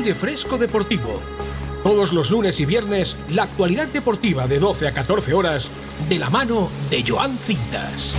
Aire Fresco Deportivo. Todos los lunes y viernes, la actualidad deportiva de 12 a 14 horas, de la mano de Joan Cintas.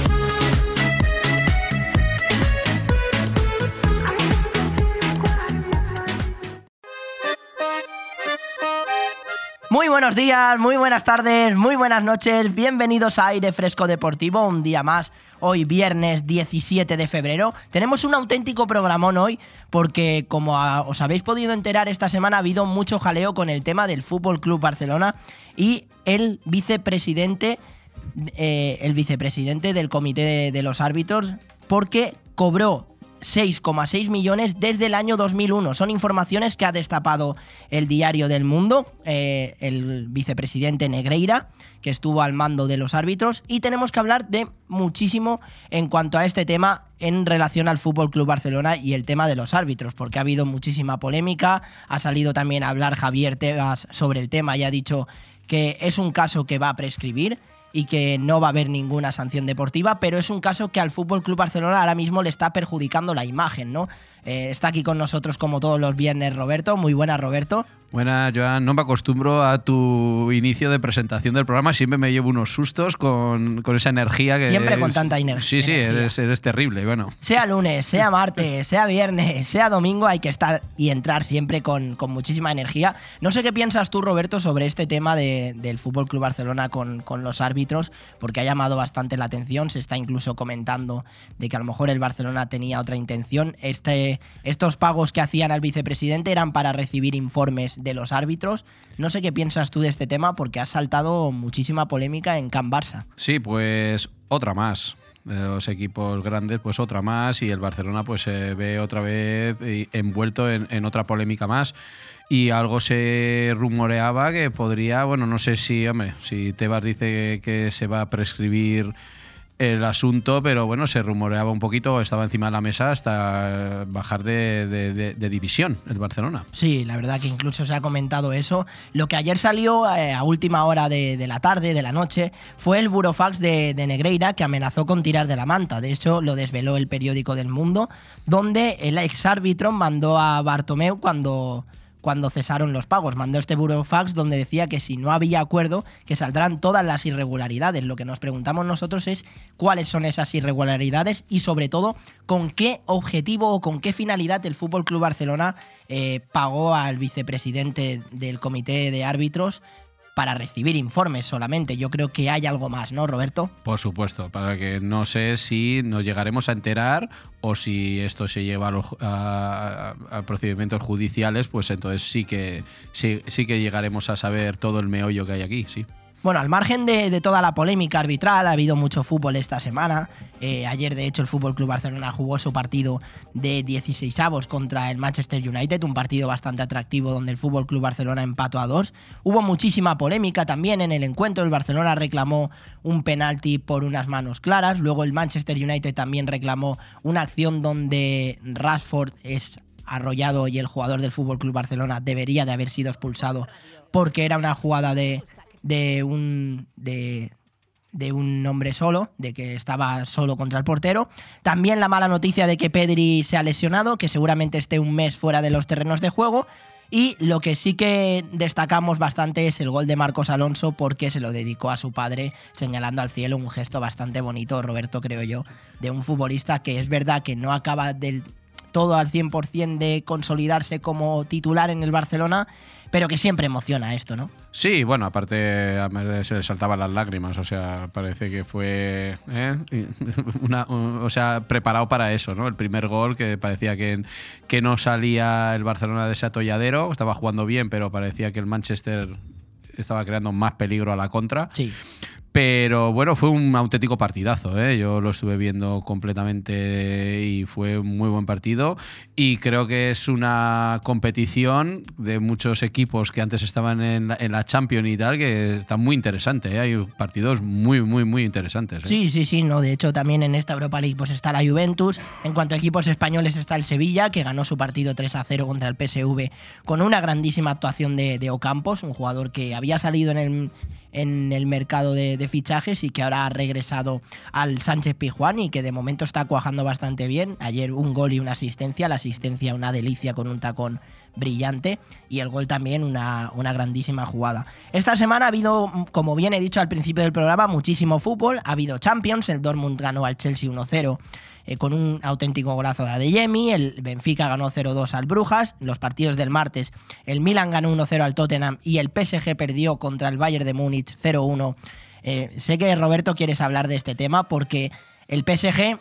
Muy buenos días, muy buenas tardes, muy buenas noches, bienvenidos a Aire Fresco Deportivo, un día más, hoy viernes 17 de febrero. Tenemos un auténtico programón hoy porque como os habéis podido enterar esta semana ha habido mucho jaleo con el tema del Fútbol Club Barcelona y el vicepresidente eh, el vicepresidente del comité de los árbitros porque cobró 6,6 millones desde el año 2001. Son informaciones que ha destapado el diario del mundo, eh, el vicepresidente Negreira, que estuvo al mando de los árbitros. Y tenemos que hablar de muchísimo en cuanto a este tema en relación al Fútbol Club Barcelona y el tema de los árbitros, porque ha habido muchísima polémica. Ha salido también a hablar Javier Tebas sobre el tema y ha dicho que es un caso que va a prescribir y que no va a haber ninguna sanción deportiva, pero es un caso que al Fútbol Club Barcelona ahora mismo le está perjudicando la imagen, ¿no? Eh, está aquí con nosotros como todos los viernes Roberto. Muy buena, Roberto. Buena, Joan. No me acostumbro a tu inicio de presentación del programa. Siempre me llevo unos sustos con, esa energía que. Siempre con tanta energía. Sí, sí, eres, eres, terrible. Bueno. Sea lunes, sea martes, sea viernes, sea domingo, hay que estar y entrar siempre con, muchísima energía. No sé qué piensas tú, Roberto, sobre este tema del Fútbol Club Barcelona con, con los árbitros, porque ha llamado bastante la atención. Se está incluso comentando de que a lo mejor el Barcelona tenía otra intención. Este estos pagos que hacían al vicepresidente eran para recibir informes de los árbitros. No sé qué piensas tú de este tema porque ha saltado muchísima polémica en Can Barça. Sí, pues otra más de los equipos grandes, pues otra más, y el Barcelona pues se ve otra vez envuelto en, otra polémica más. Y algo se rumoreaba que podría, bueno, no sé si, hombre, si Tebas dice que se va a prescribir el asunto, pero bueno, se rumoreaba un poquito, estaba encima de la mesa hasta bajar de, división el Barcelona. Sí, la verdad que incluso se ha comentado eso. Lo que ayer salió eh, a última hora de, la tarde, de la noche, fue el burofax de, Negreira que amenazó con tirar de la manta. De hecho, lo desveló el periódico del Mundo, donde el ex árbitro mandó a Bartomeu cuando cuando cesaron los pagos. Mandó este burofax donde decía que si no había acuerdo, que saldrán todas las irregularidades. Lo que nos preguntamos nosotros es cuáles son esas irregularidades y sobre todo con qué objetivo o con qué finalidad el Fútbol Club Barcelona eh, pagó al vicepresidente del comité de árbitros para recibir informes solamente. Yo creo que hay algo más, ¿no, Roberto? Por supuesto, para que no sé si nos llegaremos a enterar o si esto se lleva a, procedimientos judiciales, pues entonces sí que, sí que llegaremos a saber todo el meollo que hay aquí, sí. Bueno, al margen de, toda la polémica arbitral, ha habido mucho fútbol esta semana. Eh, ayer, de hecho, el Fútbol Club Barcelona jugó su partido de 16 avos contra el Manchester United, un partido bastante atractivo donde el Fútbol Club Barcelona empató a dos. Hubo muchísima polémica también en el encuentro. El Barcelona reclamó un penalti por unas manos claras. Luego el Manchester United también reclamó una acción donde Rashford es arrollado y el jugador del Fútbol Club Barcelona debería de haber sido expulsado porque era una jugada de de un, de, un hombre solo, de que estaba solo contra el portero. También la mala noticia de que Pedri se ha lesionado, que seguramente esté un mes fuera de los terrenos de juego. Y lo que sí que destacamos bastante es el gol de Marcos Alonso porque se lo dedicó a su padre señalando al cielo un gesto bastante bonito, Roberto creo yo, de un futbolista que es verdad que no acaba del todo al 100% de consolidarse como titular en el Barcelona, pero que siempre emociona esto, ¿no? Sí, bueno, aparte se le saltaban las lágrimas, o sea, parece que fue ¿eh? o sea, preparado para eso, ¿no? El primer gol que parecía que, que no salía el Barcelona de ese atolladero, estaba jugando bien, pero parecía que el Manchester estaba creando más peligro a la contra. Sí. Pero bueno, fue un auténtico partidazo. ¿eh? Yo lo estuve viendo completamente y fue un muy buen partido. Y creo que es una competición de muchos equipos que antes estaban en la, Champions y tal, que está muy interesante. ¿eh? Hay partidos muy, muy, muy interesantes. ¿eh? Sí, sí, sí. No, de hecho, también en esta Europa League pues, está la Juventus. En cuanto a equipos españoles está el Sevilla, que ganó su partido 3 a 0 contra el PSV con una grandísima actuación de, de Ocampos, un jugador que había salido en el en el mercado de, fichajes y que ahora ha regresado al Sánchez Pijuán y que de momento está cuajando bastante bien. Ayer un gol y una asistencia, la asistencia una delicia con un tacón brillante y el gol también una, una, grandísima jugada. Esta semana ha habido, como bien he dicho al principio del programa, muchísimo fútbol, ha habido Champions, el Dortmund ganó al Chelsea 1-0 eh, con un auténtico golazo de Adeyemi, el Benfica ganó 0-2 al Brujas, los partidos del martes el Milan ganó 1-0 al Tottenham y el PSG perdió contra el Bayern de Múnich 0-1. Eh, sé que Roberto quieres hablar de este tema porque el PSG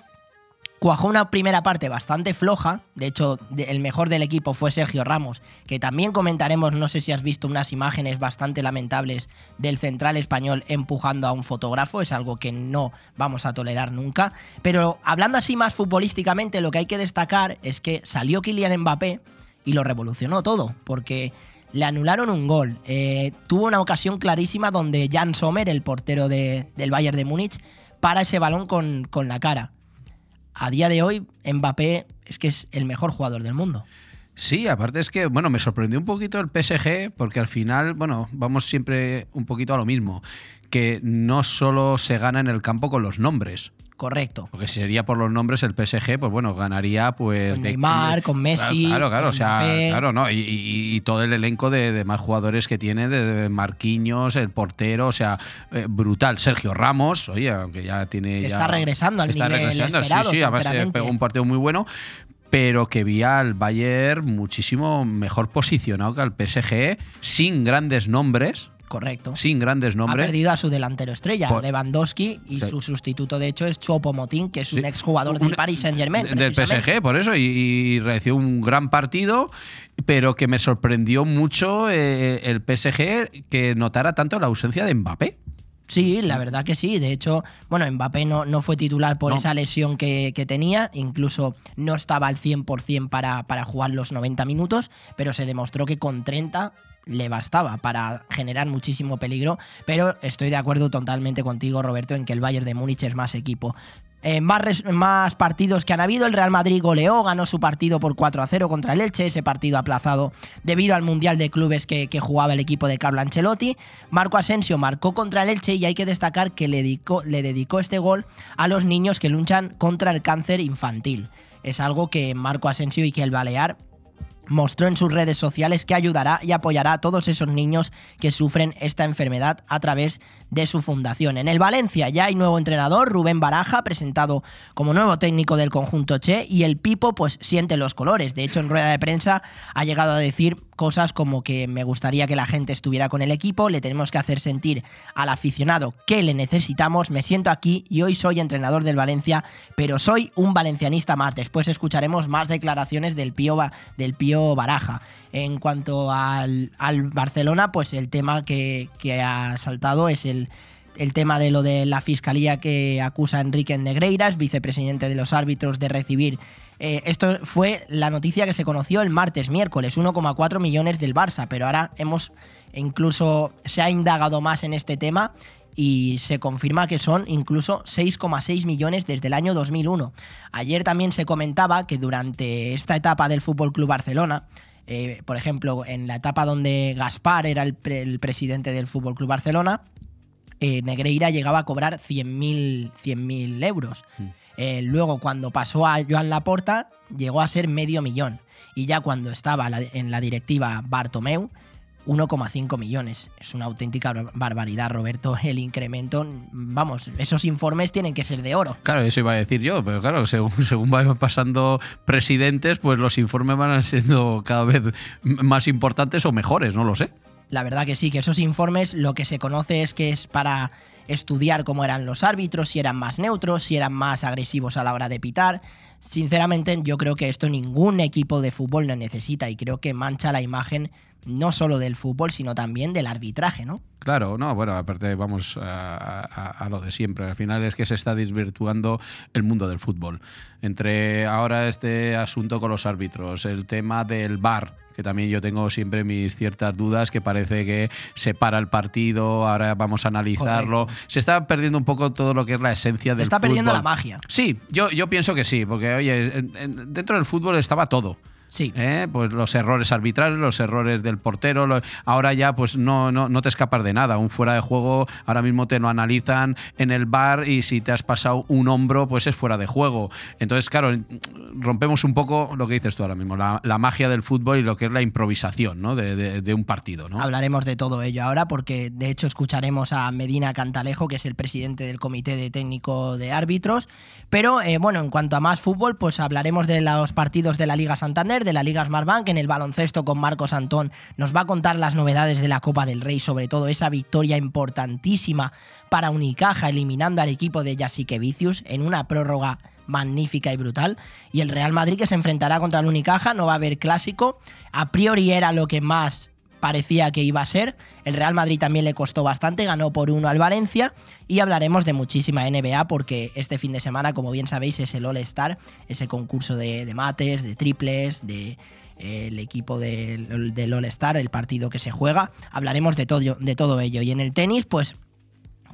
cuajó una primera parte bastante floja. De hecho, el mejor del equipo fue Sergio Ramos, que también comentaremos, no sé si has visto unas imágenes bastante lamentables del central español empujando a un fotógrafo. Es algo que no vamos a tolerar nunca. Pero hablando así más futbolísticamente, lo que hay que destacar es que salió Kylian Mbappé y lo revolucionó todo, porque le anularon un gol. Eh, tuvo una ocasión clarísima donde Jan Sommer, el portero del Bayern de Múnich, para ese balón con, con la cara a día de hoy Mbappé es que es el mejor jugador del mundo. Sí, aparte es que, bueno, me sorprendió un poquito el PSG porque al final, bueno, vamos siempre un poquito a lo mismo, que no solo se gana en el campo con los nombres, Correcto. Porque si sería por los nombres, el PSG, pues bueno, ganaría pues. Con Neymar, con Messi. Claro, claro, o sea, claro, ¿no? Y, todo el elenco de, más jugadores que tiene, de Marquinhos, el portero, o sea, eh, brutal. Sergio Ramos, oye, aunque ya tiene. está regresando al está nivel regresando, esperado, sí, sí, además pegó un partido muy bueno pero que vi al Bayern muchísimo mejor posicionado que al PSG, sin grandes nombres, Correcto. Sin grandes nombres. Ha perdido a su delantero estrella, Lewandowski, y su sustituto, de hecho, es Chopo Motín, que es un exjugador del Paris Saint-Germain. Del PSG, por eso, y, y, realizó un gran partido, pero que me sorprendió mucho eh, el PSG que notara tanto la ausencia de Mbappé. Sí, la verdad que sí. De hecho, bueno, Mbappé no, no fue titular por esa lesión que, que, tenía. Incluso no estaba al 100% para, para jugar los 90 minutos, pero se demostró que con 30 le bastaba para generar muchísimo peligro, pero estoy de acuerdo totalmente contigo, Roberto, en que el Bayern de Múnich es más equipo. Eh, más, más, partidos que han habido. El Real Madrid goleó, ganó su partido por 4 a 0 contra el Elche, ese partido aplazado debido al Mundial de Clubes que, que, jugaba el equipo de Carlo Ancelotti. Marco Asensio marcó contra el Elche y hay que destacar que le dedicó, le dedicó este gol a los niños que luchan contra el cáncer infantil. Es algo que Marco Asensio y que el Balear mostró en sus redes sociales que ayudará y apoyará a todos esos niños que sufren esta enfermedad a través de su fundación. En el Valencia ya hay nuevo entrenador, Rubén Baraja, presentado como nuevo técnico del conjunto Che, y el Pipo pues siente los colores. De hecho, en rueda de prensa ha llegado a decir cosas como que me gustaría que la gente estuviera con el equipo, le tenemos que hacer sentir al aficionado que le necesitamos, me siento aquí y hoy soy entrenador del Valencia, pero soy un valencianista más. Después escucharemos más declaraciones del Pío, del Pío Baraja. En cuanto al, Barcelona, pues el tema que, ha saltado es el, el tema de lo de la fiscalía que acusa a Enrique Negreiras, vicepresidente de los árbitros, de recibir eh, esto fue la noticia que se conoció el martes, miércoles, 1,4 millones del Barça, pero ahora hemos incluso se ha indagado más en este tema y se confirma que son incluso 6,6 millones desde el año 2001. Ayer también se comentaba que durante esta etapa del Fútbol Club Barcelona, eh, por ejemplo, en la etapa donde Gaspar era el, presidente del Fútbol Club Barcelona, eh, Negreira llegaba a cobrar 100.000 euros. Mm. Eh, luego, cuando pasó a Joan Laporta, llegó a ser medio millón. Y ya cuando estaba en la directiva Bartomeu, 1,5 millones. Es una auténtica barbaridad, Roberto, el incremento. Vamos, esos informes tienen que ser de oro. Claro, eso iba a decir yo, pero claro, según, según van pasando presidentes, pues los informes van siendo cada vez más importantes o mejores, no lo sé. La verdad que sí, que esos informes lo que se conoce es que es para estudiar cómo eran los árbitros, si eran más neutros, si eran más agresivos a la hora de pitar. Sinceramente, yo creo que esto ningún equipo de fútbol lo necesita y creo que mancha la imagen no solo del fútbol, sino también del arbitraje, ¿no? Claro, no, bueno, aparte vamos a, lo de siempre. Al final es que se está desvirtuando el mundo del fútbol. Entre ahora este asunto con los árbitros, el tema del VAR, que también yo tengo siempre mis ciertas dudas, que parece que se para el partido, ahora vamos a analizarlo. Se está perdiendo un poco todo lo que es la esencia del Se está perdiendo la magia. Sí, yo, yo pienso que sí, porque oye, dentro del fútbol estaba todo Sí. ¿eh? Pues los errores arbitrales, los errores del portero. lo- ahora ya, pues no, no, no te escapas de nada. Un fuera de juego, ahora mismo te lo analizan en el bar y si te has pasado un hombro, pues es fuera de juego. Entonces, claro, rompemos un poco lo que dices tú ahora mismo, la, la magia del fútbol y lo que es la improvisación ¿no? de, de- de un partido. ¿no? Hablaremos de todo ello ahora porque de hecho escucharemos a Medina Cantalejo, que es el presidente del Comité de Técnico de Árbitros. Pero eh, bueno, en cuanto a más fútbol, pues hablaremos de los partidos de la Liga Santander, de la Liga Smartbank, en el baloncesto con Marcos Antón. Nos va a contar las novedades de la Copa del Rey, sobre todo esa victoria importantísima para Unicaja, eliminando al equipo de Jasique Vicius en una prórroga magnífica y brutal. Y el Real Madrid que se enfrentará contra el Unicaja, no va a haber clásico. A priori era lo que más parecía que iba a ser. El Real Madrid también le costó bastante, ganó por uno al Valencia. Y hablaremos de muchísima NBA porque este fin de semana, como bien sabéis, es el All Star, ese concurso de, mates, de triples, de el equipo del, del All Star, el partido que se juega. Hablaremos de todo, de todo ello. Y en el tenis, pues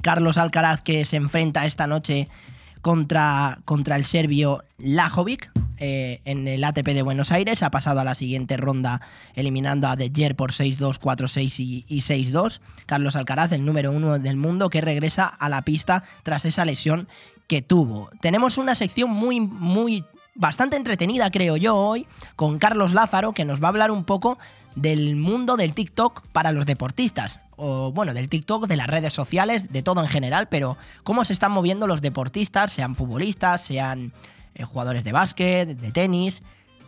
Carlos Alcaraz que se enfrenta esta noche contra, contra el serbio Lajovic eh, en el ATP de Buenos Aires. Ha pasado a la siguiente ronda eliminando a De por 6-2, 4-6 y, y 6-2. Carlos Alcaraz, el número uno del mundo, que regresa a la pista tras esa lesión que tuvo. Tenemos una sección muy, muy, bastante entretenida, creo yo, hoy, con Carlos Lázaro, que nos va a hablar un poco del mundo del TikTok para los deportistas. O bueno, del TikTok, de las redes sociales, de todo en general, pero cómo se están moviendo los deportistas, sean futbolistas, sean eh, jugadores de básquet, de tenis.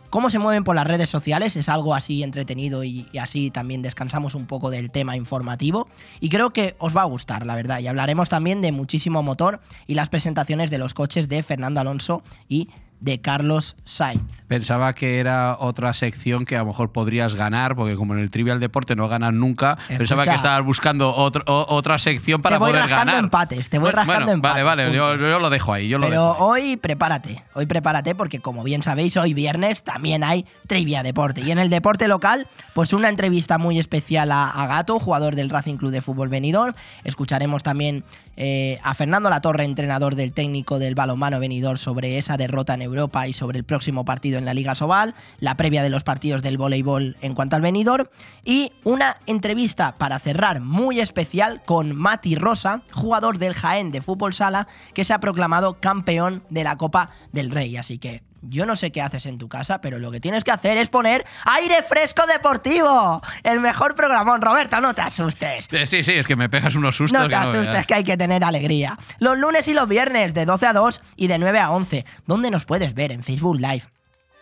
Cómo se mueven por las redes sociales es algo así entretenido y, y así también descansamos un poco del tema informativo. Y creo que os va a gustar, la verdad. Y hablaremos también de muchísimo motor y las presentaciones de los coches de Fernando Alonso y de Carlos Sainz. Pensaba que era otra sección que a lo mejor podrías ganar, porque como en el Trivial Deporte no ganas nunca, pensaba que estabas buscando otro- o- otra sección para Te voy poder rascando ganar. empates, te voy Bueno, rascando bueno, empates, Vale, vale, yo, lo dejo ahí, yo lo Pero dejo. ahí. hoy prepárate, hoy prepárate porque como bien sabéis, hoy viernes también hay trivia deporte. Y en el deporte local, pues una entrevista muy especial a, a Gato, jugador del Racing Club de Fútbol Benidorm. Escucharemos también eh, a Fernando Latorre, entrenador del técnico del balonmano Benidorm, sobre esa derrota en Europa y sobre el próximo partido en la Liga Sobal, la previa de los partidos del voleibol en cuanto al Benidorm y una entrevista para cerrar muy especial con Mati Rosa, jugador del Jaén de fútbol sala, que se ha proclamado campeón de la Copa del Rey. Así que yo no sé qué haces en tu casa, pero lo que tienes que hacer es poner aire fresco deportivo. El mejor programón, Roberto, no te asustes. Eh, Sí, sí, es que me pegas unos sustos. No te que no veas. asustes, que hay que tener alegría. Los lunes y los viernes, de 12 a 2 y de 9 a 11. ¿Dónde nos puedes ver? En Facebook Live,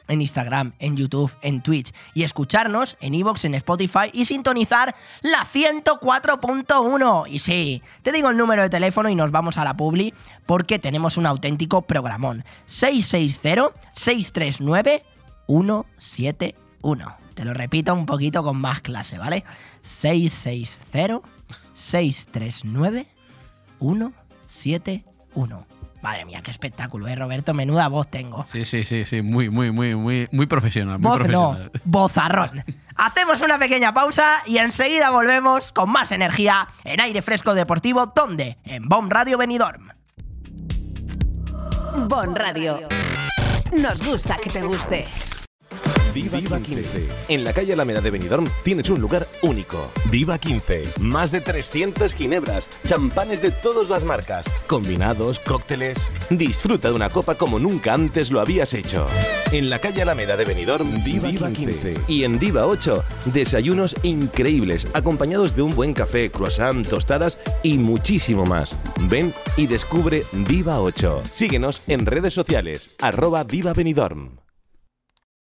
en Instagram, en YouTube, en Twitch. Y escucharnos en Evox, en Spotify y sintonizar la 104.1. Y sí, te digo el número de teléfono y nos vamos a la publi porque tenemos un auténtico programón. 660-639-171. Te lo repito un poquito con más clase, ¿vale? 660-639-171. Madre mía, qué espectáculo, ¿eh, Roberto? Menuda voz tengo. Sí, sí, sí, sí, muy, muy, muy, muy, muy profesional. Muy Voz no, bozarrón. Hacemos una pequeña pausa y enseguida volvemos con más energía en aire fresco deportivo. ¿Dónde? En Bomb Radio Benidorm. Bon Radio. Nos gusta que te guste. Viva, 15. En la calle Alameda de Benidorm tienes un lugar único. Viva 15. Más de 300 ginebras, champanes de todas las marcas, combinados, cócteles. Disfruta de una copa como nunca antes lo habías hecho. En la calle Alameda de Benidorm, Viva, 15. Y en Viva 8, desayunos increíbles, acompañados de un buen café, croissant, tostadas y muchísimo más. Ven y descubre Viva 8. Síguenos en redes sociales, arroba Viva Benidorm.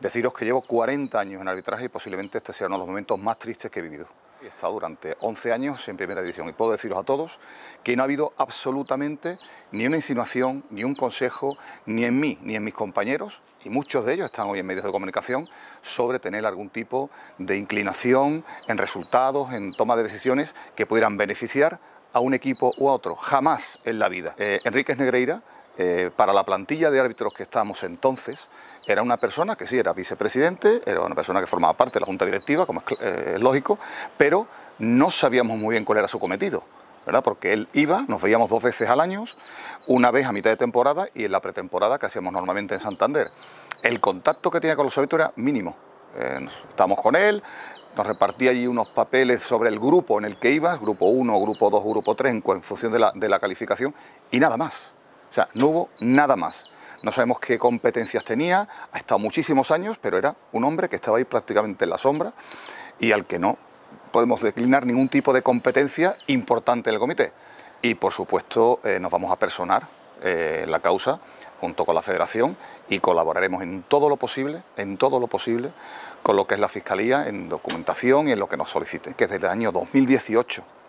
Deciros que llevo 40 años en arbitraje y posiblemente este sea uno de los momentos más tristes que he vivido. He estado durante 11 años en primera división y puedo deciros a todos que no ha habido absolutamente ni una insinuación, ni un consejo, ni en mí, ni en mis compañeros, y muchos de ellos están hoy en medios de comunicación, sobre tener algún tipo de inclinación en resultados, en toma de decisiones que pudieran beneficiar a un equipo u a otro. Jamás en la vida. Eh, Enríquez Negreira, eh, para la plantilla de árbitros que estábamos entonces, era una persona que sí era vicepresidente, era una persona que formaba parte de la junta directiva, como es eh, lógico, pero no sabíamos muy bien cuál era su cometido. ¿verdad? Porque él iba, nos veíamos dos veces al año, una vez a mitad de temporada y en la pretemporada que hacíamos normalmente en Santander. El contacto que tenía con los árbitros era mínimo. Eh, estábamos con él, nos repartía allí unos papeles sobre el grupo en el que iba, grupo 1, grupo 2, grupo 3, en, en función de la, de la calificación, y nada más. O sea, no hubo nada más. No sabemos qué competencias tenía, ha estado muchísimos años, pero era un hombre que estaba ahí prácticamente en la sombra y al que no podemos declinar ningún tipo de competencia importante en el comité. Y por supuesto eh, nos vamos a personar eh, la causa junto con la federación y colaboraremos en todo lo posible, en todo lo posible, con lo que es la Fiscalía, en documentación y en lo que nos solicite, que es desde el año 2018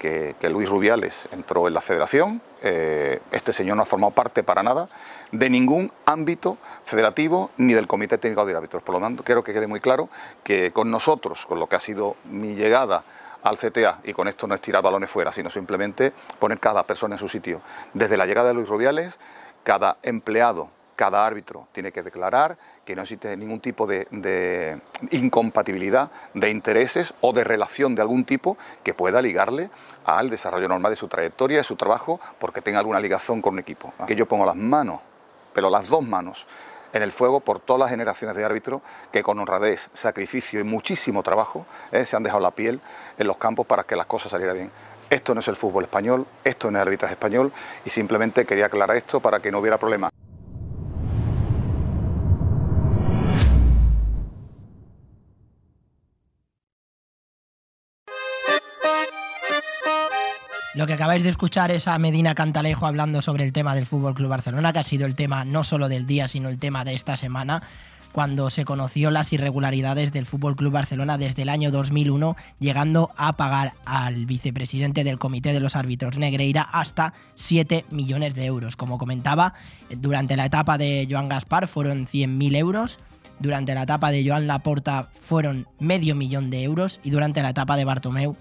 que, Luis Rubiales entró en la federación. Eh, este señor no ha formado parte para nada de ningún ámbito federativo ni del Comité Técnico de Árbitros. Por lo tanto, quiero que quede muy claro que con nosotros, con lo que ha sido mi llegada al CTA, y con esto no es tirar balones fuera, sino simplemente poner cada persona en su sitio. Desde la llegada de Luis Rubiales, cada empleado, cada árbitro tiene que declarar que no existe ningún tipo de, de incompatibilidad de intereses o de relación de algún tipo que pueda ligarle al desarrollo normal de su trayectoria, de su trabajo, porque tenga alguna ligación con un equipo. Que yo pongo las manos, pero las dos manos, en el fuego por todas las generaciones de árbitros que con honradez, sacrificio y muchísimo trabajo eh, se han dejado la piel en los campos para que las cosas salieran bien. Esto no es el fútbol español, esto no es el arbitraje español y simplemente quería aclarar esto para que no hubiera problema. Lo que acabáis de escuchar es a Medina Cantalejo hablando sobre el tema del Fútbol Club Barcelona, que ha sido el tema no solo del día, sino el tema de esta semana, cuando se conoció las irregularidades del Fútbol Club Barcelona desde el año 2001, llegando a pagar al vicepresidente del Comité de los Árbitros Negreira hasta 7 millones de euros. Como comentaba, durante la etapa de Joan Gaspar fueron 100.000 euros. Durante la etapa de Joan Laporta fueron medio millón de euros y durante la etapa de Bartomeu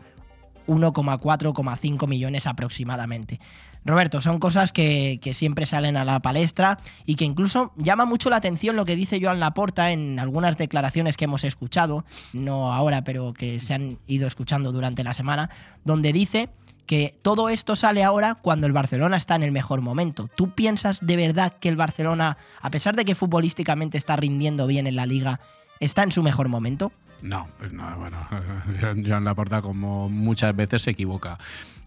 1,4,5 millones aproximadamente. Roberto, son cosas que, que, siempre salen a la palestra y que incluso llama mucho la atención lo que dice Joan Laporta en algunas declaraciones que hemos escuchado, no ahora, pero que se han ido escuchando durante la semana, donde dice que todo esto sale ahora cuando el Barcelona está en el mejor momento. ¿Tú piensas de verdad que el Barcelona, a pesar de que futbolísticamente está rindiendo bien en la liga, está en su mejor momento? No, pues no, bueno, Joan Laporta como muchas veces se equivoca.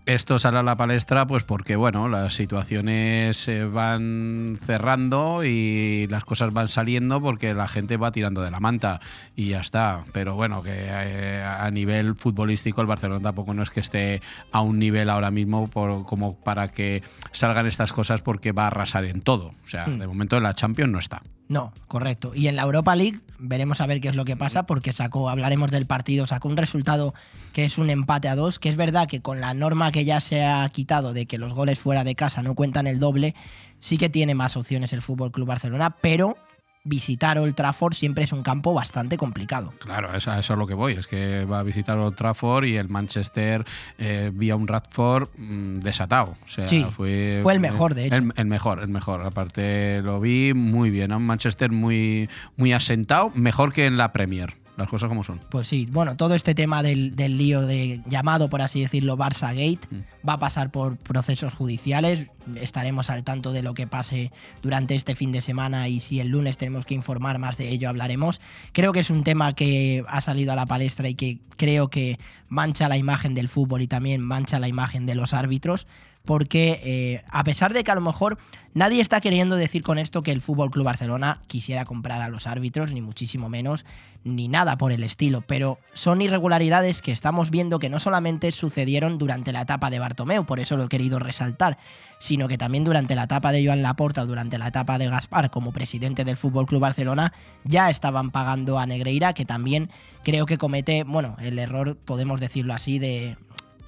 Esto sale a la palestra pues porque bueno, las situaciones se van cerrando y las cosas van saliendo porque la gente va tirando de la manta y ya está. Pero bueno, que eh, a nivel futbolístico el Barcelona tampoco no es que esté a un nivel ahora mismo por, como para que salgan estas cosas porque va a arrasar en todo. O sea, Mm. de momento en la Champions no está. No, correcto. Y en la Europa League veremos a ver qué es lo que pasa porque sacó, hablaremos del partido, sacó un resultado que es un empate a dos, que es verdad que con la norma que ya se ha quitado de que los goles fuera de casa no cuentan el doble, sí que tiene más opciones el Fútbol Club Barcelona, pero visitar Old Trafford siempre es un campo bastante complicado. Claro, eso, eso es lo que voy. Es que va a visitar Old Trafford y el Manchester eh, vía un Radford mm, desatado. O sea, Sí, fue, fue el mejor, de hecho. El, el mejor, el mejor. Aparte lo vi muy bien. Un Manchester muy, muy asentado, mejor que en la Premier. Las cosas como son. Pues sí, bueno, todo este tema del, del lío de llamado, por así decirlo, Barça Gate, va a pasar por procesos judiciales. Estaremos al tanto de lo que pase durante este fin de semana y si el lunes tenemos que informar más de ello, hablaremos. Creo que es un tema que ha salido a la palestra y que creo que mancha la imagen del fútbol y también mancha la imagen de los árbitros. Porque eh, a pesar de que a lo mejor nadie está queriendo decir con esto que el Fútbol Club Barcelona quisiera comprar a los árbitros, ni muchísimo menos, ni nada por el estilo, pero son irregularidades que estamos viendo que no solamente sucedieron durante la etapa de Bartomeu, por eso lo he querido resaltar, sino que también durante la etapa de Joan Laporta o durante la etapa de Gaspar como presidente del Fútbol Club Barcelona ya estaban pagando a Negreira, que también creo que comete, bueno, el error, podemos decirlo así, de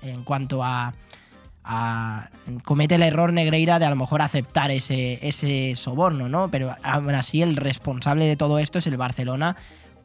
en cuanto a a- comete el error Negreira de a lo mejor aceptar ese, ese soborno, ¿no? Pero aún así el responsable de todo esto es el Barcelona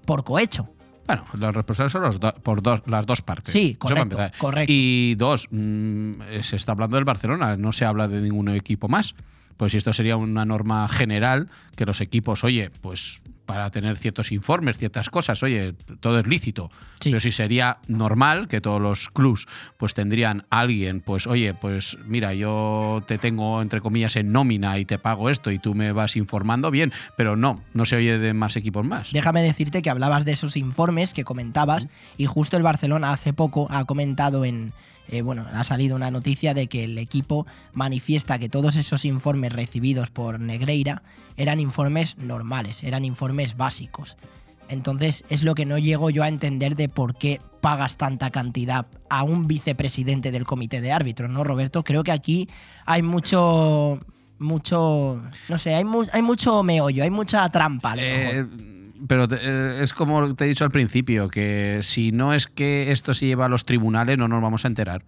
por cohecho. Bueno, los responsables son los do- por dos, las dos partes. Sí, correcto, correcto. Y dos, mm, se está hablando del Barcelona, no se habla de ningún equipo más. Pues esto sería una norma general que los equipos, oye, pues para tener ciertos informes, ciertas cosas, oye, todo es lícito. Sí. Pero si sería normal que todos los clubs pues tendrían a alguien, pues oye, pues mira, yo te tengo entre comillas en nómina y te pago esto y tú me vas informando bien, pero no, no se oye de más equipos más. Déjame decirte que hablabas de esos informes que comentabas y justo el Barcelona hace poco ha comentado en... eh, bueno, ha salido una noticia de que el equipo manifiesta que todos esos informes recibidos por Negreira eran informes normales, eran informes básicos. Entonces es lo que no llego yo a entender de por qué pagas tanta cantidad a un vicepresidente del comité de árbitros, ¿no, Roberto? Creo que aquí hay mucho, mucho, no sé, hay, mu- hay mucho meollo, hay mucha trampa. a lo mejor. Eh, pero te- eh, es como te he dicho al principio, que si no es que esto se lleva a los tribunales, no nos vamos a enterar.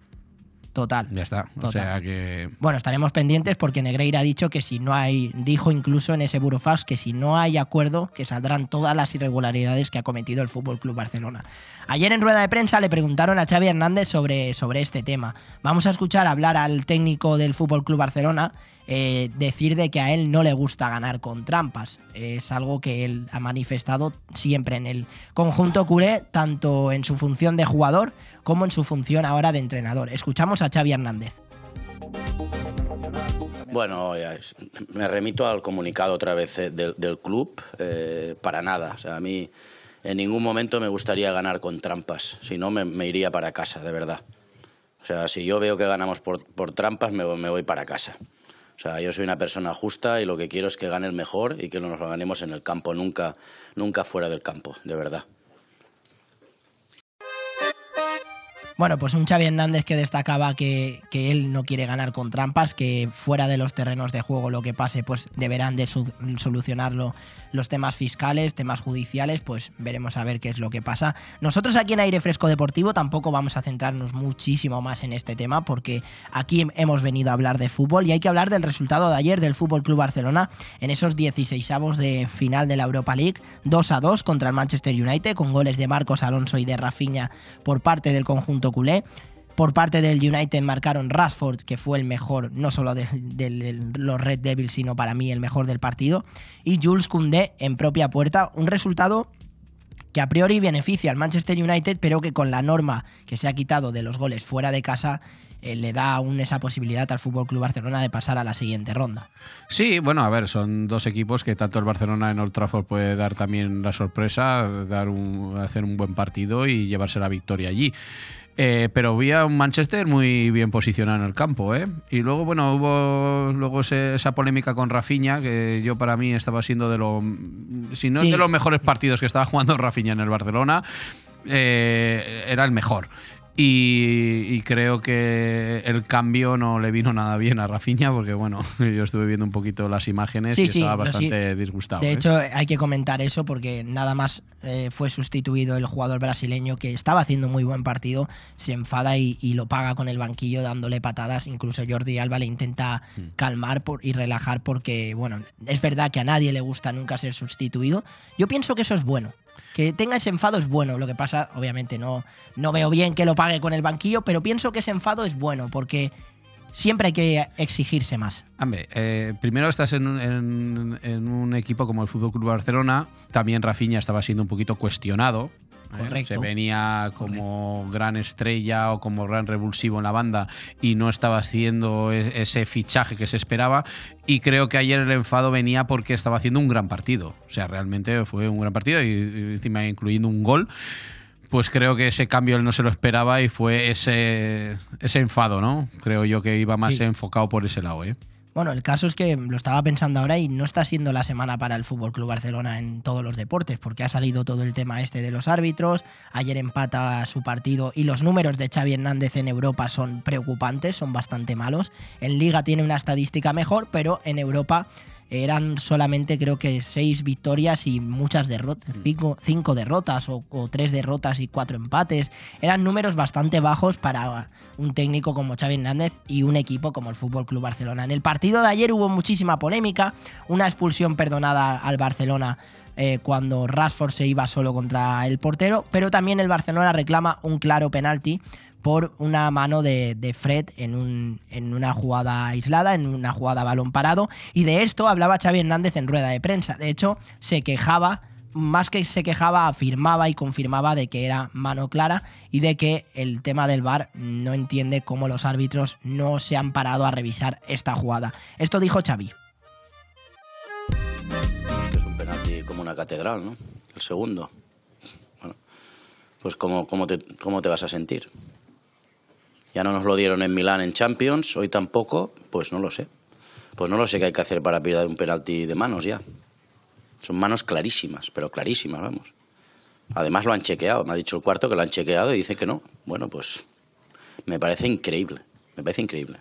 Total. Ya está. O sea que. Bueno, estaremos pendientes porque Negreira ha dicho que si no hay, dijo incluso en ese burofax que si no hay acuerdo, que saldrán todas las irregularidades que ha cometido el Fútbol Club Barcelona. Ayer en rueda de prensa le preguntaron a Xavi Hernández sobre, sobre este tema. Vamos a escuchar hablar al técnico del Fútbol Club Barcelona eh, decir de que a él no le gusta ganar con trampas. Es algo que él ha manifestado siempre en el conjunto culé, tanto en su función de jugador como en su función ahora de entrenador. Escuchamos a Xavi Hernández. Bueno, me remito al comunicado otra vez eh, del, club, eh, para nada. O sea, a mí en ningún momento me gustaría ganar con trampas, si no me, iría para casa, de verdad. O sea, si yo veo que ganamos por, trampas, me, voy- para casa. O sea, yo soy una persona justa y lo que quiero es que gane el mejor y que nos lo ganemos en el campo, nunca, nunca fuera del campo, de verdad. Bueno, pues un Xavi Hernández que destacaba que, que él no quiere ganar con trampas, que fuera de los terrenos de juego lo que pase, pues deberán de solucionarlo los temas fiscales, temas judiciales, pues veremos a ver qué es lo que pasa. Nosotros aquí en Aire Fresco Deportivo tampoco vamos a centrarnos muchísimo más en este tema, porque aquí hemos venido a hablar de fútbol y hay que hablar del resultado de ayer del Fútbol Club Barcelona en esos 16avos de final de la Europa League, 2 a 2 contra el Manchester United, con goles de Marcos Alonso y de Rafinha por parte del conjunto culé. Por parte del United marcaron Rashford, que fue el mejor, no solo de, los Red Devils, sino para mí el mejor del partido. Y Jules Koundé en propia puerta. Un resultado que a priori beneficia al Manchester United, pero que con la norma que se ha quitado de los goles fuera de casa, eh, le da aún esa posibilidad al Fútbol Club Barcelona de pasar a la siguiente ronda. Sí, bueno, a ver, son dos equipos que tanto el Barcelona en Old Trafford puede dar también la sorpresa, dar un, hacer un buen partido y llevarse la victoria allí. Eh, pero vi a un Manchester muy bien posicionado en el campo, ¿eh? Y luego, bueno, hubo luego ese- esa polémica con Rafinha, que yo para mí estaba siendo de lo, si no Sí. de los mejores partidos que estaba jugando Rafinha en el Barcelona, eh, era el mejor. Y, y creo que el cambio no le vino nada bien a Rafinha, porque bueno, yo estuve viendo un poquito las imágenes Sí, y sí, estaba sí. bastante disgustado. De ¿eh? hecho, hay que comentar eso porque nada más eh, fue sustituido el jugador brasileño que estaba haciendo muy buen partido, se enfada y, y lo paga con el banquillo dándole patadas. Incluso Jordi Alba le intenta Mm. calmar por- y relajar porque, bueno, es verdad que a nadie le gusta nunca ser sustituido. Yo pienso que eso es bueno. Que tenga ese enfado es bueno. Lo que pasa, obviamente, no, no veo bien que lo pague con el banquillo, pero pienso que ese enfado es bueno porque siempre hay que exigirse más. Hombre, eh, primero estás en, en un equipo como el Fútbol Club Barcelona. También Rafinha estaba siendo un poquito cuestionado. Correcto. Se venía como gran estrella o como gran revulsivo en la banda y no estaba haciendo e- ese fichaje que se esperaba. Y creo que ayer el enfado venía porque estaba haciendo un gran partido. O sea, realmente fue un gran partido y, y encima incluyendo un gol. Pues creo que ese cambio él no se lo esperaba y fue ese, ese enfado, ¿no? Creo yo que iba más Sí. enfocado por ese lado, ¿eh? Bueno, el caso es que lo estaba pensando ahora y no está siendo la semana para el Fútbol Club Barcelona en todos los deportes, porque ha salido todo el tema este de los árbitros. Ayer empata su partido y los números de Xavi Hernández en Europa son preocupantes, son bastante malos. En Liga tiene una estadística mejor, pero en Europa eran solamente creo que seis victorias y muchas derrotas, cinco, cinco derrotas o, o tres derrotas y cuatro empates. Eran números bastante bajos para un técnico como Xavi Hernández y un equipo como el Fútbol Club Barcelona. En el partido de ayer hubo muchísima polémica, una expulsión perdonada al Barcelona eh, cuando Rashford se iba solo contra el portero, pero también el Barcelona reclama un claro penalti por una mano de, de Fred en, un- en una jugada aislada, en una jugada balón parado. Y de esto hablaba Xavi Hernández en rueda de prensa. De hecho, se quejaba, más que se quejaba, afirmaba y confirmaba de que era mano clara y de que el tema del VAR no entiende cómo los árbitros no se han parado a revisar esta jugada. Esto dijo Xavi. es un penalti como una catedral, ¿no? El segundo. Bueno, pues ¿cómo, cómo, te, ¿cómo te vas a sentir? Ya no nos lo dieron en Milán en Champions, hoy tampoco, pues no lo sé. Pues no lo sé qué hay que hacer para pillar un penalti de manos ya. Son manos clarísimas, pero clarísimas, vamos. Además lo han chequeado, me ha dicho el cuarto que lo han chequeado y dice que no. Bueno, pues me parece increíble, me parece increíble.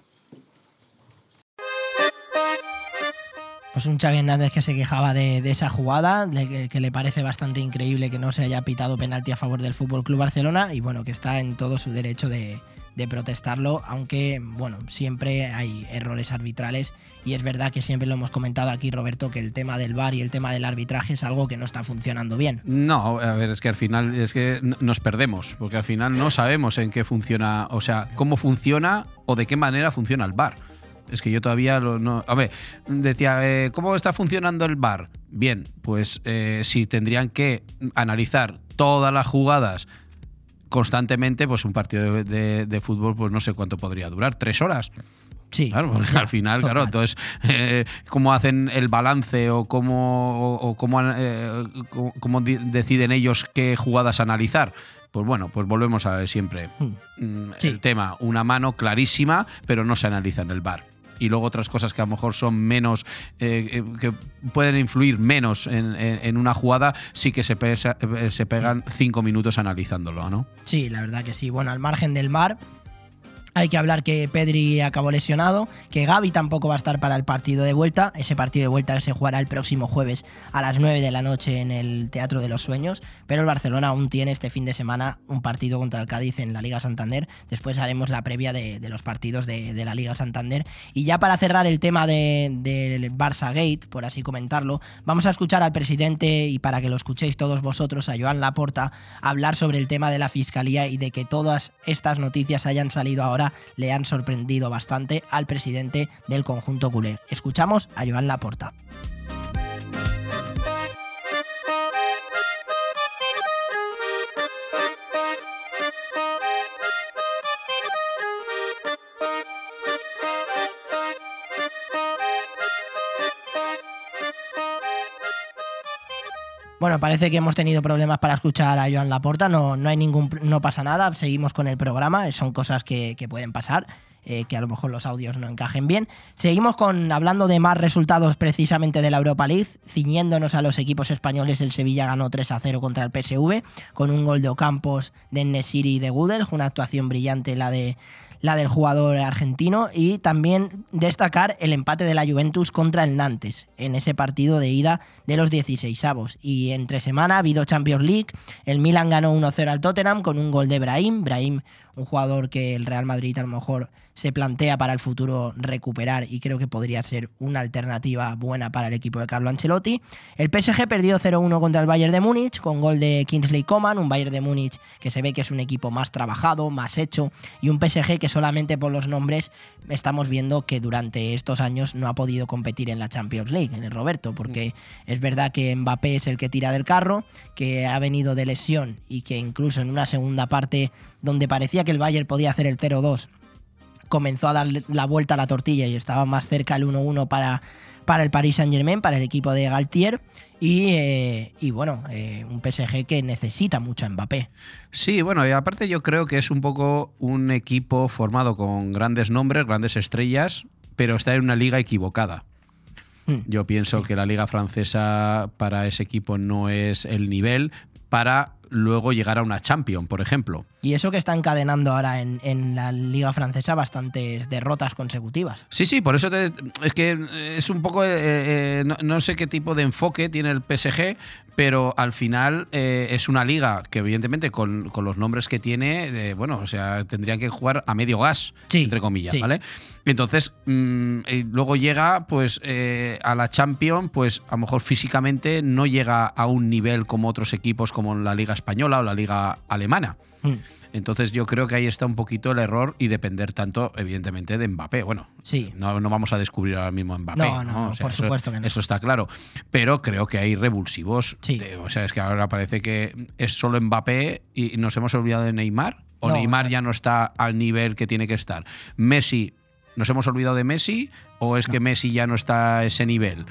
Pues un Xavi Hernández que se quejaba de, esa jugada, que, que le parece bastante increíble que no se haya pitado penalti a favor del Fútbol Club Barcelona y bueno, que está en todo su derecho de, de protestarlo, aunque bueno, siempre hay errores arbitrales y es verdad que siempre lo hemos comentado aquí, Roberto, que el tema del VAR y el tema del arbitraje es algo que no está funcionando bien. No, a ver, es que al final es que nos perdemos, porque al final no sabemos en qué funciona, o sea, cómo funciona o de qué manera funciona el bar. Es que yo todavía lo, no. A ver, decía, eh, ¿cómo está funcionando el bar? Bien, pues eh, si tendrían que analizar todas las jugadas constantemente, pues un partido de, de- de fútbol, pues no sé cuánto podría durar, tres horas. Sí, Claro, porque al final, claro, entonces, eh, cómo hacen el balance o cómo, o, o cómo, eh, cómo- cómo deciden ellos qué jugadas analizar. Pues bueno, pues volvemos a siempre. Mm, Sí. El tema, una mano clarísima, pero no se analiza en el bar. Y luego otras cosas que a lo mejor son menos, eh, eh, que pueden influir menos en, en- en una jugada, sí que se, pesa- eh, se pegan cinco minutos analizándolo, ¿no? Sí, la verdad que sí. Bueno, al margen del mar, hay que hablar que Pedri acabó lesionado, que Gaby tampoco va a estar para el partido de vuelta. Ese partido de vuelta se jugará el próximo jueves a las 9 de la noche en el Teatro de los Sueños. Pero el Barcelona aún tiene este fin de semana un partido contra el Cádiz en la Liga Santander. Después haremos la previa de, los partidos de, la Liga Santander. Y ya para cerrar el tema de- del Barça Gate, por así comentarlo, vamos a escuchar al presidente y para que lo escuchéis todos vosotros, a Joan Laporta, hablar sobre el tema de la fiscalía y de que todas estas noticias hayan salido ahora le han sorprendido bastante al presidente del conjunto culé. Escuchamos a Joan Laporta. Bueno, parece que hemos tenido problemas para escuchar a Joan Laporta, no, no hay ningún, no pasa nada, seguimos con el programa, son cosas que, que pueden pasar. Eh, que a lo mejor los audios no encajen bien. Seguimos con hablando de más resultados precisamente de la Europa League, ciñéndonos a los equipos españoles. El Sevilla ganó 3 a 0 contra el PSV, con un gol de Ocampos, de Nesiri y de Gudel, una actuación brillante la de la del jugador argentino y también destacar el empate de la Juventus contra el Nantes en ese partido de ida de los 16avos. Y entre semana ha habido Champions League, el Milan ganó 1-0 al Tottenham con un gol de Brahim, Brahim un jugador que el Real Madrid a lo mejor se plantea para el futuro recuperar y creo que podría ser una alternativa buena para el equipo de Carlo Ancelotti. El PSG perdió 0-1 contra el Bayern de Múnich con gol de Kingsley Coman, un Bayern de Múnich que se ve que es un equipo más trabajado, más hecho y un PSG que solamente por los nombres estamos viendo que durante estos años no ha podido competir en la Champions League, en el Roberto, porque es verdad que Mbappé es el que tira del carro, que ha venido de lesión y que incluso en una segunda parte donde parecía que el Bayern podía hacer el 0-2 comenzó a dar la vuelta a la tortilla y estaba más cerca el 1-1 para, para el Paris Saint-Germain, para el equipo de Galtier. Y, eh, y bueno, eh, un PSG que necesita mucho a Mbappé. Sí, bueno, y aparte yo creo que es un poco un equipo formado con grandes nombres, grandes estrellas, pero está en una liga equivocada. Mm. Yo pienso que la liga francesa para ese equipo no es el nivel para luego llegar a una Champions, por ejemplo. Y eso que está encadenando ahora en, en la Liga Francesa bastantes derrotas consecutivas. Sí, sí, por eso te- es que es un poco, eh, eh, no, no sé qué tipo de enfoque tiene el PSG, pero al final eh, es una liga que evidentemente con, con los nombres que tiene, bueno, o sea, tendrían que jugar a medio gas, Sí, entre comillas, sí. ¿vale? Entonces, mm, luego llega pues a la Champions, pues a lo mejor físicamente no llega a un nivel como otros equipos como la Liga Española o la Liga Alemana. Mm. Entonces yo creo que ahí está un poquito el error y depender tanto, evidentemente, de Mbappé. Bueno, Sí. no, no vamos a descubrir ahora mismo a Mbappé. No, no, no, por eso- supuesto que no. Eso está claro. Pero creo que hay revulsivos. Sí. de- o sea, es que ahora parece que es solo Mbappé y nos hemos olvidado de Neymar. O No, Neymar no. ya no está al nivel que tiene que estar. Messi, ¿nos hemos olvidado de Messi? ¿O es que Messi ya no está a ese nivel?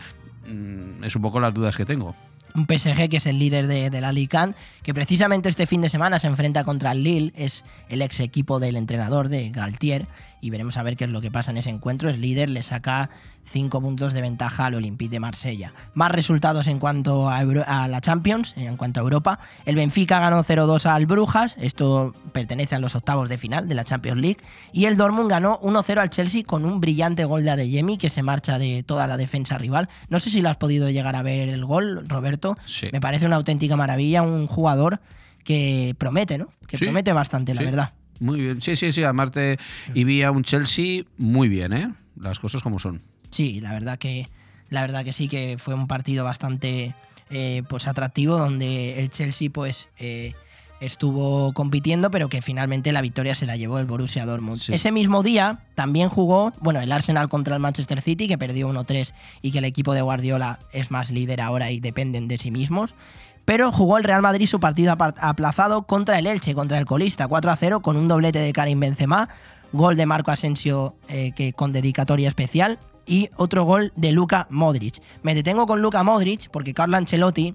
Mm, es un poco las dudas que tengo. Un PSG que es el líder de, de la Ligue 1, que precisamente este fin de semana se enfrenta contra el Lille, es el ex equipo del entrenador de Galtier, y veremos a ver qué es lo que pasa en ese encuentro. Es líder, le saca 5 puntos de ventaja al Olympique de Marsella. Más resultados en cuanto a, Euro- a la Champions, en cuanto a Europa. El Benfica ganó 0-2 al Brujas, esto pertenece a los octavos de final de la Champions League, y el Dortmund ganó 1-0 al Chelsea con un brillante gol de Adeyemi que se marcha de toda la defensa rival. No sé si lo has podido llegar a ver el gol, Roberto. Sí. Me parece una auténtica maravilla, un jugador que promete, ¿no? Que Sí, promete bastante, la sí. verdad. Muy bien. Sí, sí, sí. Amarte y vi a un Chelsea muy bien, ¿eh? Las cosas como son. Sí, la verdad que la verdad que sí que fue un partido bastante eh, pues atractivo donde el Chelsea pues eh, estuvo compitiendo pero que finalmente la victoria se la llevó el Borussia Dortmund. Sí. Ese mismo día también jugó bueno el Arsenal contra el Manchester City que perdió 1-3 y que el equipo de Guardiola es más líder ahora y dependen de sí mismos. Pero jugó el Real Madrid su partido aplazado contra el Elche, contra el colista, 4-0 con un doblete de Karim Benzema, gol de Marco Asensio eh, que con dedicatoria especial y otro gol de Luka Modric. Me detengo con Luka Modric porque Carlo Ancelotti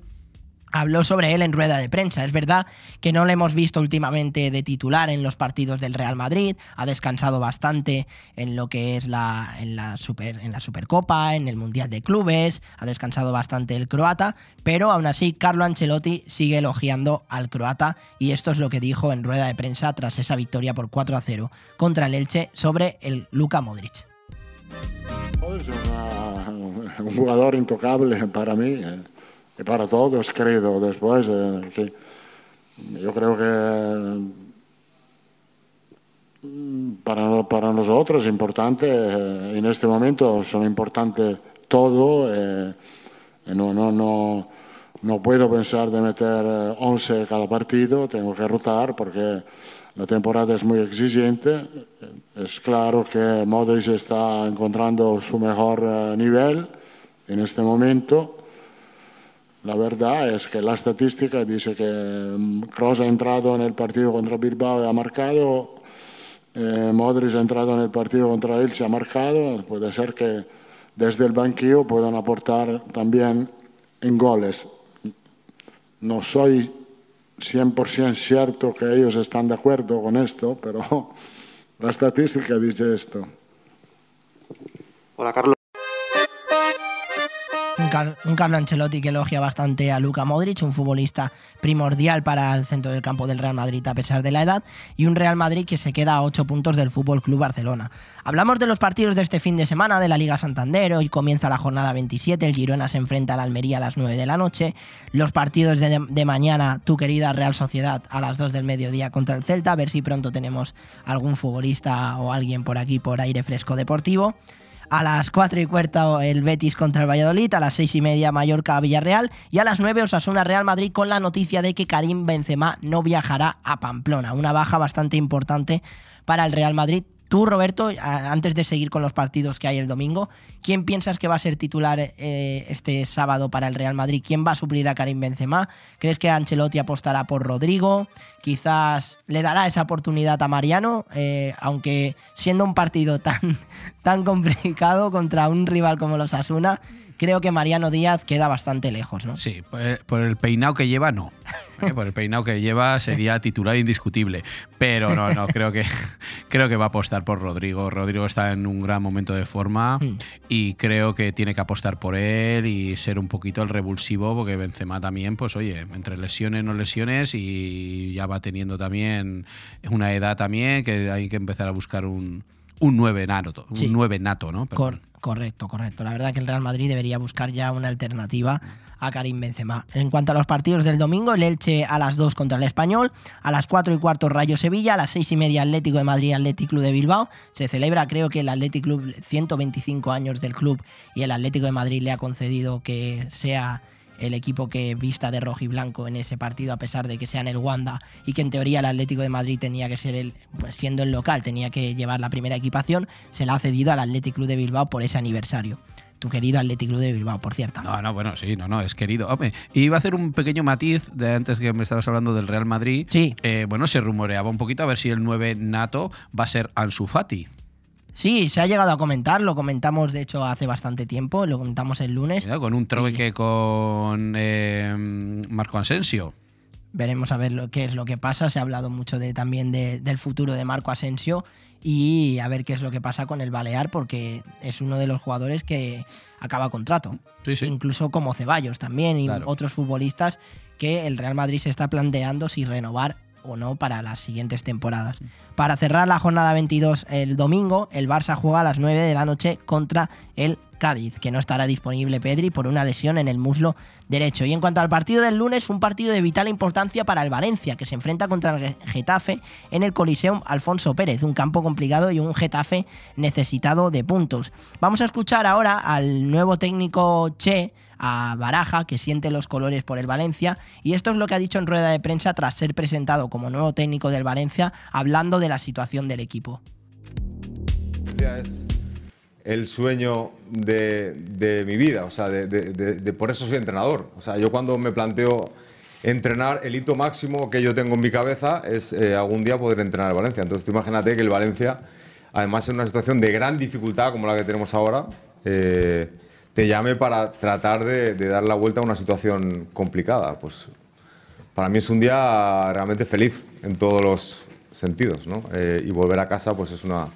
habló sobre él en rueda de prensa. Es verdad que no le hemos visto últimamente de titular en los partidos del Real Madrid, ha descansado bastante en lo que es la, en la, super, en la Supercopa, en el Mundial de Clubes, ha descansado bastante el croata, pero aún así Carlo Ancelotti sigue elogiando al croata y esto es lo que dijo en rueda de prensa tras esa victoria por 4 a 0 contra el Elche sobre el Luka Modric. Es un jugador intocable para mí eh, y para todos, creo. Después, eh, que yo creo que mm, para, para nosotros es importante, eh, en este momento son importantes todo. eh, no, no, no, no puedo pensar de meter eh, 11 cada partido, tengo que rotar porque la temporada es muy exigente. Es claro que Modric está encontrando su mejor eh, nivel en este momento. La verdad es que la estadística dice que Kroos ha entrado en el partido contra Bilbao y ha marcado, eh, Modric ha entrado en el partido contra Elche y ha marcado. Puede ser que desde el banquillo puedan aportar también en goles. no soy 100% cierto que ellos están de acuerdo con esto, pero la estadística dice esto. Hola, Carlos. Un, Car- un Carlo Ancelotti que elogia bastante a Luka Modric, un futbolista primordial para el centro del campo del Real Madrid a pesar de la edad, y un Real Madrid que se queda a 8 puntos del Fútbol Club Barcelona. Hablamos de los partidos de este fin de semana de la Liga Santander, hoy comienza la jornada 27, el Girona se enfrenta al Almería a las 9 de la noche, los partidos de, de mañana, tu querida Real Sociedad a las 2 del mediodía contra el Celta, a ver si pronto tenemos algún futbolista o alguien por aquí por aire fresco deportivo. A las 4 y cuarto el Betis contra el Valladolid, a las 6 y media Mallorca Villarreal y a las 9 Osasuna Real Madrid con la noticia de que Karim Benzema no viajará a Pamplona, una baja bastante importante para el Real Madrid. Tú, Roberto, antes de seguir con los partidos que hay el domingo, ¿quién piensas que va a ser titular eh, este sábado para el Real Madrid? ¿Quién va a suplir a Karim Benzema? ¿Crees que Ancelotti apostará por Rodrigo? Quizás le dará esa oportunidad a Mariano, eh, aunque siendo un partido tan, tan complicado contra un rival como los Asuna, creo que Mariano Díaz queda bastante lejos, ¿no? Sí, por el, peinado que lleva, no. ¿eh? Por el peinado que lleva sería titular indiscutible. Pero no, no, creo que, creo que va a apostar por Rodrigo. Rodrigo está en un gran momento de forma y creo que tiene que apostar por él y ser un poquito el revulsivo, porque Benzema también, pues oye, entre lesiones, no lesiones y ya va teniendo también una edad también que hay que empezar a buscar un, un 9 nato, un Sí. 9 nato, ¿no? Cor- correcto, correcto. La verdad que el Real Madrid debería buscar ya una alternativa a Karim Benzema. En cuanto a los partidos del domingo, el Elche a las 2 contra el Español, a las 4 y cuarto Rayo Sevilla, a las 6 y media Atlético de Madrid Atlético Club de Bilbao. Se celebra creo que el Atlético Club 125 años del club y el Atlético de Madrid le ha concedido que sea el equipo que vista de rojo y blanco en ese partido a pesar de que sea en el Wanda y que en teoría el Atlético de Madrid tenía que ser el pues siendo el local tenía que llevar la primera equipación se la ha cedido al Atlético Club de Bilbao por ese aniversario tu querido Atlético Club de Bilbao por cierto No, no, bueno, sí, no, no, es querido. Hombre, iba a hacer un pequeño matiz de antes que me estabas hablando del Real Madrid. Sí. Eh, bueno, se rumoreaba un poquito a ver si el 9 nato va a ser Ansu Fati. Sí se ha llegado a comentar lo comentamos de hecho hace bastante tiempo lo comentamos el lunes Cuidado, Con un trueque con eh, Marco Asensio. veremos a ver lo, qué es lo que pasa. Se ha hablado mucho de, también de- del futuro de Marco Asensio y a ver qué es lo que pasa con el Balear porque es uno de los jugadores que acaba contrato. Sí, sí. Incluso como Ceballos también y Claro. otros futbolistas que el Real Madrid se está planteando si renovar o no para las siguientes temporadas. Para cerrar la jornada 22 el domingo, el Barça juega a las 9 de la noche contra el Cádiz, que no estará disponible Pedri por una lesión en el muslo derecho. Y en cuanto al partido del lunes, un partido de vital importancia para el Valencia, que se enfrenta contra el Getafe en el Coliseum Alfonso Pérez, un campo complicado y un Getafe necesitado de puntos. Vamos a escuchar ahora al nuevo técnico Che, a Baraja, que siente los colores por el Valencia, y esto es lo que ha dicho en rueda de prensa tras ser presentado como nuevo técnico del Valencia, hablando de la situación del equipo. Es el sueño de, de mi vida, o sea, de, por eso soy entrenador. O sea, yo cuando me planteo entrenar, el hito máximo que yo tengo en mi cabeza es eh, algún día poder entrenar al Valencia. Entonces, imagínate que el Valencia, además en una situación de gran dificultad como la que tenemos ahora, eh, te llame para tratar de, dar la vuelta a una situación complicada. Pues para mí es un día realmente feliz en todos los sentidos, ¿no? Eh, y volver a casa, pues es una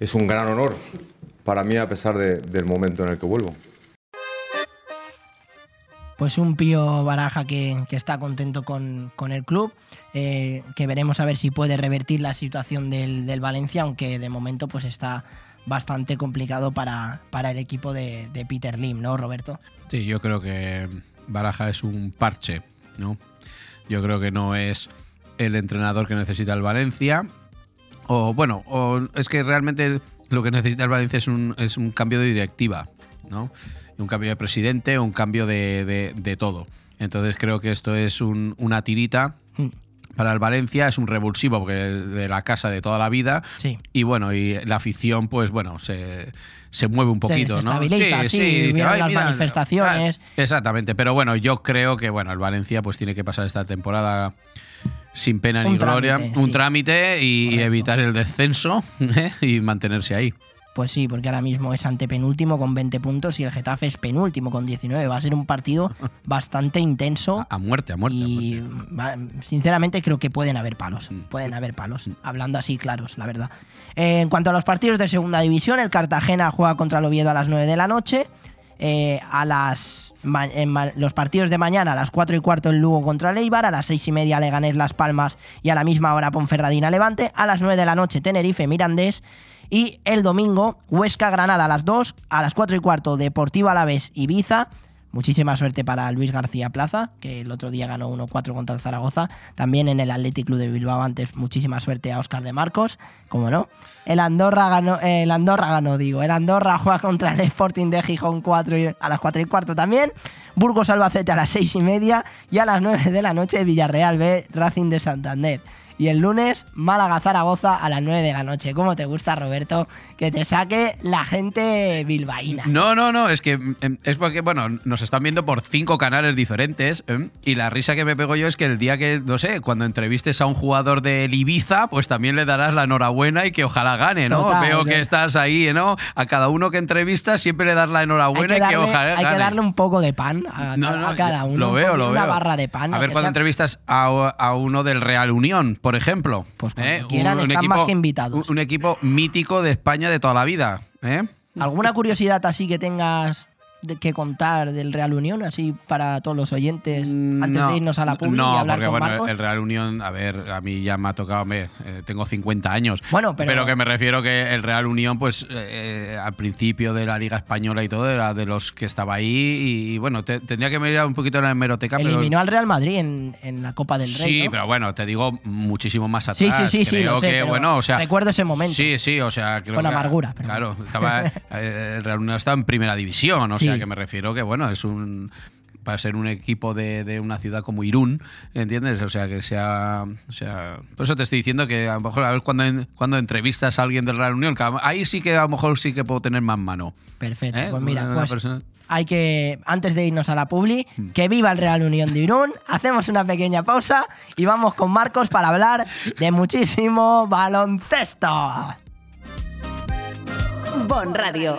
es un gran honor para mí a pesar de- del momento en el que vuelvo. Pues un Pío Baraja que, está contento con, con el club, eh, que veremos a ver si puede revertir la situación del, del Valencia, aunque de momento pues está bastante complicado para, para el equipo de, de Peter Lim, ¿no, Roberto? Sí, yo creo que Baraja es un parche, ¿no? Yo creo que no es el entrenador que necesita el Valencia. O bueno, o es que realmente lo que necesita el Valencia es un, es un cambio de directiva, ¿no? Un cambio de presidente, un cambio de, de- de todo. Entonces creo que esto es un- una tirita para el Valencia, es un revulsivo porque de la casa de toda la vida. Sí. Y bueno, y la afición, pues bueno, se, se mueve un Se poquito, ¿no? sí, vieron "Ay, las mira, manifestaciones". ah, Exactamente, pero bueno, yo creo que bueno, el Valencia pues tiene que pasar esta temporada sin pena Un ni gloria, un sí. trámite y, y evitar el descenso ¿eh? y mantenerse ahí. Pues sí, porque ahora mismo es antepenúltimo con 20 puntos y el Getafe es penúltimo con 19. Va a ser un partido bastante intenso. A muerte, a muerte. Y sinceramente creo que pueden haber palos. Pueden haber palos. Hablando así claros, la verdad. Eh, en cuanto a los partidos de segunda división, el Cartagena juega contra el Oviedo a las 9 de la noche. Eh, a las en los partidos de mañana a las 4 y cuarto el Lugo contra el Eibar, a las 6 y media Leganés Las Palmas y a la misma hora Ponferradina Levante, a las 9 de la noche Tenerife Mirandés y el domingo Huesca Granada a las 2, a las 4 y cuarto Deportivo Alavés Ibiza. Muchísima suerte para Luis García Plaza, que el otro día ganó 1-4 contra el Zaragoza. También en el Athletic Club de Bilbao antes, muchísima suerte a Óscar de Marcos, como no. El Andorra ganó, el Andorra ganó, digo. El Andorra juega contra el Sporting de Gijón 4 y- a las 4 y cuarto también. Burgos Albacete a las 6 y media. Y a las 9 de la noche Villarreal B, Racing de Santander. Y el lunes, Málaga Zaragoza a las 9 de la noche. ¿Cómo te gusta, Roberto? Que te saque la gente bilbaína. No, no, no, es que em, es porque, bueno, nos están viendo por cinco canales diferentes em, y la risa que me pego yo es que el día que, no sé, cuando entrevistes a un jugador del Ibiza, pues también le darás la enhorabuena y que ojalá gane, ¿no? Total, Veo que estás ahí, ¿no? A cada uno que entrevistas siempre le das la Hay enhorabuena que, y que ojalá hay que gane. darle un poco de pan a, No, cada- no, a cada uno. Lo un veo, lo Una veo. barra de pan. A ver cuando sea- entrevistas a, a uno del Real Unión, por ejemplo. Pues ¿eh? quieran, están más que invitados. Un, un equipo mítico de España de toda la vida. ¿eh? ¿Alguna curiosidad así que tengas que contar del Real Unión, así para todos los oyentes, antes Mm, No, de irnos a la pública No, y hablar porque con bueno, Marcos? el Real Unión, a ver, a mí ya me ha tocado, hombre, eh, tengo 50 años. Bueno, pero- que me refiero que el Real Unión, pues eh, al principio de la Liga Española y todo, era de los que estaba ahí y, bueno, te- tendría que mirar un poquito en la hemeroteca. pero- Eliminó al Real Madrid en, en la Copa del Rey. Sí, ¿no? pero bueno, te digo muchísimo más atrás. Sí, sí, sí, sí, Creo sé, que, pero bueno, o sea, recuerdo ese momento. Sí, sí, o sea, creo Con que- amargura, pero Claro, estaba, eh, el Real Unión está en primera división, o Sí. sea, que me refiero que, bueno, es un para ser un equipo de, de una ciudad como Irún, ¿entiendes? O sea, que sea, o sea... Por eso te estoy diciendo que a lo mejor a ver cuando, en- cuando entrevistas a alguien del Real Unión, que ahí sí que a lo mejor sí que puedo tener más mano. Perfecto, ¿Eh? pues mira, Una pues persona- hay que, antes de irnos a la publi, Hmm. que viva el Real Unión de Irún, hacemos una pequeña pausa y vamos con Marcos para hablar de muchísimo baloncesto. Bon Radio.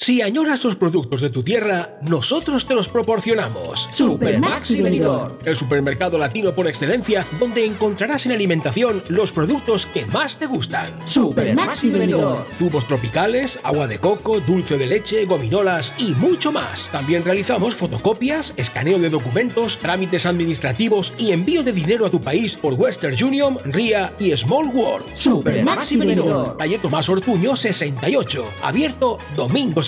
Si añoras los productos de tu tierra, nosotros te los proporcionamos. Supermaxi Benidorm. El supermercado latino por excelencia, donde encontrarás en alimentación los productos que más te gustan. Supermaxi Benidorm. Zumos tropicales, agua de coco, dulce de leche, gominolas y mucho más. También realizamos fotocopias, escaneo de documentos, trámites administrativos y envío de dinero a tu país por Western Union, RIA y Small World. Supermaxi Benidorm. Calle Tomás Ortuño 68, abierto domingos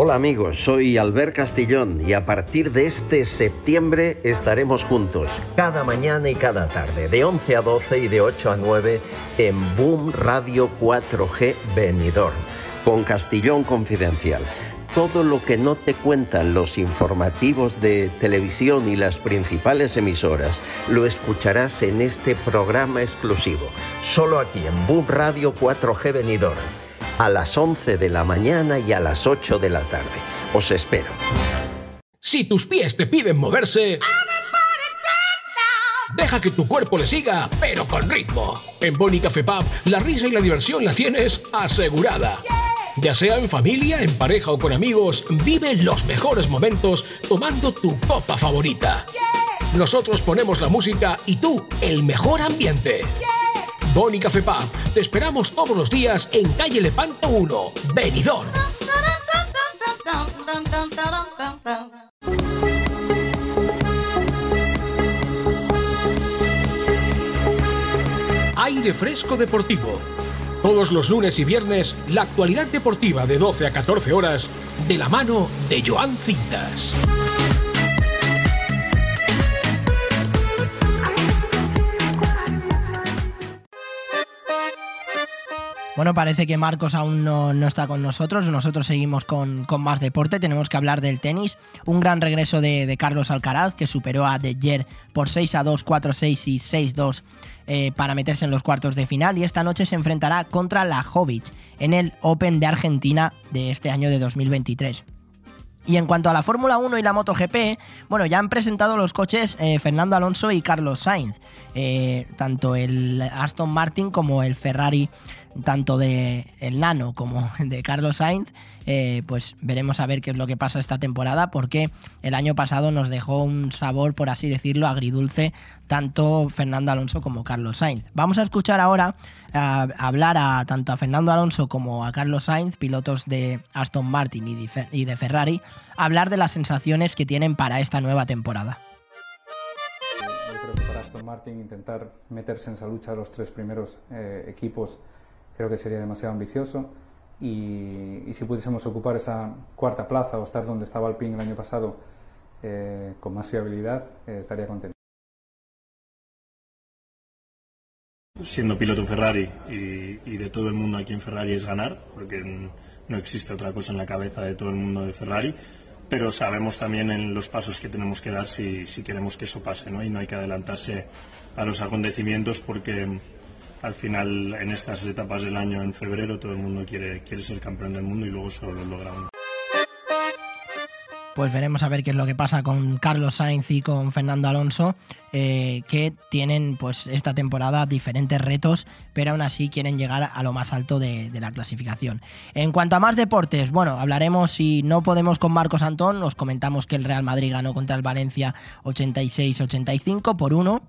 Hola amigos, soy Albert Castillón y a partir de este septiembre estaremos juntos cada mañana y cada tarde, de 11 a 12 y de 8 a 9 en Boom Radio 4G Benidorm, con Castillón Confidencial. Todo lo que no te cuentan los informativos de televisión y las principales emisoras lo escucharás en este programa exclusivo, solo aquí en Boom Radio 4G Benidorm a las 11 de la mañana y a las 8 de la tarde. Os espero. Si tus pies te piden moverse, Deja que tu cuerpo le siga, pero con ritmo. En Boni Café Pub, la risa y la diversión la tienes asegurada. Ya sea en familia, en pareja o con amigos, vive los mejores momentos tomando tu copa favorita. Nosotros ponemos la música y tú el mejor ambiente. Boni Café Pub, te esperamos todos los días en calle Lepanto 1, Benidorm. Aire Fresco Deportivo. Todos los lunes y viernes, la actualidad deportiva de 12 a 14 horas, de la mano de Joan Cintas. Bueno, parece que Marcos aún no, está con nosotros. Nosotros seguimos con, más deporte. Tenemos que hablar del tenis. Un gran regreso de, Carlos Alcaraz, que superó a De Jer por 6 a 2, 4 a 6 y 6 2 eh, para meterse en los cuartos de final. Y esta noche se enfrentará contra la Jovic en el Open de Argentina de este año de 2023. Y en cuanto a la Fórmula 1 y la MotoGP, bueno, ya han presentado los coches eh, Fernando Alonso y Carlos Sainz. Eh, tanto el Aston Martin como el Ferrari, tanto de el Nano como de Carlos Sainz, eh, pues veremos a ver qué es lo que pasa esta temporada, porque el año pasado nos dejó un sabor, por así decirlo, agridulce, tanto Fernando Alonso como Carlos Sainz. Vamos a escuchar ahora hablar a tanto a Fernando Alonso como a Carlos Sainz, pilotos de Aston Martin y de, Fe- y de Ferrari, hablar de las sensaciones que tienen para esta nueva temporada. Yo creo que para Aston Martin intentar meterse en esa lucha de los tres primeros eh, equipos creo que sería demasiado ambicioso y, y si pudiésemos ocupar esa cuarta plaza o estar donde estaba Alpine el año pasado eh, con más fiabilidad eh, estaría contento. siendo piloto Ferrari y, y de todo el mundo aquí en Ferrari es ganar, porque no existe otra cosa en la cabeza de todo el mundo de Ferrari, pero sabemos también en los pasos que tenemos que dar si, si queremos que eso pase, ¿no? Y no hay que adelantarse a los acontecimientos porque al final en estas etapas del año en febrero todo el mundo quiere, quiere ser campeón del mundo y luego solo lo logra uno. pues veremos a ver qué es lo que pasa con Carlos Sainz y con Fernando Alonso, eh, que tienen pues esta temporada diferentes retos, pero aún así quieren llegar a lo más alto de, la clasificación. En cuanto a más deportes, bueno, hablaremos si no podemos con Marcos Antón, os comentamos que el Real Madrid ganó contra el Valencia 86-85 por 1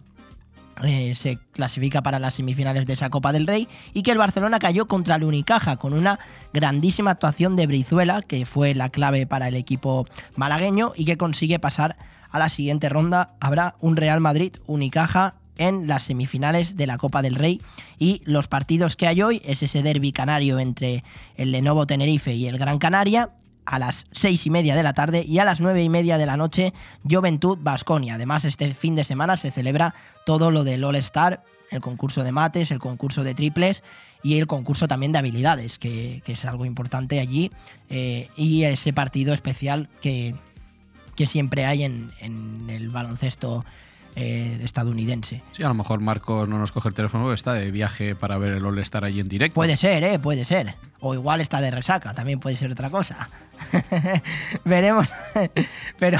eh, se clasifica para las semifinales de esa Copa del Rey y que el Barcelona cayó contra el Unicaja con una grandísima actuación de Brizuela, que fue la clave para el equipo malagueño y que consigue pasar a la siguiente ronda. Habrá un Real Madrid Unicaja en las semifinales de la Copa del Rey y los partidos que hay hoy es ese derby canario entre el Lenovo Tenerife y el Gran Canaria a las seis y media de la tarde y a las nueve y media de la noche Juventud Basconia. Además, este fin de semana se celebra todo lo del All Star, el concurso de mates, el concurso de triples y el concurso también de habilidades, que, es algo importante allí, eh, y ese partido especial que, que siempre hay en, en el baloncesto eh, estadounidense. Sí, a lo mejor Marcos no nos coge el teléfono porque está de viaje para ver el All-Star allí en directo. Puede ser, ¿eh? Puede ser. O igual está de resaca, también puede ser otra cosa. Veremos. Pero.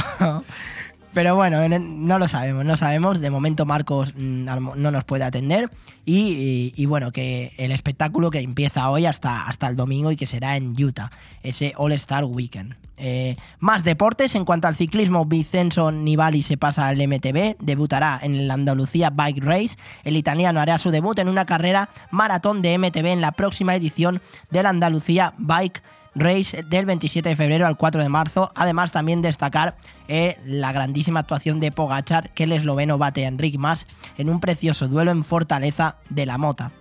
Pero bueno, en- no lo sabemos, no sabemos. De momento Marcos mm, no nos puede atender. Y bueno, que el espectáculo que empieza hoy hasta, hasta el domingo y que será en Utah, ese All Star Weekend. Eh, más deportes, en cuanto al ciclismo, Vincenzo Nibali se pasa al MTB, debutará en el Andalucía Bike Race. El italiano hará su debut en una carrera maratón de MTB en la próxima edición del Andalucía Bike Race del 27 de febrero al 4 de marzo. Además, también destacar eh, la grandísima actuación de Pogachar, que el esloveno bate a Enric Mas en un precioso duelo en Fortaleza de la Mota.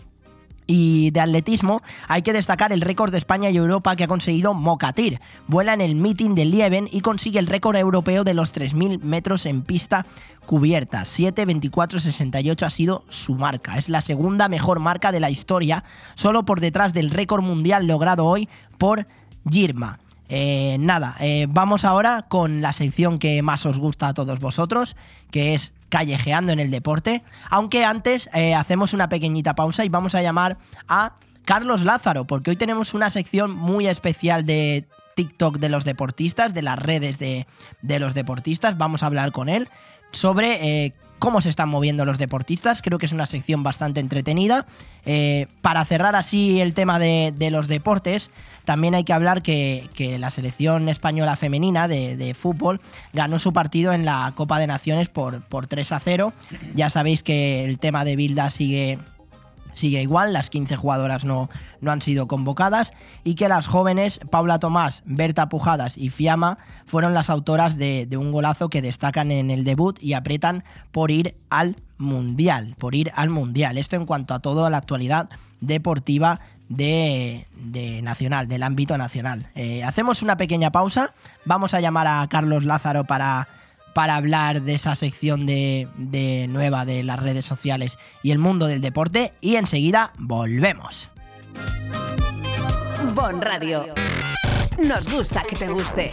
Y de atletismo hay que destacar el récord de España y Europa que ha conseguido Mocatir. Vuela en el meeting de Lieven y consigue el récord europeo de los 3.000 metros en pista cubierta. 7.24.68 ha sido su marca. Es la segunda mejor marca de la historia, solo por detrás del récord mundial logrado hoy por Girma. Eh, nada, eh, vamos ahora con la sección que más os gusta a todos vosotros, que es Callejeando en el Deporte. Aunque antes eh, hacemos una pequeñita pausa y vamos a llamar a Carlos Lázaro, porque hoy tenemos una sección muy especial de TikTok de los deportistas, de las redes de, de los deportistas. Vamos a hablar con él sobre eh, cómo se están moviendo los deportistas. Creo que es una sección bastante entretenida. Eh, para cerrar así el tema de, de los deportes, también hay que hablar que, que la selección española femenina de, de, fútbol ganó su partido en la Copa de Naciones por, por 3 a 0. Ya sabéis que el tema de Bilda sigue sigue igual, las 15 jugadoras no, no han sido convocadas y que las jóvenes Paula Tomás, Berta Pujadas y Fiamma fueron las autoras de, un golazo que destacan en el debut y apretan por ir al Mundial, por ir al Mundial. Esto en cuanto a toda la actualidad deportiva de, de nacional, del ámbito nacional. Eh, hacemos una pequeña pausa, vamos a llamar a Carlos Lázaro para para hablar de esa sección de, de, nueva de las redes sociales y el mundo del deporte y enseguida volvemos. Bon Radio. Nos gusta que te guste.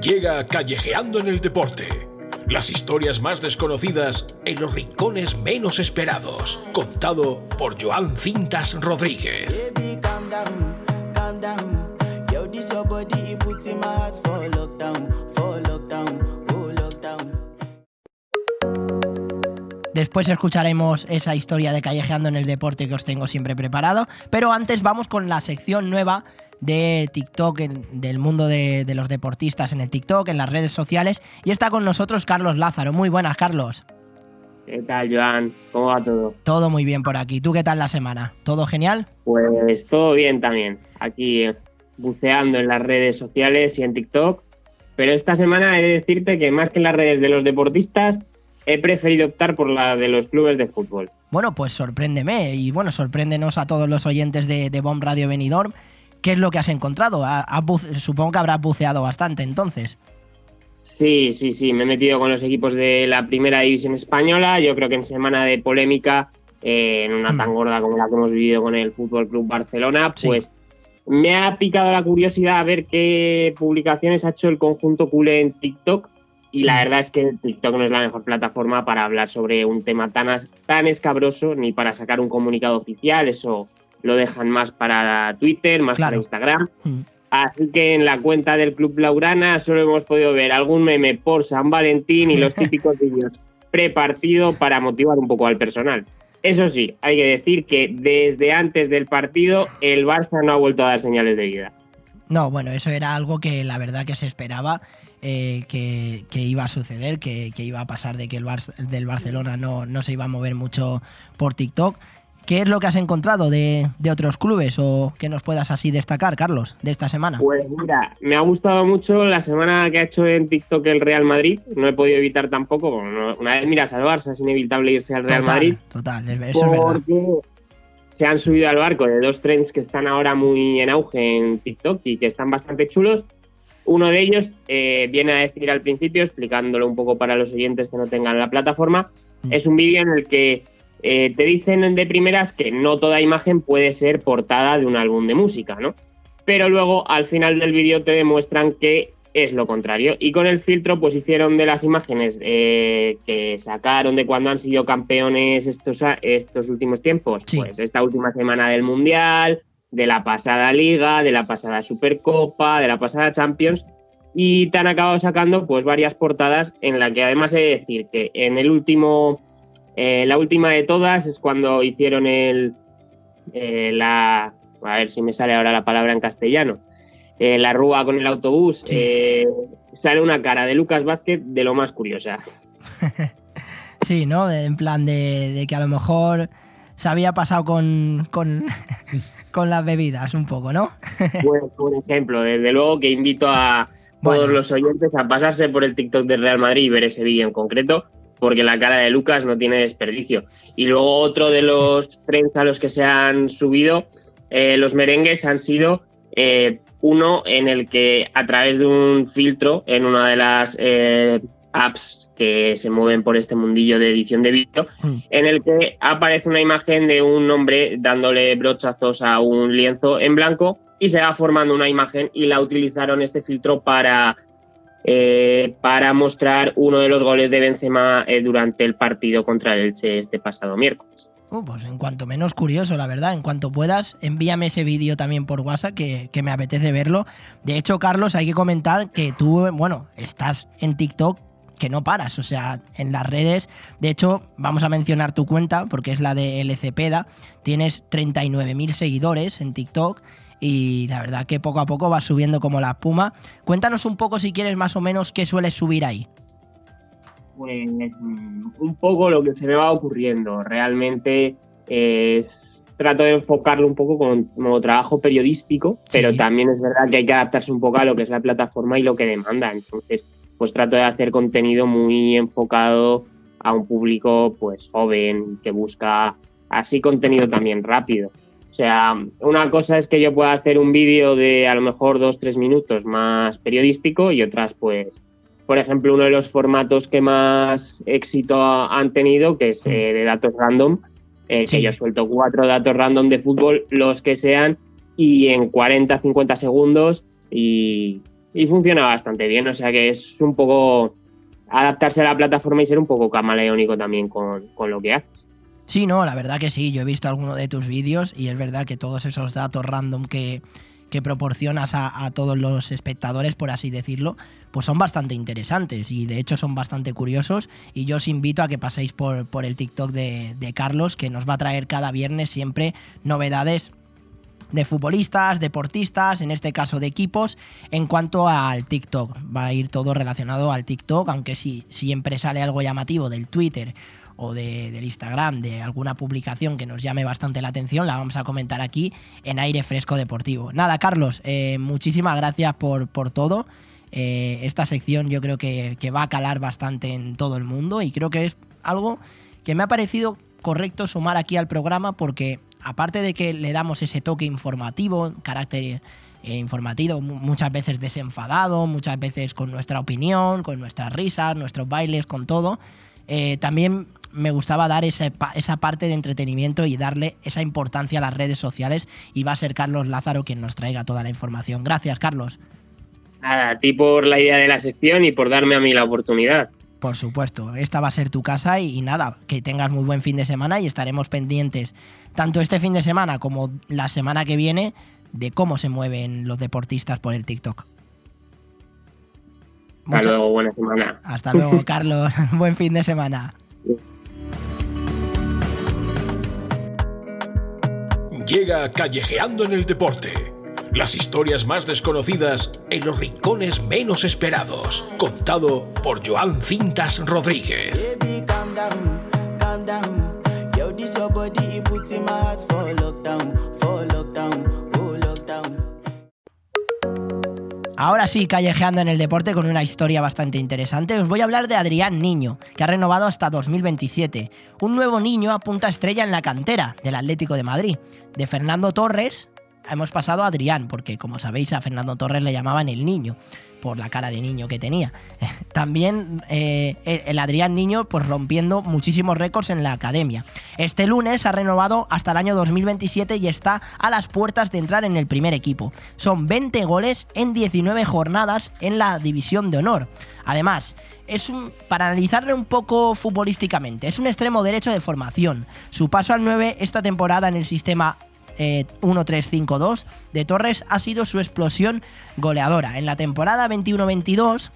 Llega Callejeando en el Deporte. Las historias más desconocidas en los rincones menos esperados. Contado por Joan Cintas Rodríguez. Después escucharemos esa historia de Callejeando en el Deporte que os tengo siempre preparado. Pero antes vamos con la sección nueva de TikTok, en, del mundo de, de, los deportistas en el TikTok, en las redes sociales. Y está con nosotros Carlos Lázaro. Muy buenas, Carlos. ¿Qué tal, Joan? ¿Cómo va todo? Todo muy bien por aquí. ¿Tú qué tal la semana? ¿Todo genial? Pues todo bien también. Aquí buceando en las redes sociales y en TikTok. Pero esta semana he de decirte que más que en las redes de los deportistas, he preferido optar por la de los clubes de fútbol. Bueno, pues sorpréndeme y bueno, sorpréndenos a todos los oyentes de, de Bomb Radio Benidorm ¿Qué es lo que has encontrado? ¿Has Supongo que habrás buceado bastante entonces. Sí, sí, sí. Me he metido con los equipos de la primera división española. Yo creo que en semana de polémica, eh, en una mm. tan gorda como la que hemos vivido con el Fútbol Club Barcelona, sí. pues me ha picado la curiosidad a ver qué publicaciones ha hecho el conjunto culé en TikTok. Y la mm. verdad es que TikTok no es la mejor plataforma para hablar sobre un tema tan, tan escabroso ni para sacar un comunicado oficial. Eso lo dejan más para Twitter, más claro. para Instagram. Mm. Así que en la cuenta del Club Laurana solo hemos podido ver algún meme por San Valentín y los típicos vídeos prepartido para motivar un poco al personal. Eso sí, hay que decir que desde antes del partido el Barça no ha vuelto a dar señales de vida. No, bueno, eso era algo que la verdad que se esperaba eh, que, que, iba a suceder, que, que, iba a pasar de que el Bar del Barcelona no, no se iba a mover mucho por TikTok. ¿Qué es lo que has encontrado de, de, otros clubes o que nos puedas así destacar, Carlos, de esta semana? Pues mira, me ha gustado mucho la semana que ha hecho en TikTok el Real Madrid. No he podido evitar tampoco, una vez miras al Barça, es inevitable irse al Real total, Madrid. Total, eso es verdad. Se han subido al barco de dos trends que están ahora muy en auge en TikTok y que están bastante chulos. Uno de ellos eh, viene a decir al principio, explicándolo un poco para los oyentes que no tengan la plataforma, mm. es un vídeo en el que eh, te dicen de primeras que no toda imagen puede ser portada de un álbum de música, ¿no? pero luego al final del vídeo te demuestran que es lo contrario. Y con el filtro, pues hicieron de las imágenes eh, que sacaron de cuando han sido campeones estos, estos últimos tiempos, pues esta última semana del Mundial, de la pasada Liga, de la pasada Supercopa, de la pasada Champions, y te han acabado sacando pues varias portadas en la que además he de decir que en el último, eh, la última de todas es cuando hicieron el, eh, la, a ver si me sale ahora la palabra en castellano, eh, la rúa con el autobús, sale una cara de Lucas Vázquez de lo más curiosa. sí, ¿no? En plan de, que a lo mejor se había pasado con, con, las bebidas un poco, ¿no? pues, por ejemplo, desde luego que invito a todos los oyentes a pasarse por el TikTok del Real Madrid y ver ese vídeo en concreto, porque la cara de Lucas no tiene desperdicio. Y luego otro de los trends a los que se han subido, eh, los merengues han sido uno en el que a través de un filtro en una de las eh, apps que se mueven por este mundillo de edición de vídeo, mm. en el que aparece una imagen de un hombre dándole brochazos a un lienzo en blanco y se va formando una imagen y la utilizaron este filtro para, eh, para mostrar uno de los goles de Benzema eh, durante el partido contra el Elche este pasado miércoles. Uh, pues en cuanto menos curioso, la verdad. En cuanto puedas, envíame ese vídeo también por WhatsApp, que, me apetece verlo. De hecho, Carlos, hay que comentar que tú, bueno, estás en TikTok que no paras, o sea, en las redes. De hecho, vamos a mencionar tu cuenta, porque es la de LCPeda. Tienes 39.000 seguidores en TikTok y la verdad que poco a poco vas subiendo como la espuma. Cuéntanos un poco, si quieres, más o menos, qué sueles subir ahí pues un poco lo que se me va ocurriendo. Realmente eh, trato de enfocarlo un poco como, trabajo periodístico, pero también es verdad que hay que adaptarse un poco a lo que es la plataforma y lo que demanda. Entonces, pues trato de hacer contenido muy enfocado a un público pues joven que busca así contenido también rápido. O sea, una cosa es que yo pueda hacer un vídeo de a lo mejor dos, tres minutos más periodístico y otras pues por ejemplo, uno de los formatos que más éxito han tenido, que es eh, de datos random, eh, que yo suelto cuatro datos random de fútbol, los que sean, y en 40, 50 segundos, y, funciona bastante bien. O sea que es un poco adaptarse a la plataforma y ser un poco camaleónico también con, lo que haces. Sí, no, la verdad que sí, yo he visto alguno de tus vídeos y es verdad que todos esos datos random que, proporcionas a, a, todos los espectadores, por así decirlo, pues son bastante interesantes y de hecho son bastante curiosos y yo os invito a que paséis por, por el TikTok de, Carlos que nos va a traer cada viernes siempre novedades de futbolistas, deportistas, en este caso de equipos, en cuanto al TikTok. Va a ir todo relacionado al TikTok, aunque si siempre sale algo llamativo del Twitter o del Instagram, de alguna publicación que nos llame bastante la atención, la vamos a comentar aquí en Aire Fresco Deportivo. Nada, Carlos, eh, muchísimas gracias por, por todo. Eh, esta sección yo creo que, va a calar bastante en todo el mundo y creo que es algo que me ha parecido correcto sumar aquí al programa porque aparte de que le damos ese toque informativo, carácter eh, informativo, muchas veces desenfadado, muchas veces con nuestra opinión, con nuestras risas, nuestros bailes, con todo, también me gustaba dar esa, esa, parte de entretenimiento y darle esa importancia a las redes sociales y va a ser Carlos Lázaro quien nos traiga toda la información. Gracias, Carlos. Nada, a ti por la idea de la sección y por darme a mí la oportunidad. Por supuesto, esta va a ser tu casa y, nada, que tengas muy buen fin de semana y estaremos pendientes tanto este fin de semana como la semana que viene de cómo se mueven los deportistas por el TikTok. Hasta luego, buena semana. Hasta luego, Carlos. buen fin de semana. Llega callejeando en el deporte las historias más desconocidas en los rincones menos esperados. Contado por Joan Cintas Rodríguez. Ahora sí, callejeando en el deporte con una historia bastante interesante, os voy a hablar de Adrián Niño, que ha renovado hasta 2027. Un nuevo niño apunta estrella en la cantera del Atlético de Madrid. De Fernando Torres, hemos pasado a Adrián, porque como sabéis a Fernando Torres le llamaban el niño. Por la cara de niño que tenía. También eh, el, Adrián Niño pues rompiendo muchísimos récords en la academia. Este lunes ha renovado hasta el año 2027 y está a las puertas de entrar en el primer equipo. Son 20 goles en 19 jornadas en la división de honor. Además, es un, para analizarle un poco futbolísticamente, es un extremo derecho de formación. Su paso al 9 esta temporada en el sistema eh, 1-3-5-2 de Torres ha sido su explosión goleadora. En la temporada 21-22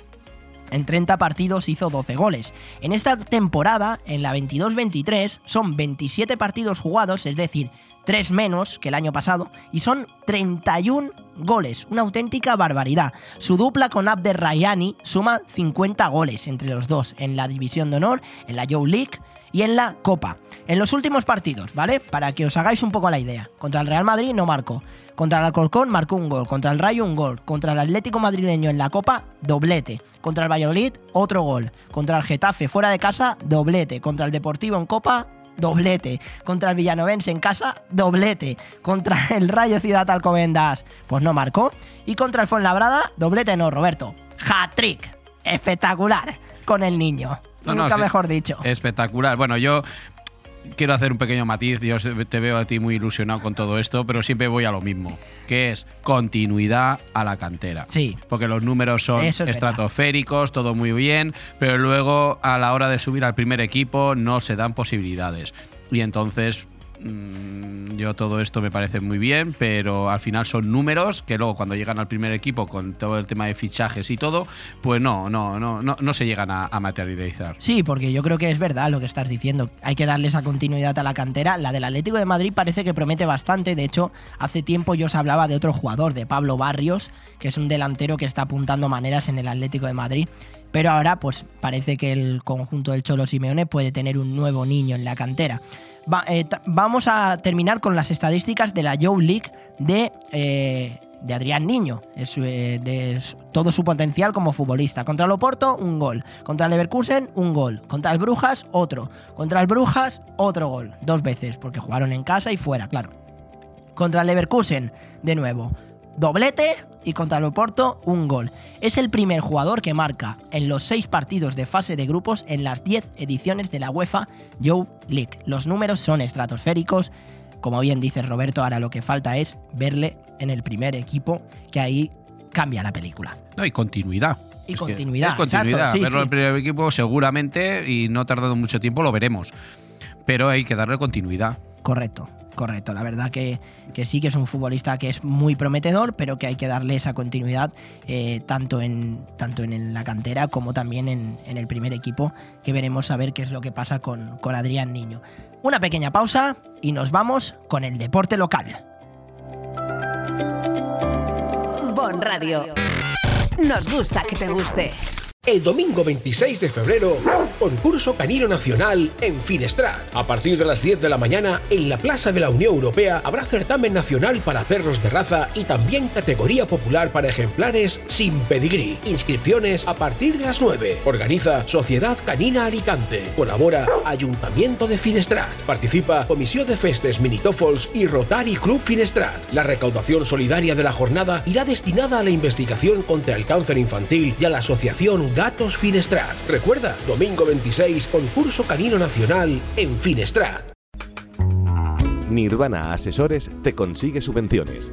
en 30 partidos hizo 12 goles. En esta temporada, en la 22-23, son 27 partidos jugados, es decir, 3 menos que el año pasado, y son 31 goles, una auténtica barbaridad. Su dupla con Abder Rayani suma 50 goles entre los dos en la División de Honor, en la Joe League y en la Copa. En los últimos partidos, ¿vale? Para que os hagáis un poco la idea. Contra el Real Madrid no marcó. Contra el Alcorcón marcó un gol. Contra el Rayo un gol. Contra el Atlético Madrileño en la Copa, doblete. Contra el Valladolid, otro gol. Contra el Getafe fuera de casa, doblete. Contra el Deportivo en Copa, doblete. Contra el Villanovense en casa, doblete. Contra el Rayo Ciudad Alcobendas, pues no marcó. Y contra el Fuenlabrada, doblete no, Roberto. Hat-trick. Espectacular. Con el niño. No, no, Nunca sí. mejor dicho. Espectacular. Bueno, yo quiero hacer un pequeño matiz. Yo te veo a ti muy ilusionado con todo esto, pero siempre voy a lo mismo, que es continuidad a la cantera. Sí. Porque los números son es estratosféricos, todo muy bien, pero luego a la hora de subir al primer equipo no se dan posibilidades. Y entonces yo todo esto me parece muy bien, pero al final son números que luego cuando llegan al primer equipo con todo el tema de fichajes y todo, pues no, no, no, no, no se llegan a, a materializar. Sí, porque yo creo que es verdad lo que estás diciendo. Hay que darle esa continuidad a la cantera. La del Atlético de Madrid parece que promete bastante. De hecho, hace tiempo yo os hablaba de otro jugador, de Pablo Barrios, que es un delantero que está apuntando maneras en el Atlético de Madrid. Pero ahora, pues parece que el conjunto del Cholo Simeone puede tener un nuevo niño en la cantera. Eh, vamos a terminar con las estadísticas de la Joe League de, eh, de Adrián Niño, eh, de todo su potencial como futbolista. Contra el Oporto, un gol. Contra el Leverkusen, un gol. Contra el Brujas, otro. Contra el Brujas, otro gol. Dos veces, porque jugaron en casa y fuera, claro. Contra el Leverkusen, de nuevo. Doblete y contra el Oporto, un gol. Es el primer jugador que marca en los seis partidos de fase de grupos en las 10 ediciones de la UEFA Joe League. Los números son estratosféricos. Como bien dice Roberto, ahora lo que falta es verle en el primer equipo, que ahí cambia la película. No, y continuidad. Y Es continuidad, Es continuidad. exacto, sí, Verlo sí. en el primer equipo seguramente y no tardando mucho tiempo lo veremos. Pero hay que darle continuidad. Correcto, correcto. La verdad que, que sí que es un futbolista que es muy prometedor, pero que hay que darle esa continuidad eh, tanto, en, tanto en la cantera como también en, en el primer equipo, que veremos a ver qué es lo que pasa con, con Adrián Niño. Una pequeña pausa y nos vamos con el deporte local. Bon Radio. Nos gusta que te guste. El domingo 26 de febrero, concurso canino nacional en Finestrat. A partir de las 10 de la mañana, en la Plaza de la Unión Europea habrá certamen nacional para perros de raza y también categoría popular para ejemplares sin pedigrí. Inscripciones a partir de las 9. Organiza Sociedad Canina Alicante. Colabora Ayuntamiento de Finestrat. Participa Comisión de Festes Minitòfols y Rotary Club Finestrat. La recaudación solidaria de la jornada irá destinada a la investigación contra el cáncer infantil y a la asociación Gatos Finestrat. Recuerda, domingo 26, concurso canino nacional en Finestrat. Nirvana Asesores te consigue subvenciones.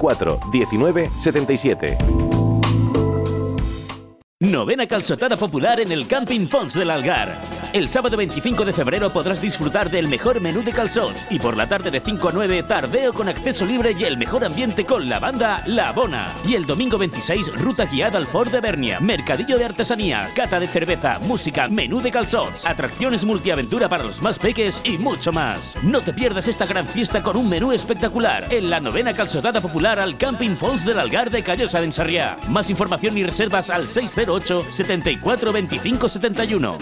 19 77. Novena calzotada popular en el Camping Fons del Algar. El sábado 25 de febrero podrás disfrutar del mejor menú de calzots y por la tarde de 5 a 9 tardeo con acceso libre y el mejor ambiente con la banda La Bona. Y el domingo 26 ruta guiada al Fort de Bernia, mercadillo de artesanía, cata de cerveza, música, menú de calzots, atracciones multiaventura para los más peques y mucho más. No te pierdas esta gran fiesta con un menú espectacular en la novena calzotada popular al Camping Fons del Algar de Callosa de Ensarriá. Más información y reservas al 608 74 25 71.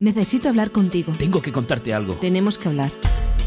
Necesito hablar contigo. Tengo que contarte algo. Tenemos que hablar.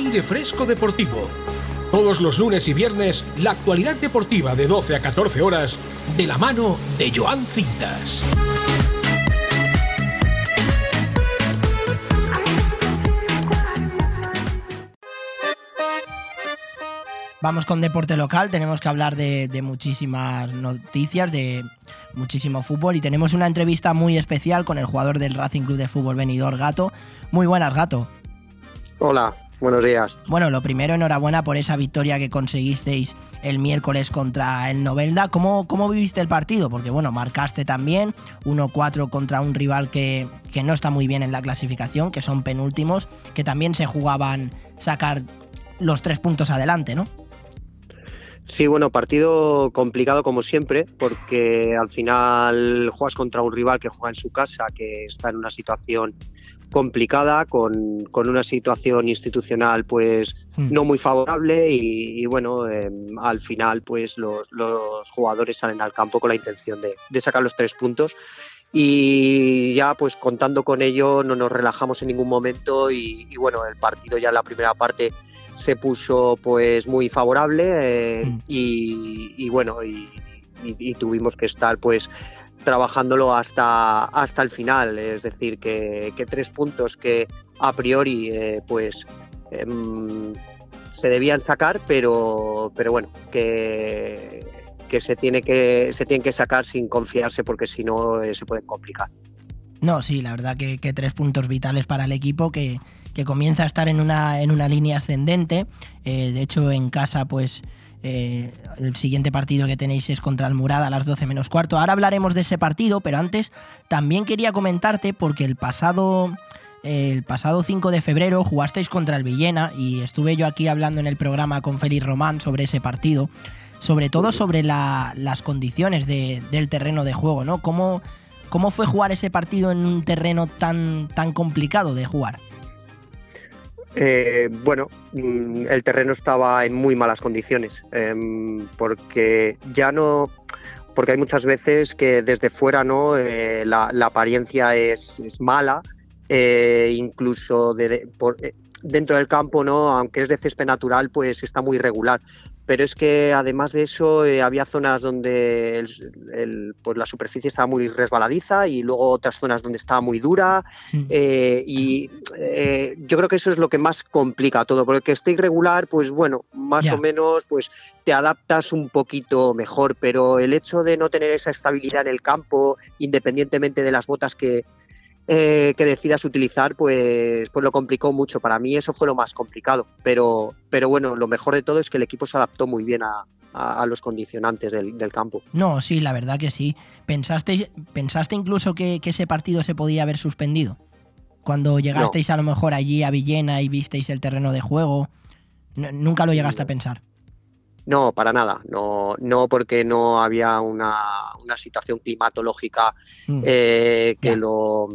Aire Fresco Deportivo. Todos los lunes y viernes, la actualidad deportiva de 12 a 14 horas, de la mano de Joan Cintas. Vamos con deporte local, tenemos que hablar de, de, muchísimas noticias, de muchísimo fútbol y tenemos una entrevista muy especial con el jugador del Racing Club de Fútbol Benidorm, Gato. Muy buenas, Gato. Hola, buenos días. Bueno, lo primero, enhorabuena por esa victoria que conseguisteis el miércoles contra el Novelda. ¿Cómo, cómo viviste el partido? Porque bueno, marcaste también 1-4 contra un rival que, que no está muy bien en la clasificación, que son penúltimos, que también se jugaban sacar los tres puntos adelante, ¿no? Sí, bueno, partido complicado como siempre, porque al final juegas contra un rival que juega en su casa, que está en una situación complicada, con, con una situación institucional pues mm. no muy favorable y, y bueno, eh, al final pues los, los, jugadores salen al campo con la intención de, de sacar los tres puntos y ya pues contando con ello no nos relajamos en ningún momento y, y bueno, el partido ya en la primera parte se puso pues muy favorable eh, mm. y, y, bueno y, y, tuvimos que estar pues trabajándolo hasta, hasta el final es decir que, que tres puntos que a priori eh, pues eh, se debían sacar pero pero bueno que que se tiene que se tienen que sacar sin confiarse porque si no eh, se pueden complicar no sí la verdad que, que tres puntos vitales para el equipo que que comienza a estar en una, en una línea ascendente. Eh, de hecho, en casa, pues eh, el siguiente partido que tenéis es contra el Murada a las 12 menos cuarto. Ahora hablaremos de ese partido, pero antes también quería comentarte porque el pasado, el pasado 5 de febrero jugasteis contra el Villena y estuve yo aquí hablando en el programa con Félix Román sobre ese partido, sobre todo sobre la, las condiciones de, del terreno de juego, ¿no? ¿Cómo, ¿Cómo fue jugar ese partido en un terreno tan, tan complicado de jugar? Eh, bueno, mm, el terreno estaba en muy malas condiciones, eh, porque ya no, porque hay muchas veces que desde fuera no eh, la, apariencia es, mala, eh, incluso de, por, eh, dentro del campo, no, aunque es de césped natural, pues está muy irregular pero es que además de eso eh, había zonas donde el, el, pues la superficie estaba muy resbaladiza y luego otras zonas donde estaba muy dura mm. eh, y eh, yo creo que eso es lo que más complica todo, porque que esté irregular, pues bueno, más yeah. o menos pues te adaptas un poquito mejor, pero el hecho de no tener esa estabilidad en el campo, independientemente de las botas que, eh, que decidas utilizar, pues, pues lo complicó mucho. Para mí eso fue lo más complicado. Pero, pero bueno, lo mejor de todo es que el equipo se adaptó muy bien a, a, a los condicionantes del, del, campo. No, sí, la verdad que sí. ¿Pensaste, pensaste incluso que, que ese partido se podía haber suspendido? Cuando llegasteis no. a lo mejor allí a Villena y visteis el terreno de juego, nunca lo llegaste a pensar. No, para nada. No, no porque no había una, una situación climatológica mm. eh, que yeah. lo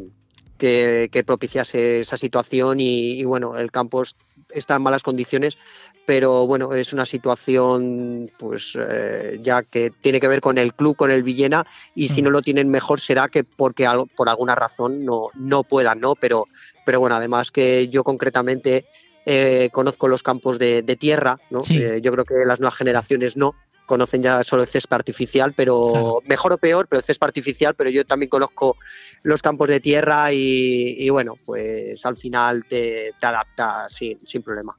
que, que, propiciase esa situación y, y, bueno, el campo está en malas condiciones, pero bueno, es una situación pues eh, ya que tiene que ver con el club, con el Villena y si mm. no lo tienen mejor será que porque algo, por alguna razón no, no puedan, ¿no? Pero, pero bueno, además que yo concretamente eh, conozco los campos de, de tierra, ¿no? Sí. Eh, yo creo que las nuevas generaciones no, conocen ya solo el césped artificial, pero mejor o peor, pero el césped artificial, pero yo también conozco los campos de tierra y, bueno, pues al final te, te adaptas sin, sin problema.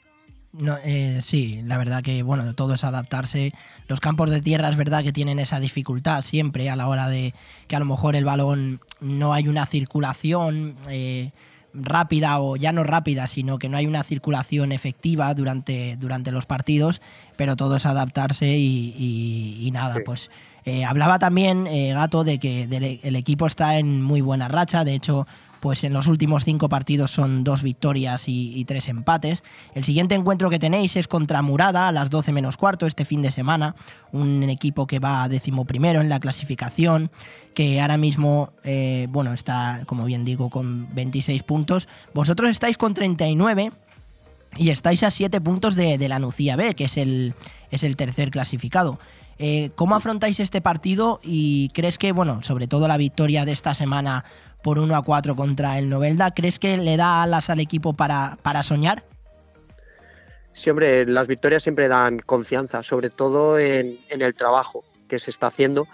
No, eh, sí, la verdad que bueno, todo es adaptarse. Los campos de tierra es verdad que tienen esa dificultad siempre a la hora de que a lo mejor el balón no hay una circulación eh, rápida o ya no rápida, sino que no hay una circulación efectiva durante, durante los partidos, pero todo es adaptarse y, nada, pues eh, hablaba también Gato de que el equipo está en muy buena racha, de hecho pues en los últimos cinco partidos son dos victorias y, tres empates. El siguiente encuentro que tenéis es contra Murada a las 12 menos cuarto este fin de semana, un equipo que va a primero en la clasificación, que ahora mismo, eh, bueno, está, como bien digo, con 26 puntos. Vosotros estáis con 39 y estáis a 7 puntos de, la Nucía B, que es el, es el tercer clasificado. Eh, ¿Cómo afrontáis este partido y crees que, bueno, sobre todo la victoria de esta semana por 1 a 4 contra el Novelda. ¿Crees que le da alas al equipo para, para soñar? Sí, hombre, las victorias siempre dan confianza, sobre todo en, en el trabajo que se está haciendo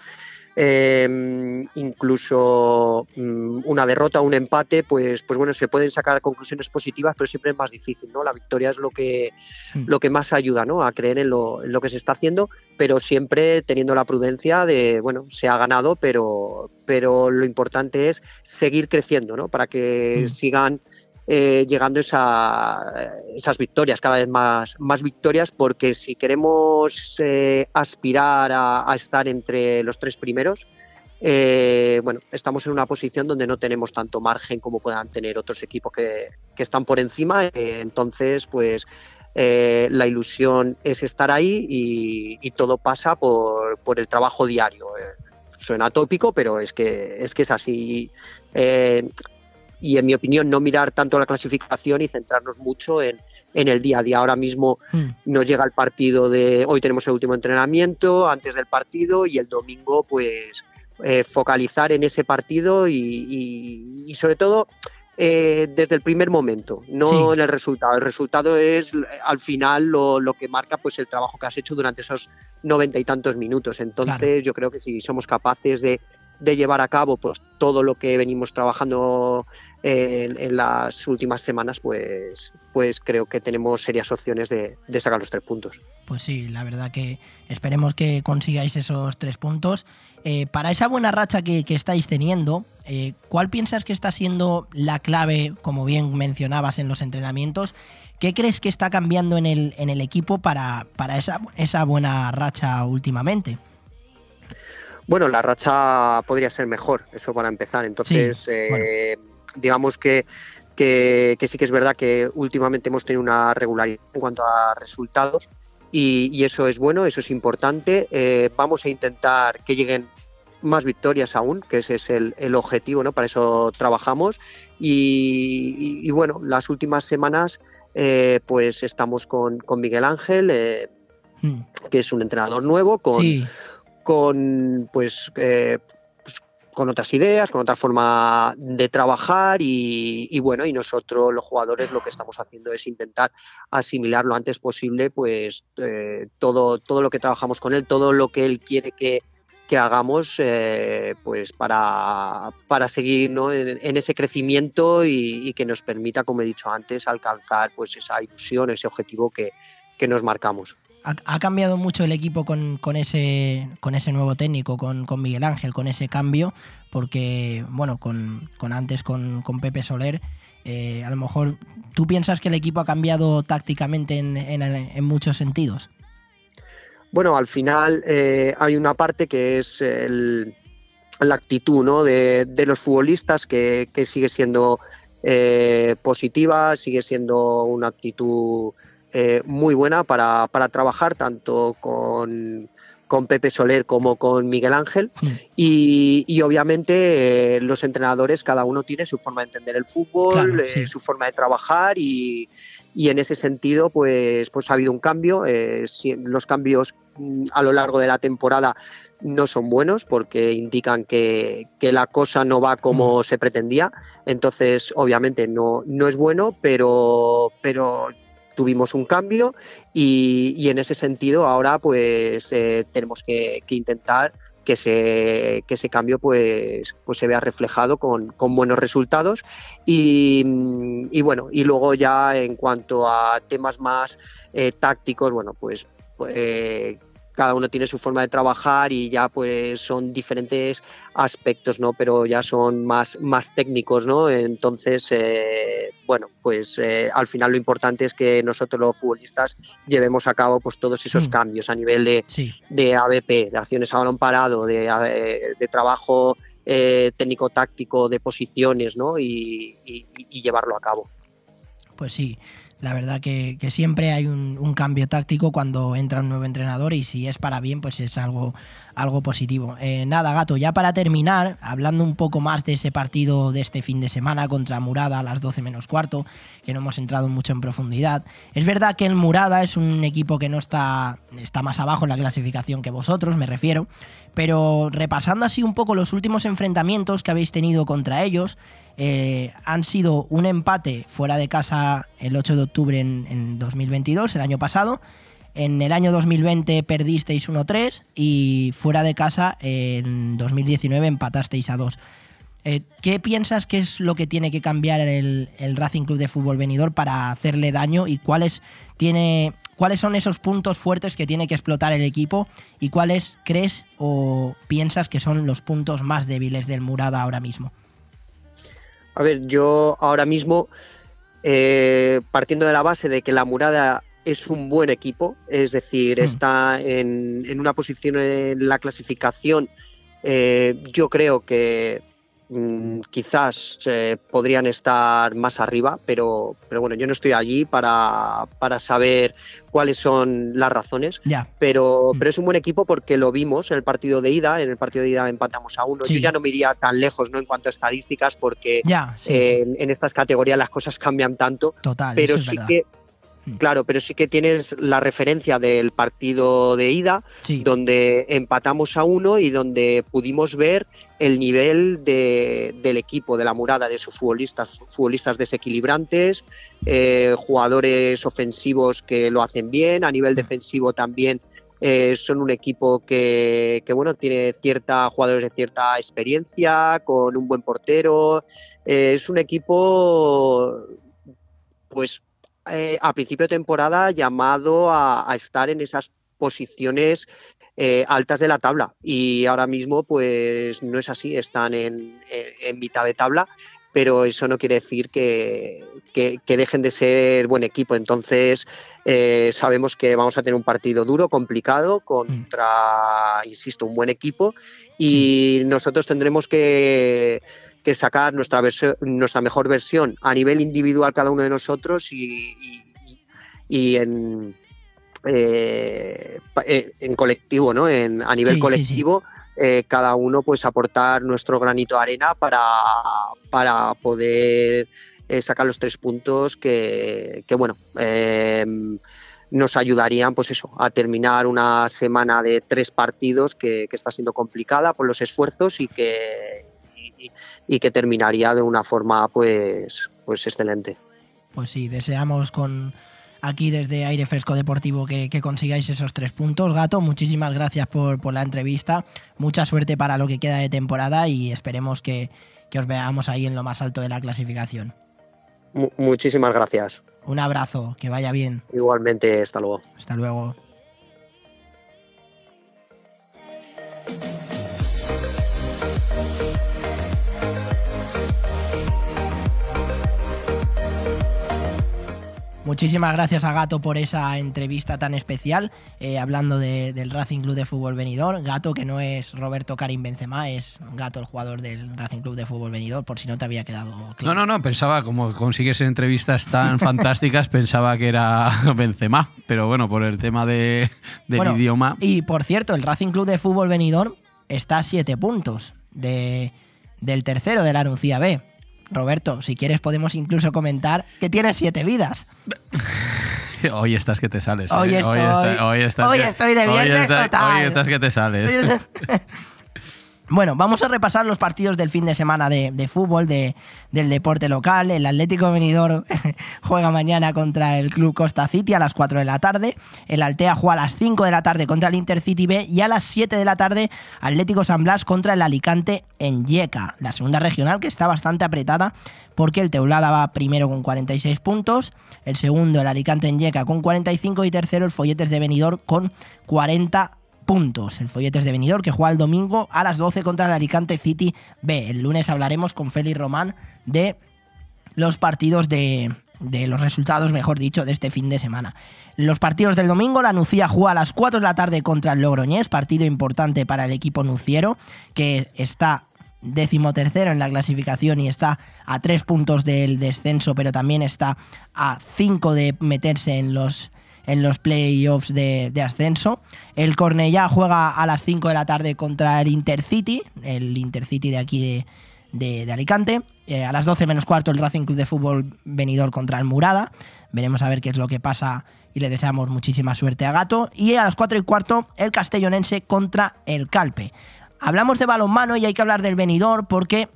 Em, incluso mm, una derrota un empate, pues, pues bueno, se pueden sacar conclusiones positivas, pero siempre es más difícil, ¿no? La victoria es lo que, hmm. lo que más ayuda, ¿no? A creer en lo, en lo, que se está haciendo, pero siempre teniendo la prudencia de, bueno, se ha ganado, pero, pero lo importante es seguir creciendo, ¿no? Para que hmm. sigan eh, llegando esa, esas victorias, cada vez más, más victorias, porque si queremos eh, aspirar a, estar entre los tres primeros, eh, bueno, estamos en una posición donde no tenemos tanto margen como puedan tener otros equipos que, que están por encima. entonces, pues la ilusión es estar ahí y, todo pasa por, por, el trabajo diario. suena tópico, pero es que es, que es así y en mi opinión no mirar tanto la clasificación y centrarnos mucho en, el día a día. Ahora mismo mm. nos llega el partido de hoy tenemos el último entrenamiento antes del partido y el domingo pues eh, focalizar en ese partido y, sobre todo eh, desde el primer momento, no en el resultado. El resultado es al final lo, que marca pues el trabajo que has hecho durante esos noventa y tantos minutos. Entonces yo creo que si somos capaces de, de llevar a cabo pues todo lo que venimos trabajando en, las últimas semanas, pues, pues creo que tenemos serias opciones de, sacar los tres puntos. Pues sí, la verdad que esperemos que consigáis esos tres puntos. Eh, para esa buena racha que, estáis teniendo, eh, ¿cuál piensas que está siendo la clave, como bien mencionabas en los entrenamientos? ¿Qué crees que está cambiando en el, en el equipo para, para esa, esa buena racha últimamente? Bueno, la racha podría ser mejor, eso para empezar. Entonces, eh, digamos que, que, sí que es verdad que últimamente hemos tenido una regularidad en cuanto a resultados y, eso es bueno, eso es importante. Eh, vamos a intentar que lleguen más victorias aún, que ese es el, objetivo, ¿no? Para eso trabajamos. Y, bueno, las últimas semanas eh, pues estamos con, Miguel Ángel, eh, hmm. que es un entrenador nuevo, con, con pues con otras ideas, con otra forma de trabajar y, bueno, y nosotros los jugadores lo que estamos haciendo es intentar asimilar lo antes posible pues eh, todo, todo lo que trabajamos con él, todo lo que él quiere que, hagamos eh, pues para, para seguir en, ese crecimiento y, que nos permita, como he dicho antes, alcanzar pues esa ilusión, ese objetivo que, que nos marcamos ha, cambiado mucho el equipo con, ese, nuevo técnico, con, Miguel Ángel, con ese cambio, porque, bueno, con, antes con, Pepe Soler, eh, a lo mejor tú piensas que el equipo ha cambiado tácticamente en, muchos sentidos. Bueno, al final eh, hay una parte que es la actitud ¿no? de, los futbolistas que, sigue siendo eh, positiva, sigue siendo una actitud eh, muy buena para, trabajar tanto con, Pepe Soler como con Miguel Ángel mm. y, obviamente eh, los entrenadores cada uno tiene su forma de entender el fútbol, eh, su forma de trabajar y, en ese sentido pues, pues ha habido un cambio. los cambios mm, a lo largo de la temporada no son buenos porque indican que, la cosa no va como mm. se pretendía. Entonces, obviamente, no, no es bueno, pero, pero tuvimos un cambio y, y en ese sentido ahora pues eh, tenemos que, intentar que ese, que ese cambio pues, pues se vea reflejado con, con buenos resultados. Y, y, bueno y luego ya en cuanto a temas más eh, tácticos bueno pues eh, cada uno tiene su forma de trabajar y ya pues son diferentes aspectos, ¿no? Pero ya son más, más técnicos, ¿no? Entonces, eh, bueno, pues eh, al final lo importante es que nosotros los futbolistas llevemos a cabo pues todos esos Mm. cambios a nivel de, Sí. de ABP, de acciones a balón parado, de, eh, de trabajo eh, técnico-táctico, de posiciones, ¿no? Y, y- y llevarlo a cabo. Pues sí, la verdad que, que siempre hay un, cambio táctico cuando entra un nuevo entrenador y si es para bien, pues es algo, algo positivo. Eh, nada, gato, ya para terminar, hablando un poco más de ese partido de este fin de semana contra Murada a las 12 menos cuarto, que no hemos entrado mucho en profundidad. Es verdad que el Murada es un equipo que no está, está más abajo en la clasificación que vosotros, me refiero, pero repasando así un poco los últimos enfrentamientos que habéis tenido contra ellos, eh, han sido un empate fuera de casa el 8 de octubre en, en 2022, el año pasado. En el año 2020 perdisteis 1-3 y fuera de casa en 2019 empatasteis a 2. Eh, ¿Qué piensas que es lo que tiene que cambiar el, el Racing Club de Fútbol Venidor para hacerle daño y cuáles, tiene, cuáles son esos puntos fuertes que tiene que explotar el equipo y cuáles crees o piensas que son los puntos más débiles del Murada ahora mismo? A ver, yo ahora mismo, eh, partiendo de la base de que la Murada es un buen equipo, es decir, está en, en una posición en la clasificación, eh, yo creo que mm, quizás eh, podrían estar más arriba, pero, pero bueno, yo no estoy allí para, para saber cuáles son las razones. Ya. Pero, pero es un buen equipo porque lo vimos en el partido de ida. En el partido de ida empatamos a uno. Sí. Yo ya no me iría tan lejos ¿no? en cuanto a estadísticas porque Ya, sí, eh, En, en estas categorías las cosas cambian tanto. Total, pero sí verdad. que. Claro, pero sí que tienes la referencia del partido de ida, donde empatamos a uno y donde pudimos ver el nivel de- del equipo, de la murada, de sus futbolistas, futbolistas desequilibrantes, eh, jugadores ofensivos que lo hacen bien, a nivel defensivo también eh, son un equipo que, que, bueno, tiene cierta, jugadores de cierta experiencia, con un buen portero. Eh, es un equipo, pues, eh, a principio de temporada llamado a, estar en esas posiciones eh, altas de la tabla. Y ahora mismo, pues, no es así, están en mitad de tabla. Pero eso no quiere decir que, que- que dejen de ser buen equipo. Entonces, eh, sabemos que vamos a tener un partido duro, complicado, contra, insisto, un buen equipo. Y nosotros tendremos que, que sacar nuestra, nuestra mejor versión a nivel individual cada uno de nosotros y, y- y en, eh, en colectivo, ¿no? En, a nivel Sí, sí, sí. colectivo, eh, cada uno pues aportar nuestro granito de arena para, para poder eh, sacar los tres puntos que, bueno, eh, nos ayudarían pues eso, a terminar una semana de tres partidos que, está siendo complicada por los esfuerzos y que, y, y que terminaría de una forma pues, pues excelente. Pues sí, deseamos con aquí desde Aire Fresco Deportivo que, que consigáis esos tres puntos. Gato, muchísimas gracias por, por la entrevista. Mucha suerte para lo que queda de temporada y esperemos que, que os veamos ahí en lo más alto de la clasificación. Mu- muchísimas gracias. Un abrazo, que vaya bien. Igualmente, hasta luego. Hasta luego. Muchísimas gracias a Gato por esa entrevista tan especial, eh, hablando de- del Racing Club de Fútbol Venidor. Gato, que no es Roberto Karim Benzema, es Gato, el jugador del Racing Club de Fútbol Venidor, por si no te había quedado No, claro. no, no, pensaba, como consigues entrevistas tan fantásticas, pensaba que era Benzema, pero bueno, por el tema de, del Bueno, idioma. Y por cierto, el Racing Club de Fútbol Venidor está a 7 puntos de, del tercero de la Nucía B. Roberto, si quieres podemos incluso comentar que tiene 7 vidas. Hoy estás que te sales. ¿eh? Hoy estoy- está- hoy estás hoy que- estoy de hoy viernes total. Hoy estás que te sales. Bueno, vamos a repasar los partidos del fin de semana de, de fútbol, de, del deporte local. El Atlético Benidorm juega mañana contra el Club Costa City a las 4 de la tarde. El Altea juega a las 5 de la tarde contra el Intercity B y a las 7 de la tarde Atlético San Blas contra el Alicante en Yeca. La segunda regional que está bastante apretada porque el Teulada va primero con 46 puntos, el segundo el Alicante en Yeca con 45 y tercero el Folletes de Benidorm con 40 puntos. El Folletes de Benidorm que juega el domingo a las 12 contra el Alicante City B. El lunes hablaremos con Félix Román de los partidos de, de los resultados, mejor dicho, de este fin de semana. Los partidos del domingo, la Nucía juega a las 4 de la tarde contra el Logroñés, partido importante para el equipo nuciero, que está decimotercero en la clasificación y está a 3 puntos del descenso, pero también está a 5 de meterse en los en los playoffs de, de, ascenso. El Cornellá juega a las 5 de la tarde contra el Intercity, el Intercity de aquí de, Alicante. Eh, a las 12 menos cuarto el Racing Club de Fútbol venidor contra el Murada. Veremos a ver qué es lo que pasa y le deseamos muchísima suerte a Gato. Y a las 4 y cuarto el Castellonense contra el Calpe. Hablamos de balonmano y hay que hablar del venidor porque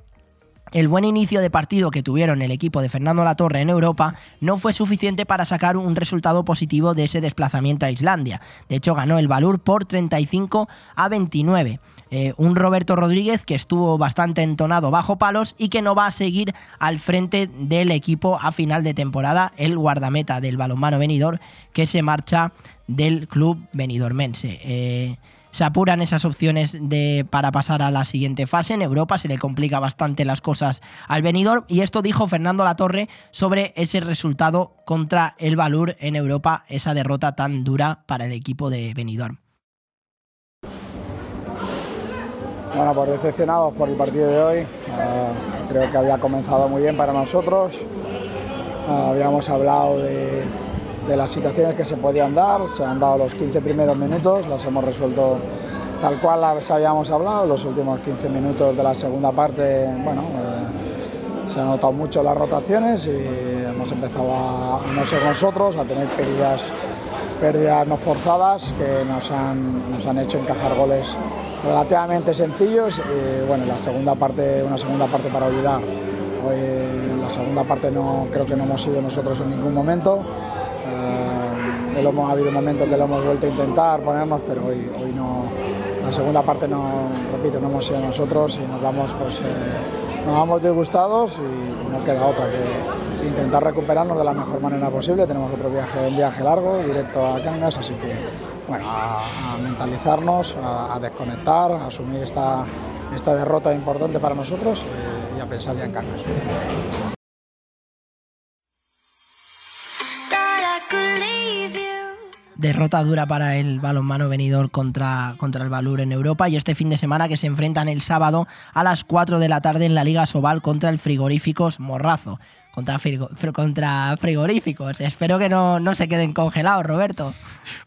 el buen inicio de partido que tuvieron el equipo de Fernando Latorre en Europa no fue suficiente para sacar un resultado positivo de ese desplazamiento a Islandia. De hecho, ganó el Valur por 35 a 29. Eh, un Roberto Rodríguez que estuvo bastante entonado bajo palos y que no va a seguir al frente del equipo a final de temporada, el guardameta del balonmano venidor que se marcha del club venidormense. Eh, se apuran esas opciones de, para pasar a la siguiente fase. En Europa se le complica bastante las cosas al venidor y esto dijo Fernando Latorre sobre ese resultado contra el Valur en Europa, esa derrota tan dura para el equipo de Benidorm. Bueno, pues decepcionados por el partido de hoy. Uh, creo que había comenzado muy bien para nosotros. Uh, habíamos hablado de, de las situaciones que se podían dar, se han dado los 15 primeros minutos, las hemos resuelto tal cual las habíamos hablado, los últimos 15 minutos de la segunda parte, bueno, eh, se han notado mucho las rotaciones y hemos empezado a, a no ser nosotros, a tener pérdidas, pérdidas no forzadas que nos han, nos han hecho encajar goles relativamente sencillos y bueno, la segunda parte, una segunda parte para olvidar. Hoy en la segunda parte no creo que no hemos sido nosotros en ningún momento. Eh, lo hemos, ha habido momentos que lo hemos vuelto a intentar ponernos, pero hoy, hoy no. La segunda parte no, repito, no hemos sido nosotros y nos vamos, pues, eh, nos vamos disgustados y no queda otra que intentar recuperarnos de la mejor manera posible. Tenemos otro viaje, un viaje largo, directo a Cangas, así que bueno, a, mentalizarnos, a, a, desconectar, a asumir esta, esta derrota importante para nosotros eh, y a pensar ya en Cangas. Derrota dura para el balonmano venidor contra, contra el Valur en Europa y este fin de semana que se enfrentan el sábado a las 4 de la tarde en la Liga Sobal contra el Frigoríficos Morrazo. Contra, frigo, contra frigoríficos. Espero que no, no, se queden congelados, Roberto.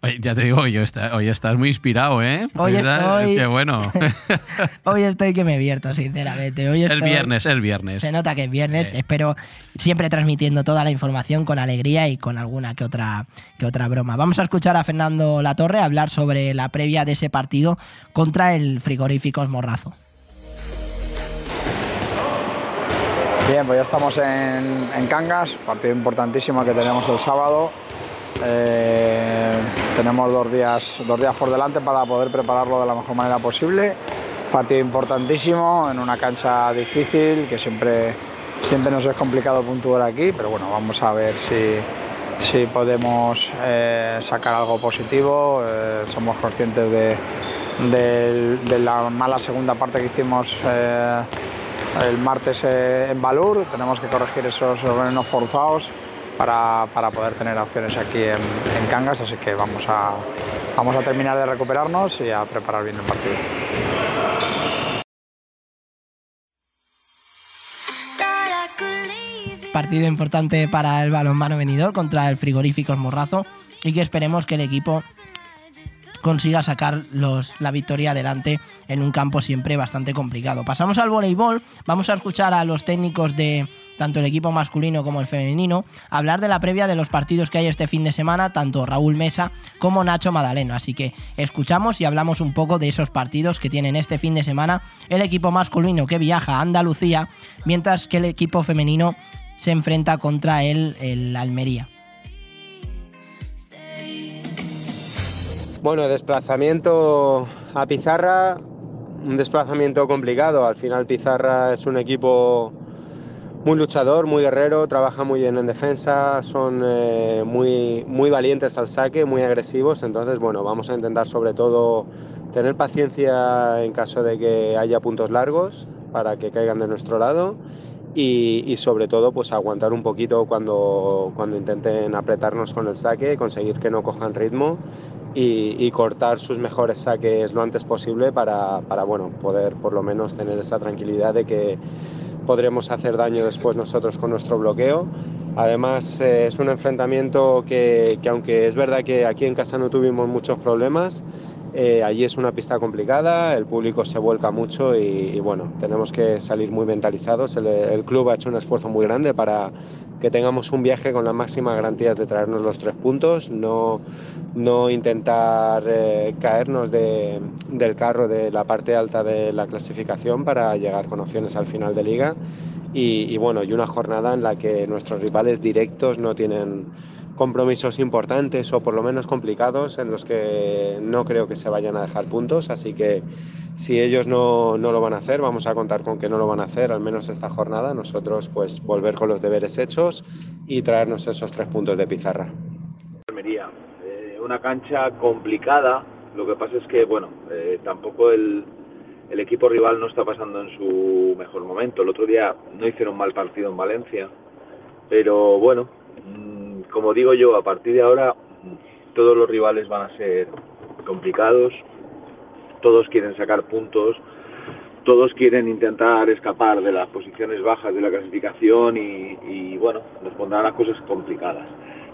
Oye, ya te digo, hoy, está, hoy estás muy inspirado, ¿eh? Hoy estoy... Qué bueno. hoy estoy que me vierto, sinceramente. Hoy estoy... El viernes, el viernes. Se nota que es viernes. Sí. Espero siempre transmitiendo toda la información con alegría y con alguna que otra, que otra broma. Vamos a escuchar a Fernando Latorre hablar sobre la previa de ese partido contra el Frigoríficos Morrazo. Bien, pues ya estamos en, Cangas, partido importantísimo que tenemos el sábado. Eh, tenemos dos días, dos días por delante para poder prepararlo de la mejor manera posible. Partido importantísimo en una cancha difícil que siempre, siempre nos es complicado puntuar aquí, pero bueno, vamos a ver si, si podemos eh, sacar algo positivo. Eh, somos conscientes de, de, la mala segunda parte que hicimos el martes eh, en Valur. Tenemos que corregir esos venenos forzados para, para, poder tener opciones aquí en, en, Cangas, así que vamos a, vamos a terminar de recuperarnos y a preparar bien el partido. Partido importante para el balonmano venidor contra el frigoríficos Morrazo y que esperemos que el equipo consiga sacar los, la victoria adelante en un campo siempre bastante complicado. Pasamos al voleibol, vamos a escuchar a los técnicos de tanto el equipo masculino como el femenino hablar de la previa de los partidos que hay este fin de semana, tanto Raúl Mesa como Nacho Madaleno. Así que escuchamos y hablamos un poco de esos partidos que tienen este fin de semana el equipo masculino que viaja a Andalucía, mientras que el equipo femenino se enfrenta contra el, el Almería. Bueno, desplazamiento a Pizarra, un desplazamiento complicado. Al final Pizarra es un equipo muy luchador, muy guerrero, trabaja muy bien en defensa, son eh, muy, muy valientes al saque, muy agresivos. Entonces, bueno, vamos a intentar sobre todo tener paciencia en caso de que haya puntos largos para que caigan de nuestro lado y, sobre todo pues aguantar un poquito cuando, cuando intenten apretarnos con el saque, conseguir que no cojan ritmo y, y cortar sus mejores saques lo antes posible para, para, bueno, poder por lo menos tener esa tranquilidad de que podremos hacer daño después nosotros con nuestro bloqueo. Además eh, es un enfrentamiento que, que aunque es verdad que aquí en casa no tuvimos muchos problemas, eh, allí es una pista complicada, el público se vuelca mucho y, bueno, tenemos que salir muy mentalizados. El, club ha hecho un esfuerzo muy grande para que tengamos un viaje con las máximas garantías de traernos los tres puntos, no, no intentar eh, caernos de, del carro de la parte alta de la clasificación para llegar con opciones al final de liga. Y, y bueno, y una jornada en la que nuestros rivales directos no tienen compromisos importantes o por lo menos complicados en los que no creo que se vayan a dejar puntos, así que si ellos no, no, lo van a hacer, vamos a contar con que no lo van a hacer, al menos esta jornada, nosotros pues volver con los deberes hechos y traernos esos tres puntos de pizarra. Almería, eh, una cancha complicada, lo que pasa es que bueno, eh, tampoco el, el equipo rival no está pasando en su mejor momento, el otro día no hicieron mal partido en Valencia, pero bueno, como digo yo, a partir de ahora todos los rivales van a ser complicados, todos quieren sacar puntos, todos quieren intentar escapar de las posiciones bajas de la clasificación y, bueno, nos pondrán las cosas complicadas.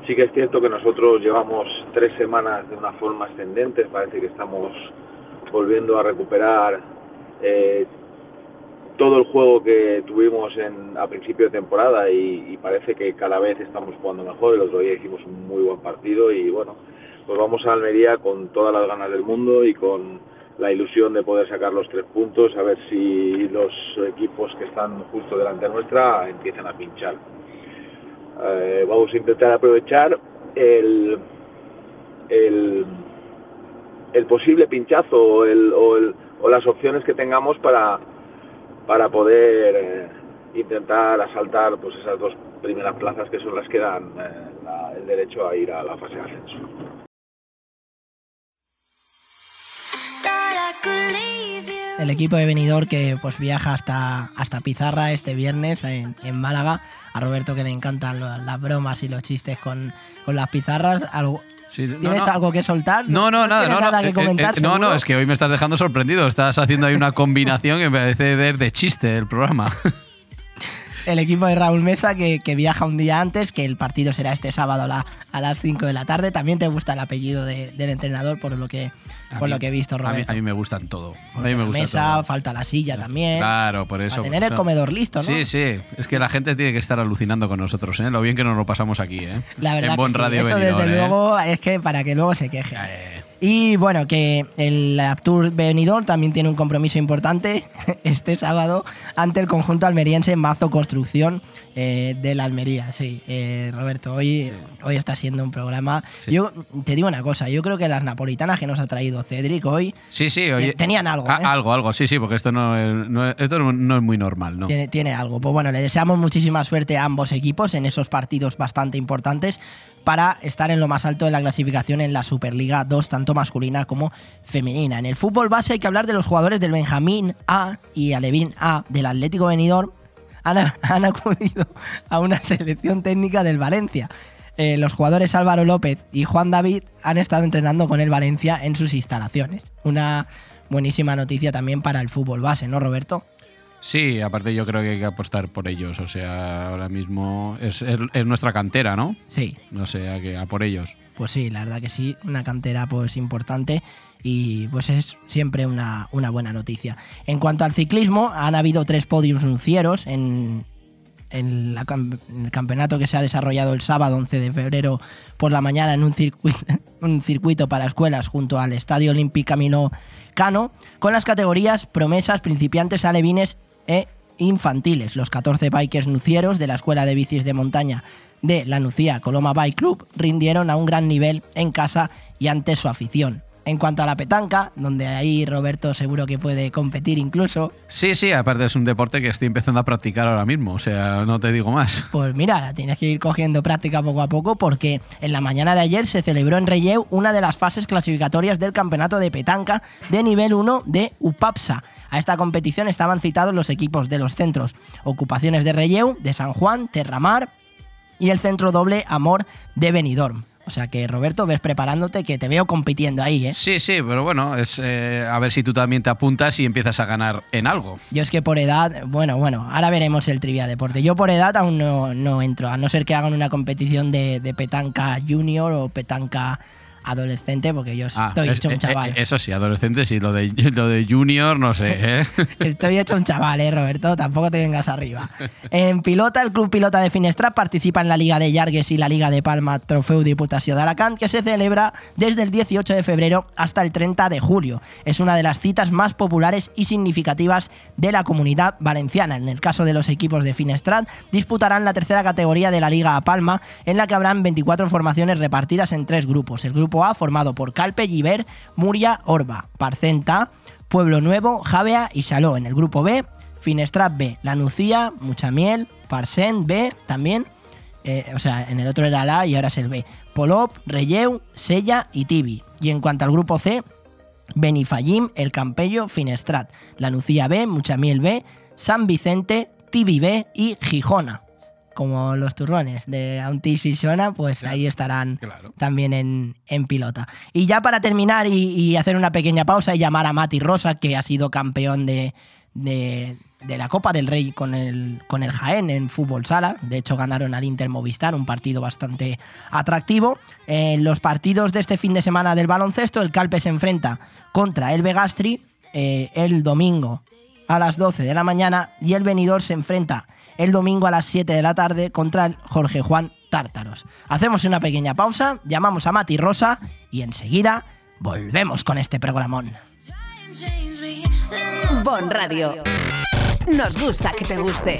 Sí que es cierto que nosotros llevamos tres semanas de una forma ascendente, parece que estamos volviendo a recuperar eh, todo el juego que tuvimos a principio de temporada y, parece que cada vez estamos jugando mejor. El otro día hicimos un muy buen partido y bueno, pues vamos a Almería con todas las ganas del mundo y con la ilusión de poder sacar los tres puntos, a ver si los equipos que están justo delante nuestra empiezan a pinchar. Eh, vamos a intentar aprovechar el, el, posible pinchazo o las opciones que tengamos para para poder eh, intentar asaltar pues esas dos primeras plazas que son las que dan eh, el derecho a ir a la fase de ascenso. El equipo de venidor que pues viaja hasta, hasta Pizarra este viernes en, en Málaga. A Roberto que le encantan las bromas y los chistes con, con las pizarras. Sí, no, ¿Tienes no. algo que soltar? No, no, nada. ¿Tienes No, no, nada que eh, comentar? eh, no, no, seguro? es que hoy me estás dejando sorprendido. Estás haciendo ahí una combinación que me parece de, de chiste el programa. El equipo de Raúl Mesa que, que viaja un día antes, que el partido será este sábado a, la- a las 5 de la tarde. También te gusta el apellido de- del entrenador, por lo que, A por mí- lo que he visto, A mí, Roberto. a mí me gustan todo. A mí me gusta Mesa, todo. falta la silla también. Claro, por eso. Para por tener el comedor listo, ¿no? Sí, sí. Es que la gente tiene que estar alucinando con nosotros, ¿eh? Lo bien que nos lo pasamos aquí, ¿eh? La verdad en que sí, Radio eso desde ¿eh? luego es que para que luego se queje. Y bueno, que el Aptur Benidorm también tiene un compromiso importante este sábado ante el conjunto almeriense Mazo Construcción eh, de la Almería. Sí, eh, Roberto, hoy, hoy está siendo un programa. Yo te digo una cosa, yo creo que las napolitanas que nos ha traído Cedric hoy Sí, sí, oye. tenían algo. a- ¿eh? Algo, algo, sí, sí, porque esto no es, no esto no es muy normal, ¿no? Tiene, tiene algo. Pues bueno, le deseamos muchísima suerte a ambos equipos en esos partidos bastante importantes para estar en lo más alto de la clasificación en la Superliga 2, tanto masculina como femenina. En el fútbol base hay que hablar de los jugadores del Benjamín A y Alevín A del Atlético Benidorm. Han, han acudido a una selección técnica del Valencia. Eh, los jugadores Álvaro López y Juan David han estado entrenando con el Valencia en sus instalaciones. Una buenísima noticia también para el fútbol base, ¿no, Roberto? Sí, aparte yo creo que hay que apostar por ellos. O sea, ahora mismo es, es- es nuestra cantera, ¿no? Sí. O sea, que a por ellos. Pues sí, la verdad que sí, una cantera pues importante y pues es siempre una, una buena noticia. En cuanto al ciclismo, han habido tres podiums nucieros en, en, el campeonato que se ha desarrollado el sábado 11 de febrero por la mañana en un circuito, un circuito para escuelas junto al Estadio Olímpico Camino Cano, con las categorías promesas, principiantes, alevines e infantiles. Los 14 bikers nucieros de la Escuela de Bicis de Montaña de la Nucía Coloma Bike Club rindieron a un gran nivel en casa y ante su afición. En cuanto a la petanca, donde ahí Roberto seguro que puede competir incluso, Sí, sí, aparte es un deporte que estoy empezando a practicar ahora mismo, o sea, no te digo más. Pues mira, tienes que ir cogiendo práctica poco a poco porque en la mañana de ayer se celebró en Relleu una de las fases clasificatorias del campeonato de petanca de nivel 1 de UPAPSA. A esta competición estaban citados los equipos de los centros Ocupaciones de Relleu, de San Juan, Terramar y el centro doble Amor de Benidorm. O sea que Roberto, ves preparándote que te veo compitiendo ahí, ¿eh? Sí, sí, pero bueno, es eh, a ver si tú también te apuntas y empiezas a ganar en algo. Yo es que por edad, bueno, bueno, ahora veremos el trivia deporte. Yo por edad aún no, no entro, a no ser que hagan una competición de, de petanca junior o petanca adolescente, porque yo Ah, estoy es- hecho un eh, chaval. eh, eso sí, adolescentes y lo de, lo de junior, no sé, ¿eh? Estoy hecho un chaval, eh, Roberto, tampoco te vengas arriba. En pilota, el Club Pilota de Finestrat participa en la Liga de Llargues y la Liga de Palma Trofeu Diputació de Alacant, que se celebra desde el 18 de febrero hasta el 30 de julio. Es una de las citas más populares y significativas de la comunidad valenciana. En el caso de los equipos de Finestrat, disputarán la tercera categoría de la Liga a Palma, en la que habrán 24 formaciones repartidas en tres grupos. El grupo A, formado por Calpe, Giver, Muria, Orba, Parcenta, Pueblo Nuevo, Javea y Saló. En el grupo B, Finestrat B, La Nucía, Muchamiel, Parsent B también. eh, o sea, en el otro era la y ahora es el B. Polop, Relleu, Sella y Tibi. Y en cuanto al grupo C, Benifallim, El Campello, Finestrat, La Nucía B, Muchamiel B, San Vicente, Tibi B y Gijona. Como los turrones de Auntis y pues ahí estarán también en, en pilota. Y ya para terminar y, y hacer una pequeña pausa y llamar a Mati Rosa, que ha sido campeón de, de, de la Copa del Rey con el, con el Jaén en fútbol sala. De hecho, ganaron al Inter Movistar, un partido bastante atractivo. En los partidos de este fin de semana del baloncesto, el Calpe se enfrenta contra el Begastri eh, el domingo a las 12 de la mañana y el venidor se enfrenta el domingo a las 7 de la tarde contra el Jorge Juan Tártaros. Hacemos una pequeña pausa, llamamos a Mati Rosa y enseguida volvemos con este programón. Bon Radio. Nos gusta que te guste.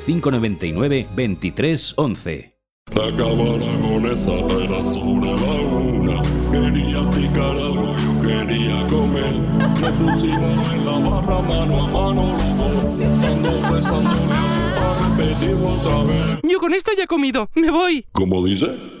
599 23 11. La cámara con esa era sobre la una. Quería picar algo, yo quería comer. Nos pusimos en la barra mano a mano los dos. Ando besándole a tu para repetirlo otra vez. Yo con esto ya he comido. Me voy. ¿Cómo dice?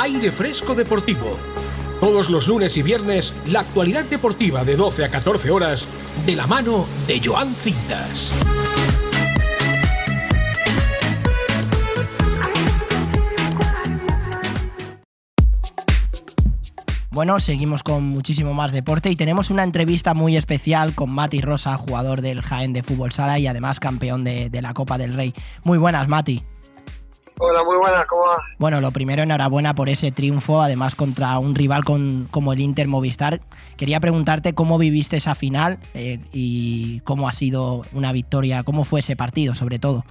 Aire Fresco Deportivo. Todos los lunes y viernes, la actualidad deportiva de 12 a 14 horas, de la mano de Joan Cintas. Bueno, seguimos con muchísimo más deporte y tenemos una entrevista muy especial con Mati Rosa, jugador del Jaén de Fútbol Sala y además campeón de, la Copa del Rey. Muy buenas, Mati. Hola, muy buenas, ¿cómo vas? Bueno, lo primero, enhorabuena por ese triunfo, además contra un rival con, como el Inter Movistar. Quería preguntarte cómo viviste esa final eh, y cómo ha sido una victoria, cómo fue ese partido, sobre todo.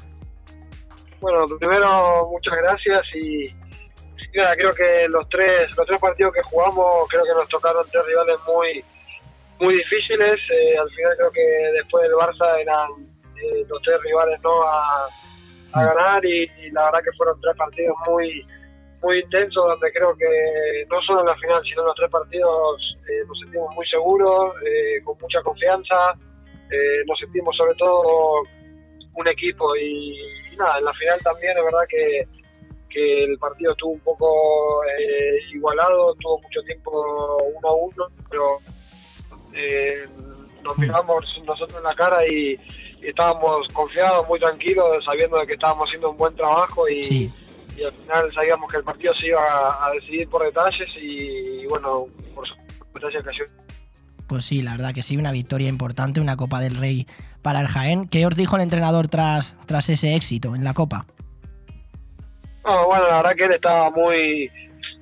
Bueno, primero, muchas gracias y y nada, creo que los tres, los tres partidos que jugamos, creo que nos tocaron tres rivales muy, muy difíciles. Eh, al final creo que después del Barça eran eh, los tres rivales no a, a ganar y, y la verdad que fueron tres partidos muy muy intensos donde creo que no solo en la final sino en los tres partidos eh, nos sentimos muy seguros, eh, con mucha confianza, eh, nos sentimos sobre todo un equipo y, y nada, en la final también es verdad que, que el partido estuvo un poco eh, igualado, tuvo mucho tiempo uno a uno, pero eh, nos miramos nosotros en la cara y estábamos confiados, muy tranquilos, sabiendo de que estábamos haciendo un buen trabajo y, y al final sabíamos que el partido se iba a, a decidir por detalles y, y bueno, por detalles cayó. Pues sí, la verdad que sí, una victoria importante, una Copa del Rey para el Jaén. ¿Qué os dijo el entrenador tras, tras ese éxito en la Copa? No, bueno, la verdad que él estaba muy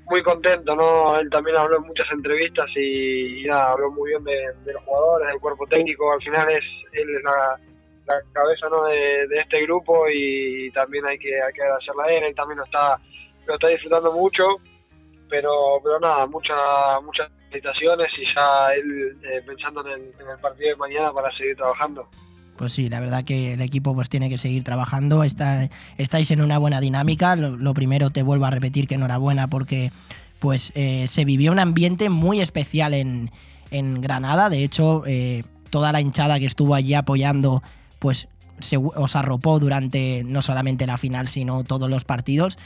muy contento, ¿no? Él también habló en muchas entrevistas y, y nada, habló muy bien de, de los jugadores, del cuerpo técnico. Al final es él es la, la cabeza ¿no? de, de este grupo y también hay que, hay que agradecerle a él. Él también lo está, lo está disfrutando mucho, pero pero nada, muchas muchas felicitaciones y ya él eh, pensando en el, en el partido de mañana para seguir trabajando. Pues sí, la verdad que el equipo pues tiene que seguir trabajando. Está, estáis en una buena dinámica. Lo, lo primero te vuelvo a repetir que enhorabuena porque pues eh, se vivió un ambiente muy especial en, en Granada. De hecho, eh, toda la hinchada que estuvo allí apoyando pues se, os arropó durante no solamente la final sino todos los partidos.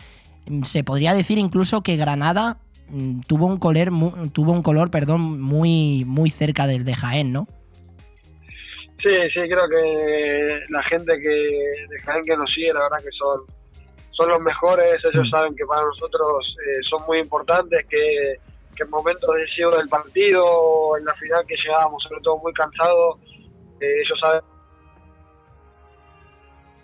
Se podría decir incluso que Granada mm, tuvo un color, mu- tuvo un color, perdón, muy muy cerca del de Jaén, ¿no? Sí, sí, creo que la gente que de Jaén que nos sigue, la verdad que son, son los mejores. Ellos saben que para nosotros eh, son muy importantes, que, que en momentos decisivos del partido, en la final que llegábamos sobre todo muy cansados, eh, ellos saben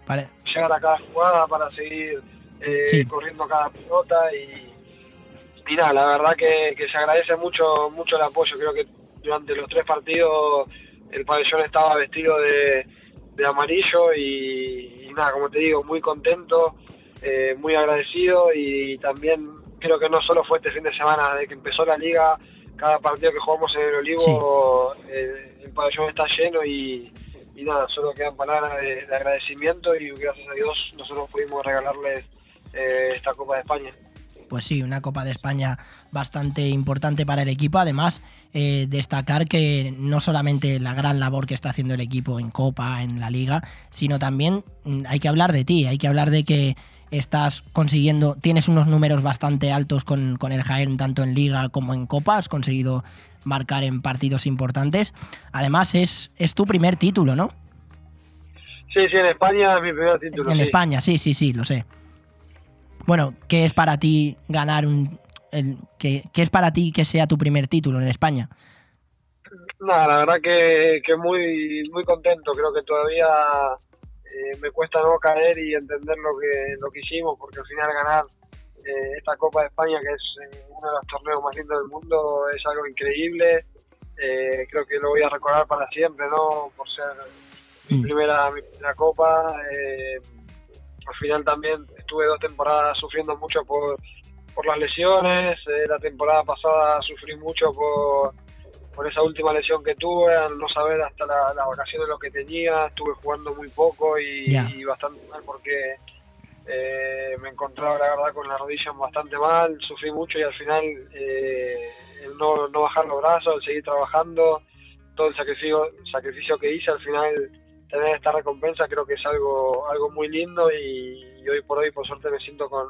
Vale. llegar a cada jugada para seguir eh, corriendo cada pelota y, y nada, la verdad que, que se agradece mucho mucho el apoyo. Creo que durante los tres partidos el pabellón estaba vestido de, de amarillo y, y nada, como te digo, muy contento, eh, muy agradecido y también creo que no solo fue este fin de semana, desde que empezó la liga, cada partido que jugamos en el Olivo, eh, el pabellón está lleno y, y nada, solo quedan palabras de, de agradecimiento y gracias a Dios nosotros pudimos regalarles eh, esta Copa de España. Pues sí, una Copa de España bastante importante para el equipo. Además, eh, destacar que no solamente la gran labor que está haciendo el equipo en Copa, en la Liga, sino también mm, hay que hablar de ti, hay que hablar de que estás consiguiendo, tienes unos números bastante altos con, con el Jaén, tanto en Liga como en Copa, has conseguido marcar en partidos importantes. Además, es, es tu primer título, ¿no? Sí, sí, en España es mi primer título. En sí. España, sí, sí, sí, lo sé. Bueno, ¿qué es para ti ganar un... El, ¿qué, qué es para ti que sea tu primer título en España? Nada, la verdad que, que muy muy contento. Creo que todavía eh, me cuesta no caer y entender lo que lo que hicimos, porque al final ganar eh, esta Copa de España, que es eh, uno de los torneos más lindos del mundo, es algo increíble. Eh, creo que lo voy a recordar para siempre, ¿no? Por ser mi primera, mi primera Copa. Eh, al final también estuve dos temporadas sufriendo mucho por, por las lesiones. La temporada pasada sufrí mucho por, por esa última lesión que tuve, al no saber hasta la, la vacación de lo que tenía. Estuve jugando muy poco y bastante mal porque eh, me encontraba, la verdad, con la rodilla bastante mal. Sufrí mucho y al final eh, el no, no bajar los brazos, el seguir trabajando, todo el sacrificio, sacrificio que hice, al final tener esta recompensa creo que es algo algo muy lindo y, hoy por hoy por suerte me siento con,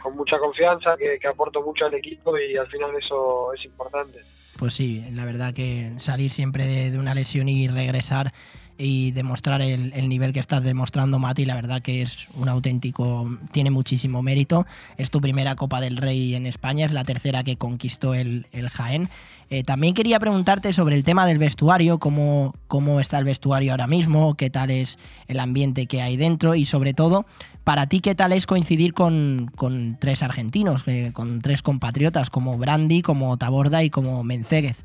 con mucha confianza, que, aporto mucho al equipo y al final eso es importante. Pues sí, la verdad que salir siempre de una lesión y regresar y demostrar el, el, nivel que estás demostrando, Mati, la verdad que es un auténtico, tiene muchísimo mérito. Es tu primera Copa del Rey en España, es la tercera que conquistó el, el Jaén. Eh, también quería preguntarte sobre el tema del vestuario, cómo, cómo está el vestuario ahora mismo, qué tal es el ambiente que hay dentro y sobre todo, para ti, ¿qué tal es coincidir con, con tres argentinos, eh, con tres compatriotas como Brandi, como Taborda y como Mencéguez?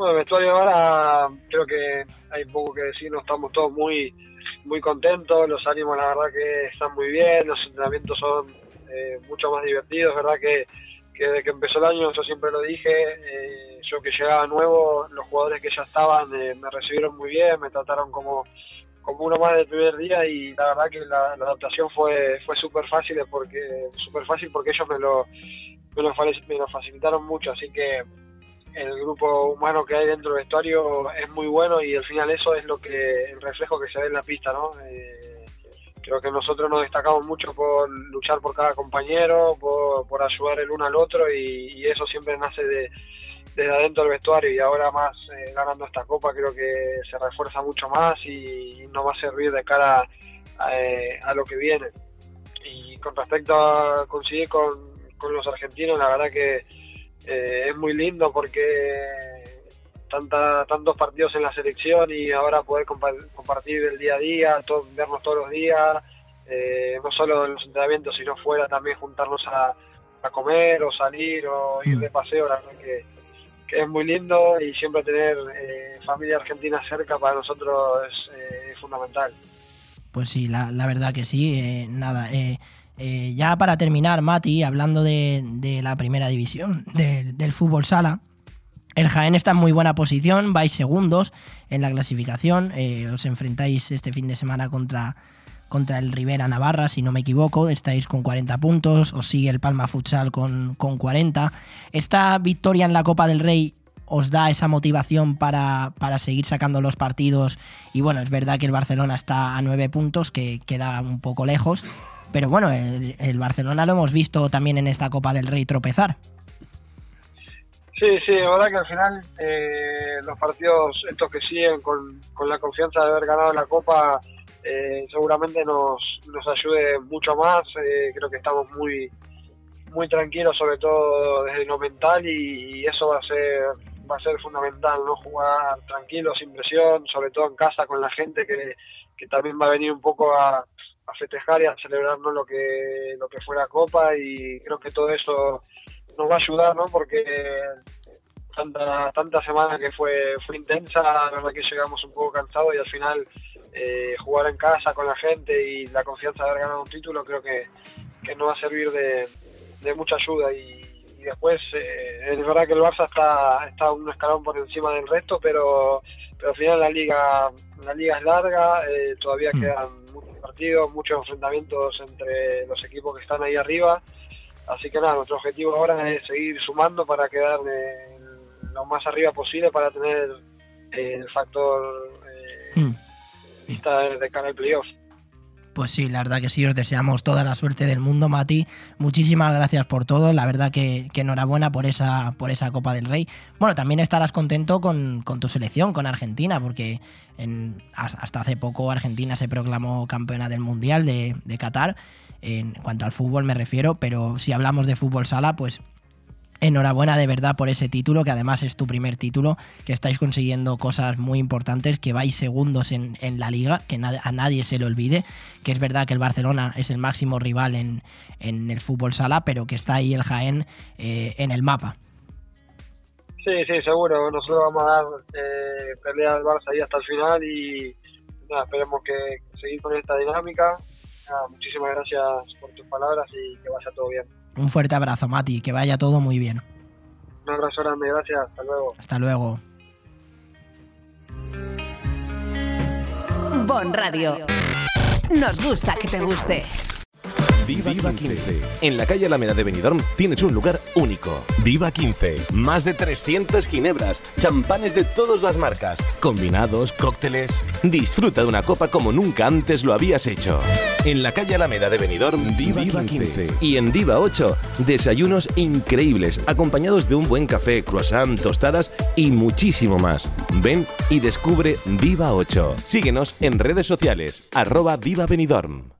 Bueno, vestuario ahora creo que hay poco que decir, no estamos todos muy muy contentos, los ánimos la verdad que están muy bien, los entrenamientos son eh, mucho más divertidos, verdad que, que, desde que empezó el año, yo siempre lo dije, eh, yo que llegaba nuevo, los jugadores que ya estaban eh, me recibieron muy bien, me trataron como, como uno más del primer día y la verdad que la, la adaptación fue fue súper fácil porque super fácil porque ellos me lo, me lo, me lo facilitaron mucho, así que el grupo humano que hay dentro del vestuario es muy bueno y al final eso es lo que el reflejo que se ve en la pista, ¿no? Eh, creo que nosotros nos destacamos mucho por luchar por cada compañero, por, por ayudar el uno al otro y, eso siempre nace de, desde adentro del vestuario y ahora más eh, ganando esta copa creo que se refuerza mucho más y, y nos va a servir de cara a, eh, a, lo que viene. Y con respecto a coincidir con, con los argentinos, la verdad que eh, es muy lindo porque tanta, tantos partidos en la selección y ahora poder compa compartir el día a día, todo, vernos todos los días, eh, no solo en los entrenamientos, sino fuera también juntarnos a, a comer o salir o ir de paseo, la verdad que, que es muy lindo y siempre tener eh, familia argentina cerca para nosotros es eh, fundamental. Pues sí, la, la verdad que sí, nada. Eh, eh, ya para terminar, Mati, hablando de, la primera división de, del fútbol sala, el Jaén está en muy buena posición, vais segundos en la clasificación, eh, os enfrentáis este fin de semana contra, contra el Rivera Navarra, si no me equivoco, estáis con 40 puntos, os sigue el Palma Futsal con, con 40. Esta victoria en la Copa del Rey os da esa motivación para, para, seguir sacando los partidos. Y bueno, es verdad que el Barcelona está a nueve puntos, que queda un poco lejos. Pero bueno, el, el Barcelona lo hemos visto también en esta Copa del Rey tropezar. Sí, sí, la verdad que al final eh, los partidos estos que siguen con, con, la confianza de haber ganado la Copa eh, seguramente nos, nos ayude mucho más. Eh, creo que estamos muy muy tranquilos, sobre todo desde lo mental y, y eso va a ser va a ser fundamental, ¿no? Jugar tranquilo, sin presión, sobre todo en casa con la gente que, que también va a venir un poco a, a festejar y a celebrarnos lo que, lo que fue la Copa y creo que todo eso nos va a ayudar, ¿no? Porque tanta, tanta semana que fue, fue intensa, la verdad que llegamos un poco cansados y al final eh, jugar en casa con la gente y la confianza de haber ganado un título creo que, que nos va a servir de, de mucha ayuda y, después eh, es verdad que el Barça está, está un escalón por encima del resto, pero al final la liga, la liga es larga, eh, todavía mm. quedan muchos partidos, muchos enfrentamientos entre los equipos que están ahí arriba, así que nada, nuestro objetivo ahora es seguir sumando para quedar eh, lo más arriba posible para tener eh, el factor mm. de, de cara al playoff. Pues sí, la verdad que sí, os deseamos toda la suerte del mundo, Mati. Muchísimas gracias por todo. La verdad que, que enhorabuena por esa, por esa Copa del Rey. Bueno, también estarás contento con, con tu selección, con Argentina, porque hasta hace poco Argentina se proclamó campeona del Mundial de, de Qatar. En cuanto al fútbol me refiero, pero si hablamos de fútbol sala, pues Enhorabuena de verdad por ese título, que además es tu primer título, que estáis consiguiendo cosas muy importantes, que vais segundos en, en la liga, que a nadie se le olvide, que es verdad que el Barcelona es el máximo rival en, en el fútbol sala, pero que está ahí el Jaén eh, en el mapa. Sí, sí, seguro. Nosotros vamos a dar eh, pelea al Barça ahí hasta el final y nada, esperemos que seguir con esta dinámica. Muchísimas gracias por tus palabras y que vaya todo bien. Un fuerte abrazo, Mati, que vaya todo muy bien. Un abrazo grande, gracias, hasta luego. Hasta luego. Bon Radio. Nos gusta que te guste. Viva 15. En la calle Alameda de Benidorm tienes un lugar único. Viva 15. Más de 300 ginebras, champanes de todas las marcas, combinados, cócteles. Disfruta de una copa como nunca antes lo habías hecho. En la calle Alameda de Benidorm, Viva, 15. Y en Viva 8, desayunos increíbles, acompañados de un buen café, croissant, tostadas y muchísimo más. Ven y descubre Viva 8. Síguenos en redes sociales, arroba Viva Benidorm.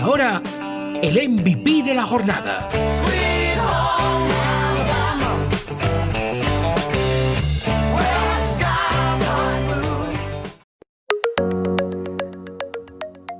Ahora, el MVP de la jornada.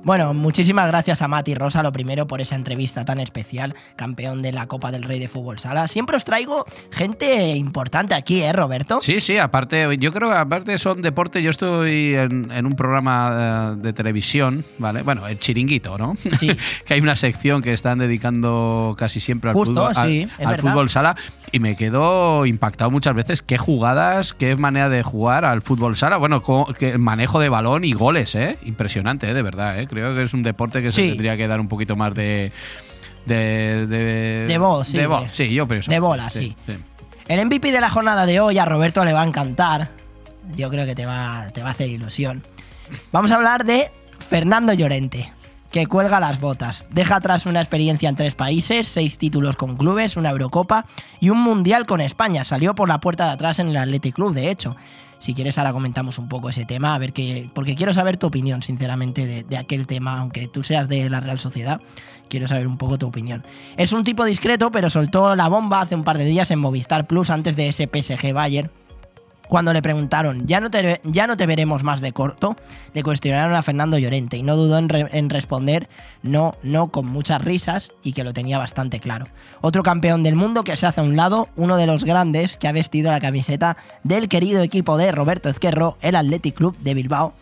Bueno, muchísimas gracias a Mati Rosa, lo primero, por esa entrevista tan especial, campeón de la Copa del Rey de Fútbol Sala. Siempre os traigo gente importante aquí, ¿eh, Roberto? Sí, sí, aparte, yo creo que aparte son deporte, yo estoy en, en un programa eh, de televisión, ¿vale? Bueno, el chiringuito, ¿no? Sí. que hay una sección que están dedicando casi siempre al, Justo, fútbol, al- sí, fútbol sala y me quedo impactado muchas veces qué jugadas, qué manera de jugar al fútbol sala. Bueno, el manejo de balón y goles, ¿eh? Impresionante, ¿eh? De verdad, ¿eh? Creo que es un deporte que se Sí. tendría que dar un poquito más de... De, de, De voz, sí, De voz, sí, yo pienso. de bola, sí. El MVP de la jornada de hoy a Roberto le va a encantar. Yo creo que te va, te va a hacer ilusión. Vamos a hablar de Fernando Llorente, que cuelga las botas. Deja atrás una experiencia en tres países, seis títulos con clubes, una Eurocopa y un Mundial con España. Salió por la puerta de atrás en el Athletic Club, de hecho. Si quieres ahora comentamos un poco ese tema, a ver qué. Porque quiero saber tu opinión, sinceramente, de, de aquel tema, aunque tú seas de la Real Sociedad. Quiero saber un poco tu opinión. Es un tipo discreto, pero soltó la bomba hace un par de días en Movistar Plus antes de ese PSG Bayern. Cuando le preguntaron, ¿ya no, te, ya no te veremos más de corto? Le cuestionaron a Fernando Llorente y no dudó en, re- en responder no, no con muchas risas y que lo tenía bastante claro. Otro campeón del mundo que se hace a un lado, uno de los grandes que ha vestido la camiseta del querido equipo de Roberto Ezquerro, el Athletic Club de Bilbao,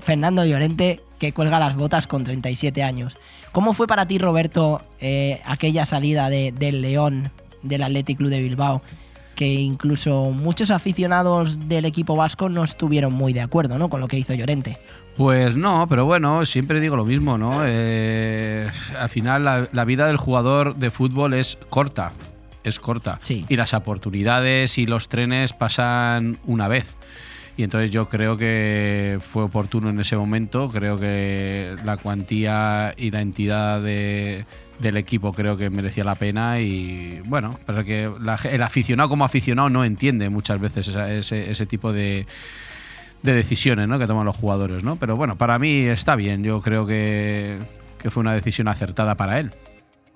Fernando Llorente, que cuelga las botas con 37 años. ¿Cómo fue para ti, Roberto, eh, aquella salida de- del León del Athletic Club de Bilbao? Que incluso muchos aficionados del equipo vasco no estuvieron muy de acuerdo ¿no? con lo que hizo Llorente. Pues no, pero bueno, siempre digo lo mismo, ¿no? Eh, al final la, la vida del jugador de fútbol es corta, es corta. Y las oportunidades y los trenes pasan una vez. Y entonces yo creo que fue oportuno en ese momento, creo que la cuantía y la entidad de- del equipo creo que merecía la pena y bueno, pero que el aficionado como aficionado no entiende muchas veces ese, ese tipo de, de decisiones ¿no? que toman los jugadores, ¿no? Pero bueno, para mí está bien, yo creo que, que fue una decisión acertada para él.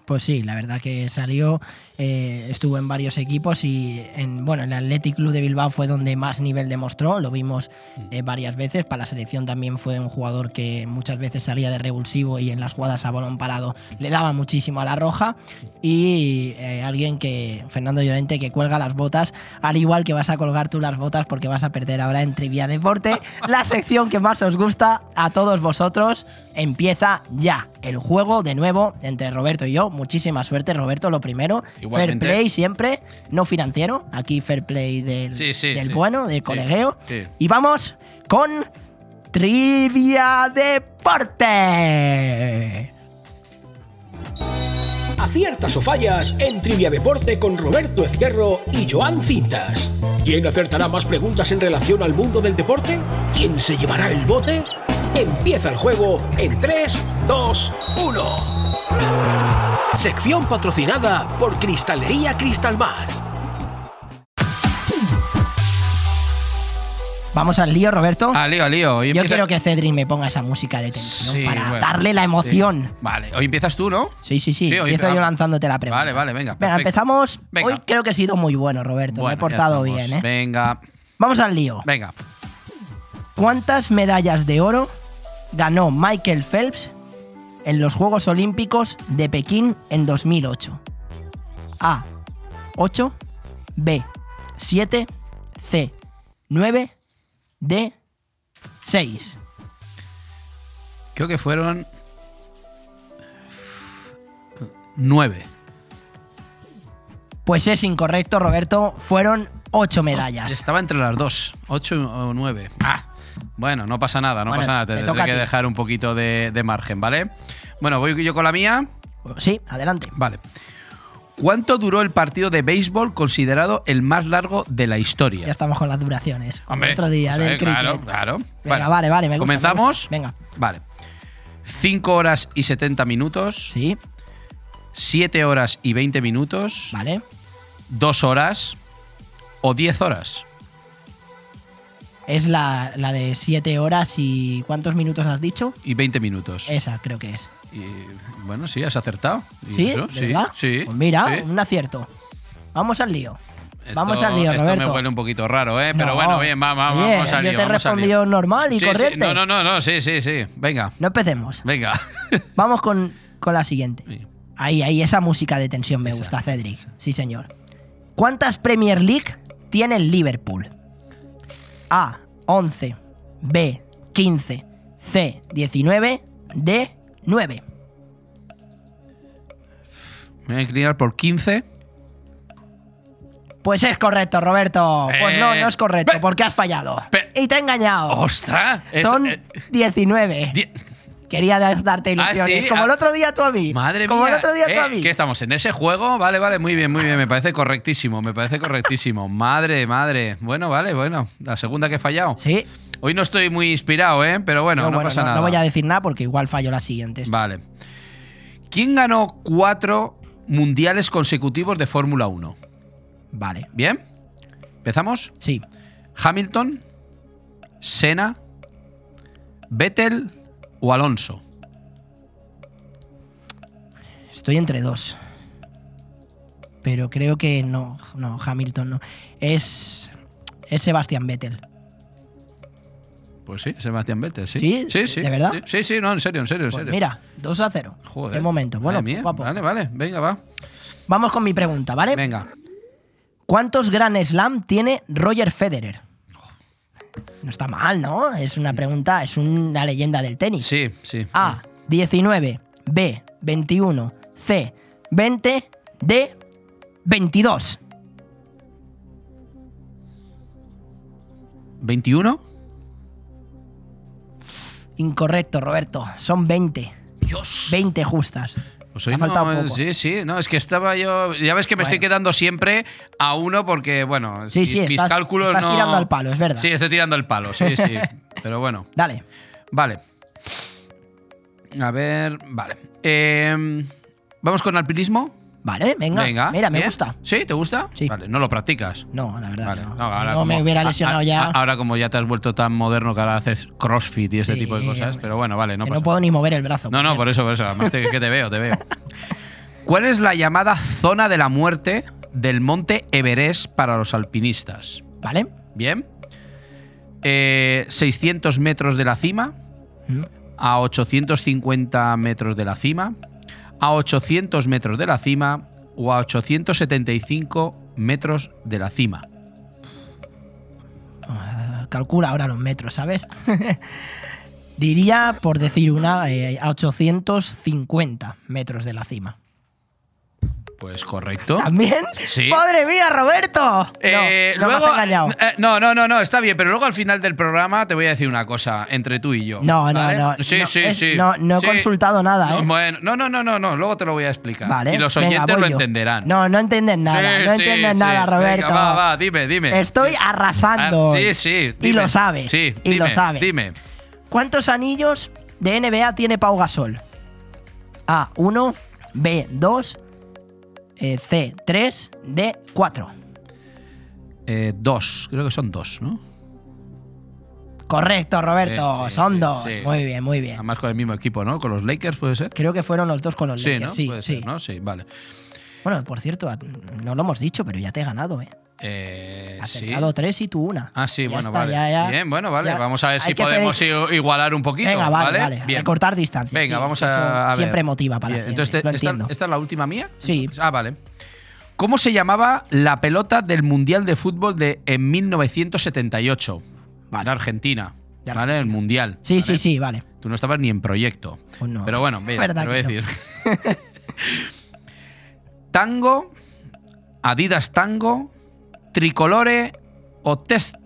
Pues sí, la verdad que salió, eh, estuvo en varios equipos y en bueno, el Athletic Club de Bilbao fue donde más nivel demostró, lo vimos eh, varias veces, para la selección también fue un jugador que muchas veces salía de revulsivo y en las jugadas a balón parado le daba muchísimo a la roja y eh, alguien que, Fernando Llorente, que cuelga las botas, al igual que vas a colgar tú las botas porque vas a perder ahora en Trivia Deporte, la sección que más os gusta a todos vosotros, empieza ya el juego de nuevo entre Roberto y yo. Muchísima suerte, Roberto, lo primero. Igualmente. Fair play siempre, no financiero. Aquí fair play del, Sí, sí, del sí. bueno, del sí. Y vamos con Trivia Deporte. Aciertas o fallas en Trivia Deporte con Roberto Ezquerro y Joan Cintas. ¿Quién acertará más preguntas en relación al mundo del deporte? ¿Quién se llevará el bote? Empieza el juego en 3, 2, 1. Sección patrocinada por Cristalería Cristalmar. Vamos al lío, Roberto. Al lío, al lío. Hoy Yo empieza- quiero que Cedric me ponga esa música de tensión Sí, para bueno, darle la emoción. sí. Vale, hoy empiezas tú, ¿no? Sí, sí, sí. hoy Empiezo yo lanzándote la pregunta. Vale, vale, venga. Venga, perfecto. empezamos. Venga. Hoy creo que he sido muy bueno, Roberto. me he ya portado estamos. bien, ¿eh? Venga, Vamos al lío. venga. ¿Cuántas medallas de oro ganó Michael Phelps en los Juegos Olímpicos de Pekín en 2008? A. 8. B. 7. C. 9. D. 6. Creo que fueron. Nueve. Pues es incorrecto, Roberto. Fueron 8 medallas. Estaba entre las dos, ocho o nueve. Ah, bueno, no pasa nada, no Bueno, pasa nada. Te te tendré que dejar un poquito de, de margen, ¿vale? Bueno, voy yo con la mía. Sí, adelante. Vale. ¿Cuánto duró el partido de béisbol considerado el más largo de la historia? Ya estamos con las duraciones. Hombre, otro día pues, del eh, cricket. Claro, claro. Venga, vale, vale. Me gusta, me ¿Comenzamos? gusta. Venga. Vale. 5 horas y 70 minutos. Sí. 7 horas y 20 minutos. Vale. 2 horas o 10 horas. Es la, la de 7 horas y. ¿Cuántos minutos has dicho? Y 20 minutos. Esa, creo que es. Y, bueno, sí, has acertado. ¿Y ¿Sí? eso? ¿De Sí, verdad? sí. Pues mira, sí. un acierto. Vamos al lío. Esto- Vamos al lío, esto Roberto. me huele un poquito raro, ¿eh? Pero No. bueno, bien, va, vamos al yo lío. te he respondido normal y Sí, sí, corriente. No, no, no, no, sí, sí, sí. Venga, No empecemos. venga. Vamos con, con la siguiente. Ahí, ahí, esa música de tensión me gusta, Cedric. Sí, señor. ¿Cuántas Premier League tiene el Liverpool? A, 11. B, 15. C, 19. D, 9. Me voy a inclinar por 15. Pues es correcto, Roberto. Pues no, Eh, no es correcto, porque has fallado. y te he engañado. ¡Ostras! Es- Son eh, 19. Quería da- darte Ah, ilusiones. sí, Como ah. el otro día tú a mí. Madre Como mía. el otro día tú Eh, a mí. ¿Qué estamos en ese juego? Vale, vale, muy bien, muy bien. Me parece correctísimo, me parece correctísimo. Madre, madre. Bueno, vale, bueno. La segunda que he fallado. Sí. Hoy no estoy muy inspirado, ¿eh? Pero bueno, No, no, bueno, pasa no, nada. no voy a decir nada porque igual fallo las siguientes. Vale. ¿Quién ganó cuatro mundiales consecutivos de Fórmula 1? Vale. ¿Bien? ¿Empezamos? Sí. ¿Hamilton? ¿Senna? ¿Vettel o Alonso? Estoy entre dos. Pero creo que no, no, Hamilton no. Es, es Sebastián Vettel. Pues sí, Sebastián Vettel, sí. ¿Sí? Sí, sí. ¿De verdad? Sí, Sí, no, en serio, en serio, en Pues serio. mira, 2 a 0. Joder. De momento. Bueno, Madre mía. Vale, vale, venga, va. Vamos con mi pregunta, ¿vale? Venga. ¿Cuántos Grand Slam tiene Roger Federer? No está mal, ¿no? Es una pregunta, es una leyenda del tenis. Sí, sí. A, 19. B, 21. C, 20. D, 22. ¿21? Incorrecto, Roberto. Son 20. Dios. 20 justas. Pues hoy Ha faltado no, poco. sí, sí, no, es que estaba yo. Ya ves que me estoy quedando siempre a uno porque, bueno, Sí, mis, sí, mis estás- cálculos estás no. tirando al palo, es verdad. Sí, estoy tirando el palo, sí, sí. Pero bueno. Dale. Vale. A ver, vale. Em, Vamos con alpinismo. Vale, venga. Mira, me bien. gusta. ¿Sí? ¿Te gusta? Sí. Vale, no lo practicas. No, la verdad. Vale, no. no, ahora no como- me hubiera lesionado a- ya. Ahora como ya te has vuelto tan moderno que ahora haces crossfit y ese Sí, tipo de cosas. Pero bueno, vale, no que pasa no puedo ni mover el brazo. No, no, por eso, por eso. Además te- que te veo, te veo. ¿Cuál es la llamada zona de la muerte del monte Everest para los alpinistas? ¿Vale? Bien. Eh, 600 metros de la cima, Mm. a 850 metros de la cima, a 800 metros de la cima o a 875 metros de la cima. Ah, Calcula ahora los metros, ¿sabes? Diría, por decir una, eh, a 850 metros de la cima. Pues correcto. ¿También? Sí. ¡Madre mía, Roberto! No, Eh, no me has luego- engañado. eh, no, no, no, no, está bien, pero luego al final del programa te voy a decir una cosa entre tú y yo. No, no, ¿vale? no, Sí, no, sí, es- sí. no- no he Sí. consultado nada, No, ¿eh? bueno, no, no, no, no, no, luego te lo voy a explicar. Vale, y los oyentes lo yo. entenderán. No, no entienden nada, Sí, no sí, entienden nada, Roberto. Venga, va, va, dime, dime. Estoy arrasando. Ah. Sí, sí. Y dime. lo sabes. Sí, y lo dime, sabes. Dime. ¿Cuántos anillos de NBA tiene Pau Gasol? A, 1, B, 2, eh, C, 3, D, 4. Eh, dos, creo que son dos, ¿no? Correcto, Roberto, Sí, sí, son sí, dos. sí. Muy bien, muy bien. Además con el mismo equipo, ¿no? Con los Lakers, ¿puede ser? Creo que fueron los dos con los Lakers. ¿no? Sí, Puede sí. Sí, vale. Bueno, por cierto, no lo hemos dicho, pero ya te he ganado, ¿eh? Eh, sí. Acertado tres y tú una. Ah, sí, Ya bueno, está, vale. ya, ya. Bien, bueno, vale. Vamos a ver si podemos igualar un poquito. Venga, vale, vale. vale. Bien. Recortar distancias. Venga, sí, vamos a, a ver. Siempre motiva para siempre. Entonces, lo ¿esta, es la última mía? Sí. Ah, vale. ¿Cómo se llamaba la pelota del Mundial de Fútbol de en 1978? En Argentina. De ¿Vale? El Mundial. Sí, sí, sí, vale. Tú no estabas ni en proyecto. Pues no. Pero bueno, mira, Verdad te lo voy a no. Tango, Adidas Tango, Tricolore o Test,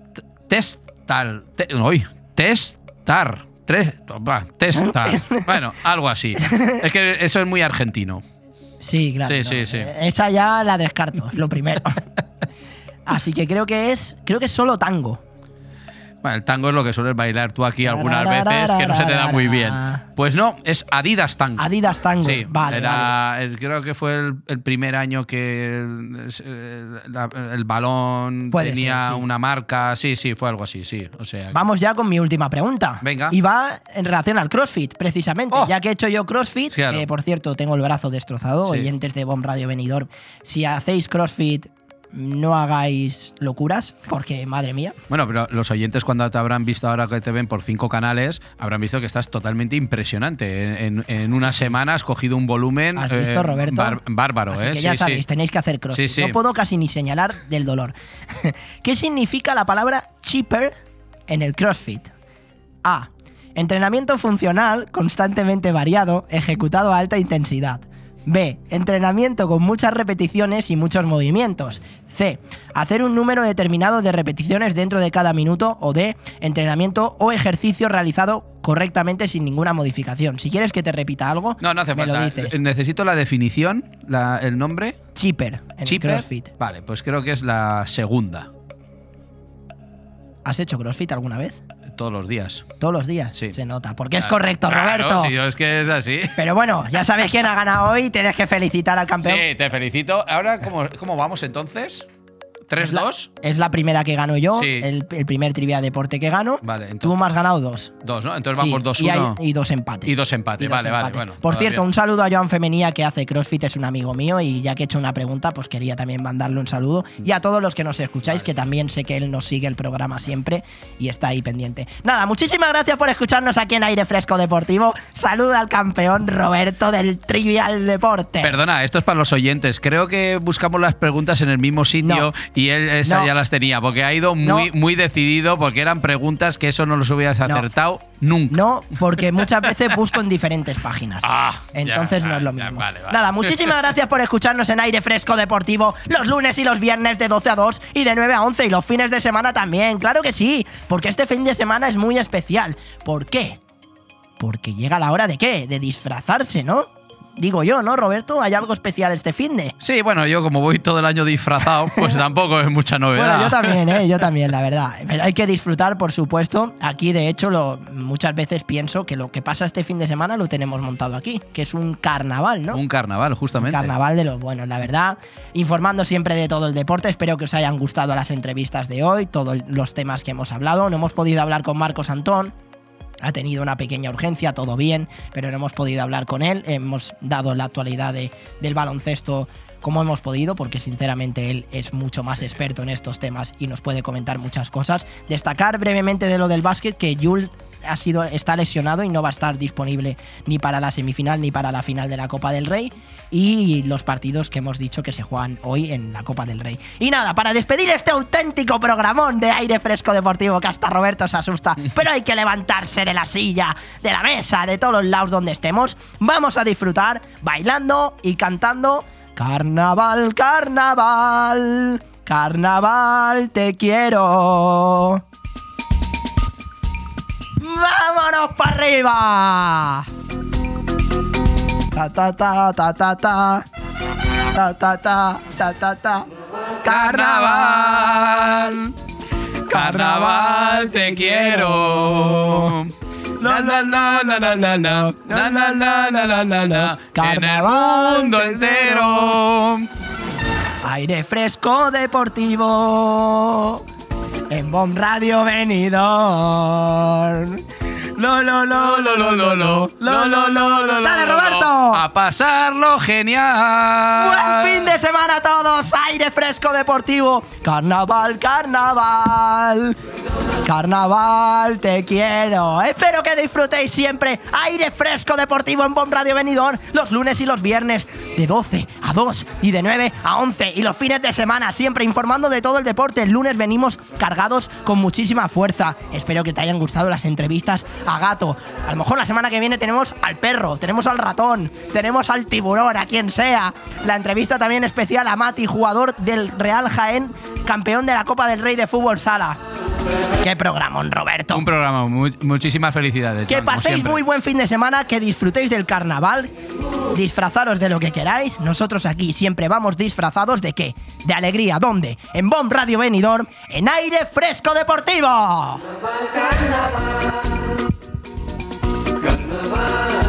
Testal. te- uy, testar. Tres, testar. bueno, algo así. Es que eso es muy argentino. Sí, claro. Sí, no, sí, sí. Esa ya la descarto, lo primero. Así que creo que es. Creo que es solo tango. Bueno, el tango es lo que sueles bailar tú aquí algunas veces, que no se te da muy bien. Pues no, es Adidas Tango. Adidas Tango. Sí, vale, era- vale. creo que fue el, el primer año que el, eh, el balón Puede tenía ser, sí. una marca. Sí, sí, fue algo así, sí. O sea, Vamos ya con mi última pregunta. Venga. Y va en relación al CrossFit, precisamente. Ya que he hecho yo CrossFit, Claro. que por cierto tengo el brazo destrozado, Sí. oyentes de Bomb Radio Benidorm, si hacéis CrossFit, no hagáis locuras, porque madre mía. Bueno, pero los oyentes cuando te habrán visto ahora que te ven por cinco canales, habrán visto que estás totalmente impresionante. En, una semana has cogido un volumen ¿Has visto, eh, Roberto? bar- bárbaro, Así ¿eh? que ya Sí, sabéis, sí. tenéis que hacer CrossFit. No puedo casi ni señalar del dolor. ¿Qué significa la palabra cheaper en el CrossFit? A. Entrenamiento funcional constantemente variado, ejecutado a alta intensidad. B. Entrenamiento con muchas repeticiones y muchos movimientos. C. Hacer un número determinado de repeticiones dentro de cada minuto. O D. Entrenamiento o ejercicio realizado correctamente sin ninguna modificación. Si quieres que te repita algo, No, no hace me falta. lo dices. Necesito la definición, la- el nombre. En el Cheaper. CrossFit. Vale, pues creo que es la segunda. ¿Has hecho CrossFit alguna vez? Todos los días. Todos los días. Se nota. Porque es correcto, claro, Roberto. sí, es que es así. Pero bueno, ya sabes quién ha ganado hoy. Tienes que felicitar al campeón. Sí, te felicito. Ahora, ¿cómo, cómo vamos entonces? ¿3-2? Es la primera que gano yo, Sí. el, el primer trivia deporte que gano. Vale, entonces. Tú me has ganado dos. Dos, ¿no? Entonces vamos y, hay- 2-1. y dos empates. Y dos empates. Y dos vale, vale, bueno. Por cierto, un saludo a Joan Femenía que hace CrossFit, es un amigo mío y ya que he hecho una pregunta, pues quería también mandarle un saludo. Y a todos los que nos escucháis, que también sé que él nos sigue el programa siempre y está ahí pendiente. Nada, muchísimas gracias por escucharnos aquí en Aire Fresco Deportivo. Saluda al campeón Roberto del Trivial Deporte. Perdona, esto es para los oyentes. Creo que buscamos las preguntas en el mismo sitio y él esas No. ya las tenía, porque ha ido muy, muy decidido, porque eran preguntas que eso no los hubieras acertado nunca. No, porque muchas veces busco en diferentes páginas. Entonces Ah, ya, no es lo ya, mismo. vale, vale. Nada, muchísimas gracias por escucharnos en Aire Fresco Deportivo los lunes y los viernes de 12 a 2 y de 9 a 11 y los fines de semana también. Claro que sí, porque este fin de semana es muy especial. ¿Por qué? Porque llega la hora de qué? De disfrazarse, ¿no? Digo yo, ¿no, Roberto? ¿Hay algo especial este fin de? Sí, bueno, yo como voy todo el año disfrazado, pues tampoco es mucha novedad. Bueno, yo también, ¿eh? yo también, la verdad. Pero hay que disfrutar, por supuesto. Aquí, de hecho, lo, muchas veces pienso que lo que pasa este fin de semana lo tenemos montado aquí, que es un carnaval, ¿no? Un carnaval, justamente. Carnaval de los buenos, la verdad. Informando siempre de todo el deporte. Espero que os hayan gustado las entrevistas de hoy, todos los temas que hemos hablado. No hemos podido hablar con Marcos Antón. Ha tenido una pequeña urgencia, todo bien, pero no hemos podido hablar con él. Hemos dado la actualidad de- del baloncesto como hemos podido, porque sinceramente él es mucho más experto en estos temas y nos puede comentar muchas cosas. Destacar brevemente de lo del básquet que Jules ha sido, está lesionado y no va a estar disponible ni para la semifinal ni para la final de la Copa del Rey y los partidos que hemos dicho que se juegan hoy en la Copa del Rey. Y nada, para despedir este auténtico programón de aire fresco deportivo que hasta Roberto se asusta, pero hay que levantarse de la silla, de la mesa, de todos los lados donde estemos, vamos a disfrutar bailando y cantando Carnaval, carnaval, carnaval, te quiero. ¡Vámonos para arriba! Ta ta ta ta ta ta. Ta ta ta ta ta ta. Carnaval. Carnaval, te quiero. Na, na, na, na, na, na, na. Na, na, na, na, na, na, na. En el mundo entero. Aire fresco deportivo. En Bomb Radio Venidor. Lo, lo, lo, lo, lo, lo, lo. Lo, lo, lo, lo, ¡Dale, Roberto! A pasarlo genial. Buen fin de semana a todos. Aire fresco deportivo. Carnaval, carnaval. Carnaval, te quiero. Espero que disfrutéis siempre. Aire fresco deportivo en Bomb Radio Benidorm. Los lunes y los viernes de 12 a 2 y de 9 a 11. Y los fines de semana siempre informando de todo el deporte. El lunes venimos cargados con muchísima fuerza. Espero que te hayan gustado las entrevistas a Gato. A lo mejor la semana que viene tenemos al perro, tenemos al ratón, tenemos al tiburón, a quien sea. La entrevista también especial a Mati, jugador del Real Jaén, campeón de la Copa del Rey de Fútbol Sala. ¡Qué programón, Roberto! Un programa, mu- muchísimas felicidades. Que paséis muy buen fin de semana, que disfrutéis del carnaval, disfrazaros de lo que queráis. Nosotros aquí siempre vamos disfrazados de qué? De alegría. ¿Dónde? En Bomb Radio Benidorm, en aire fresco deportivo. Carnaval. Panamá.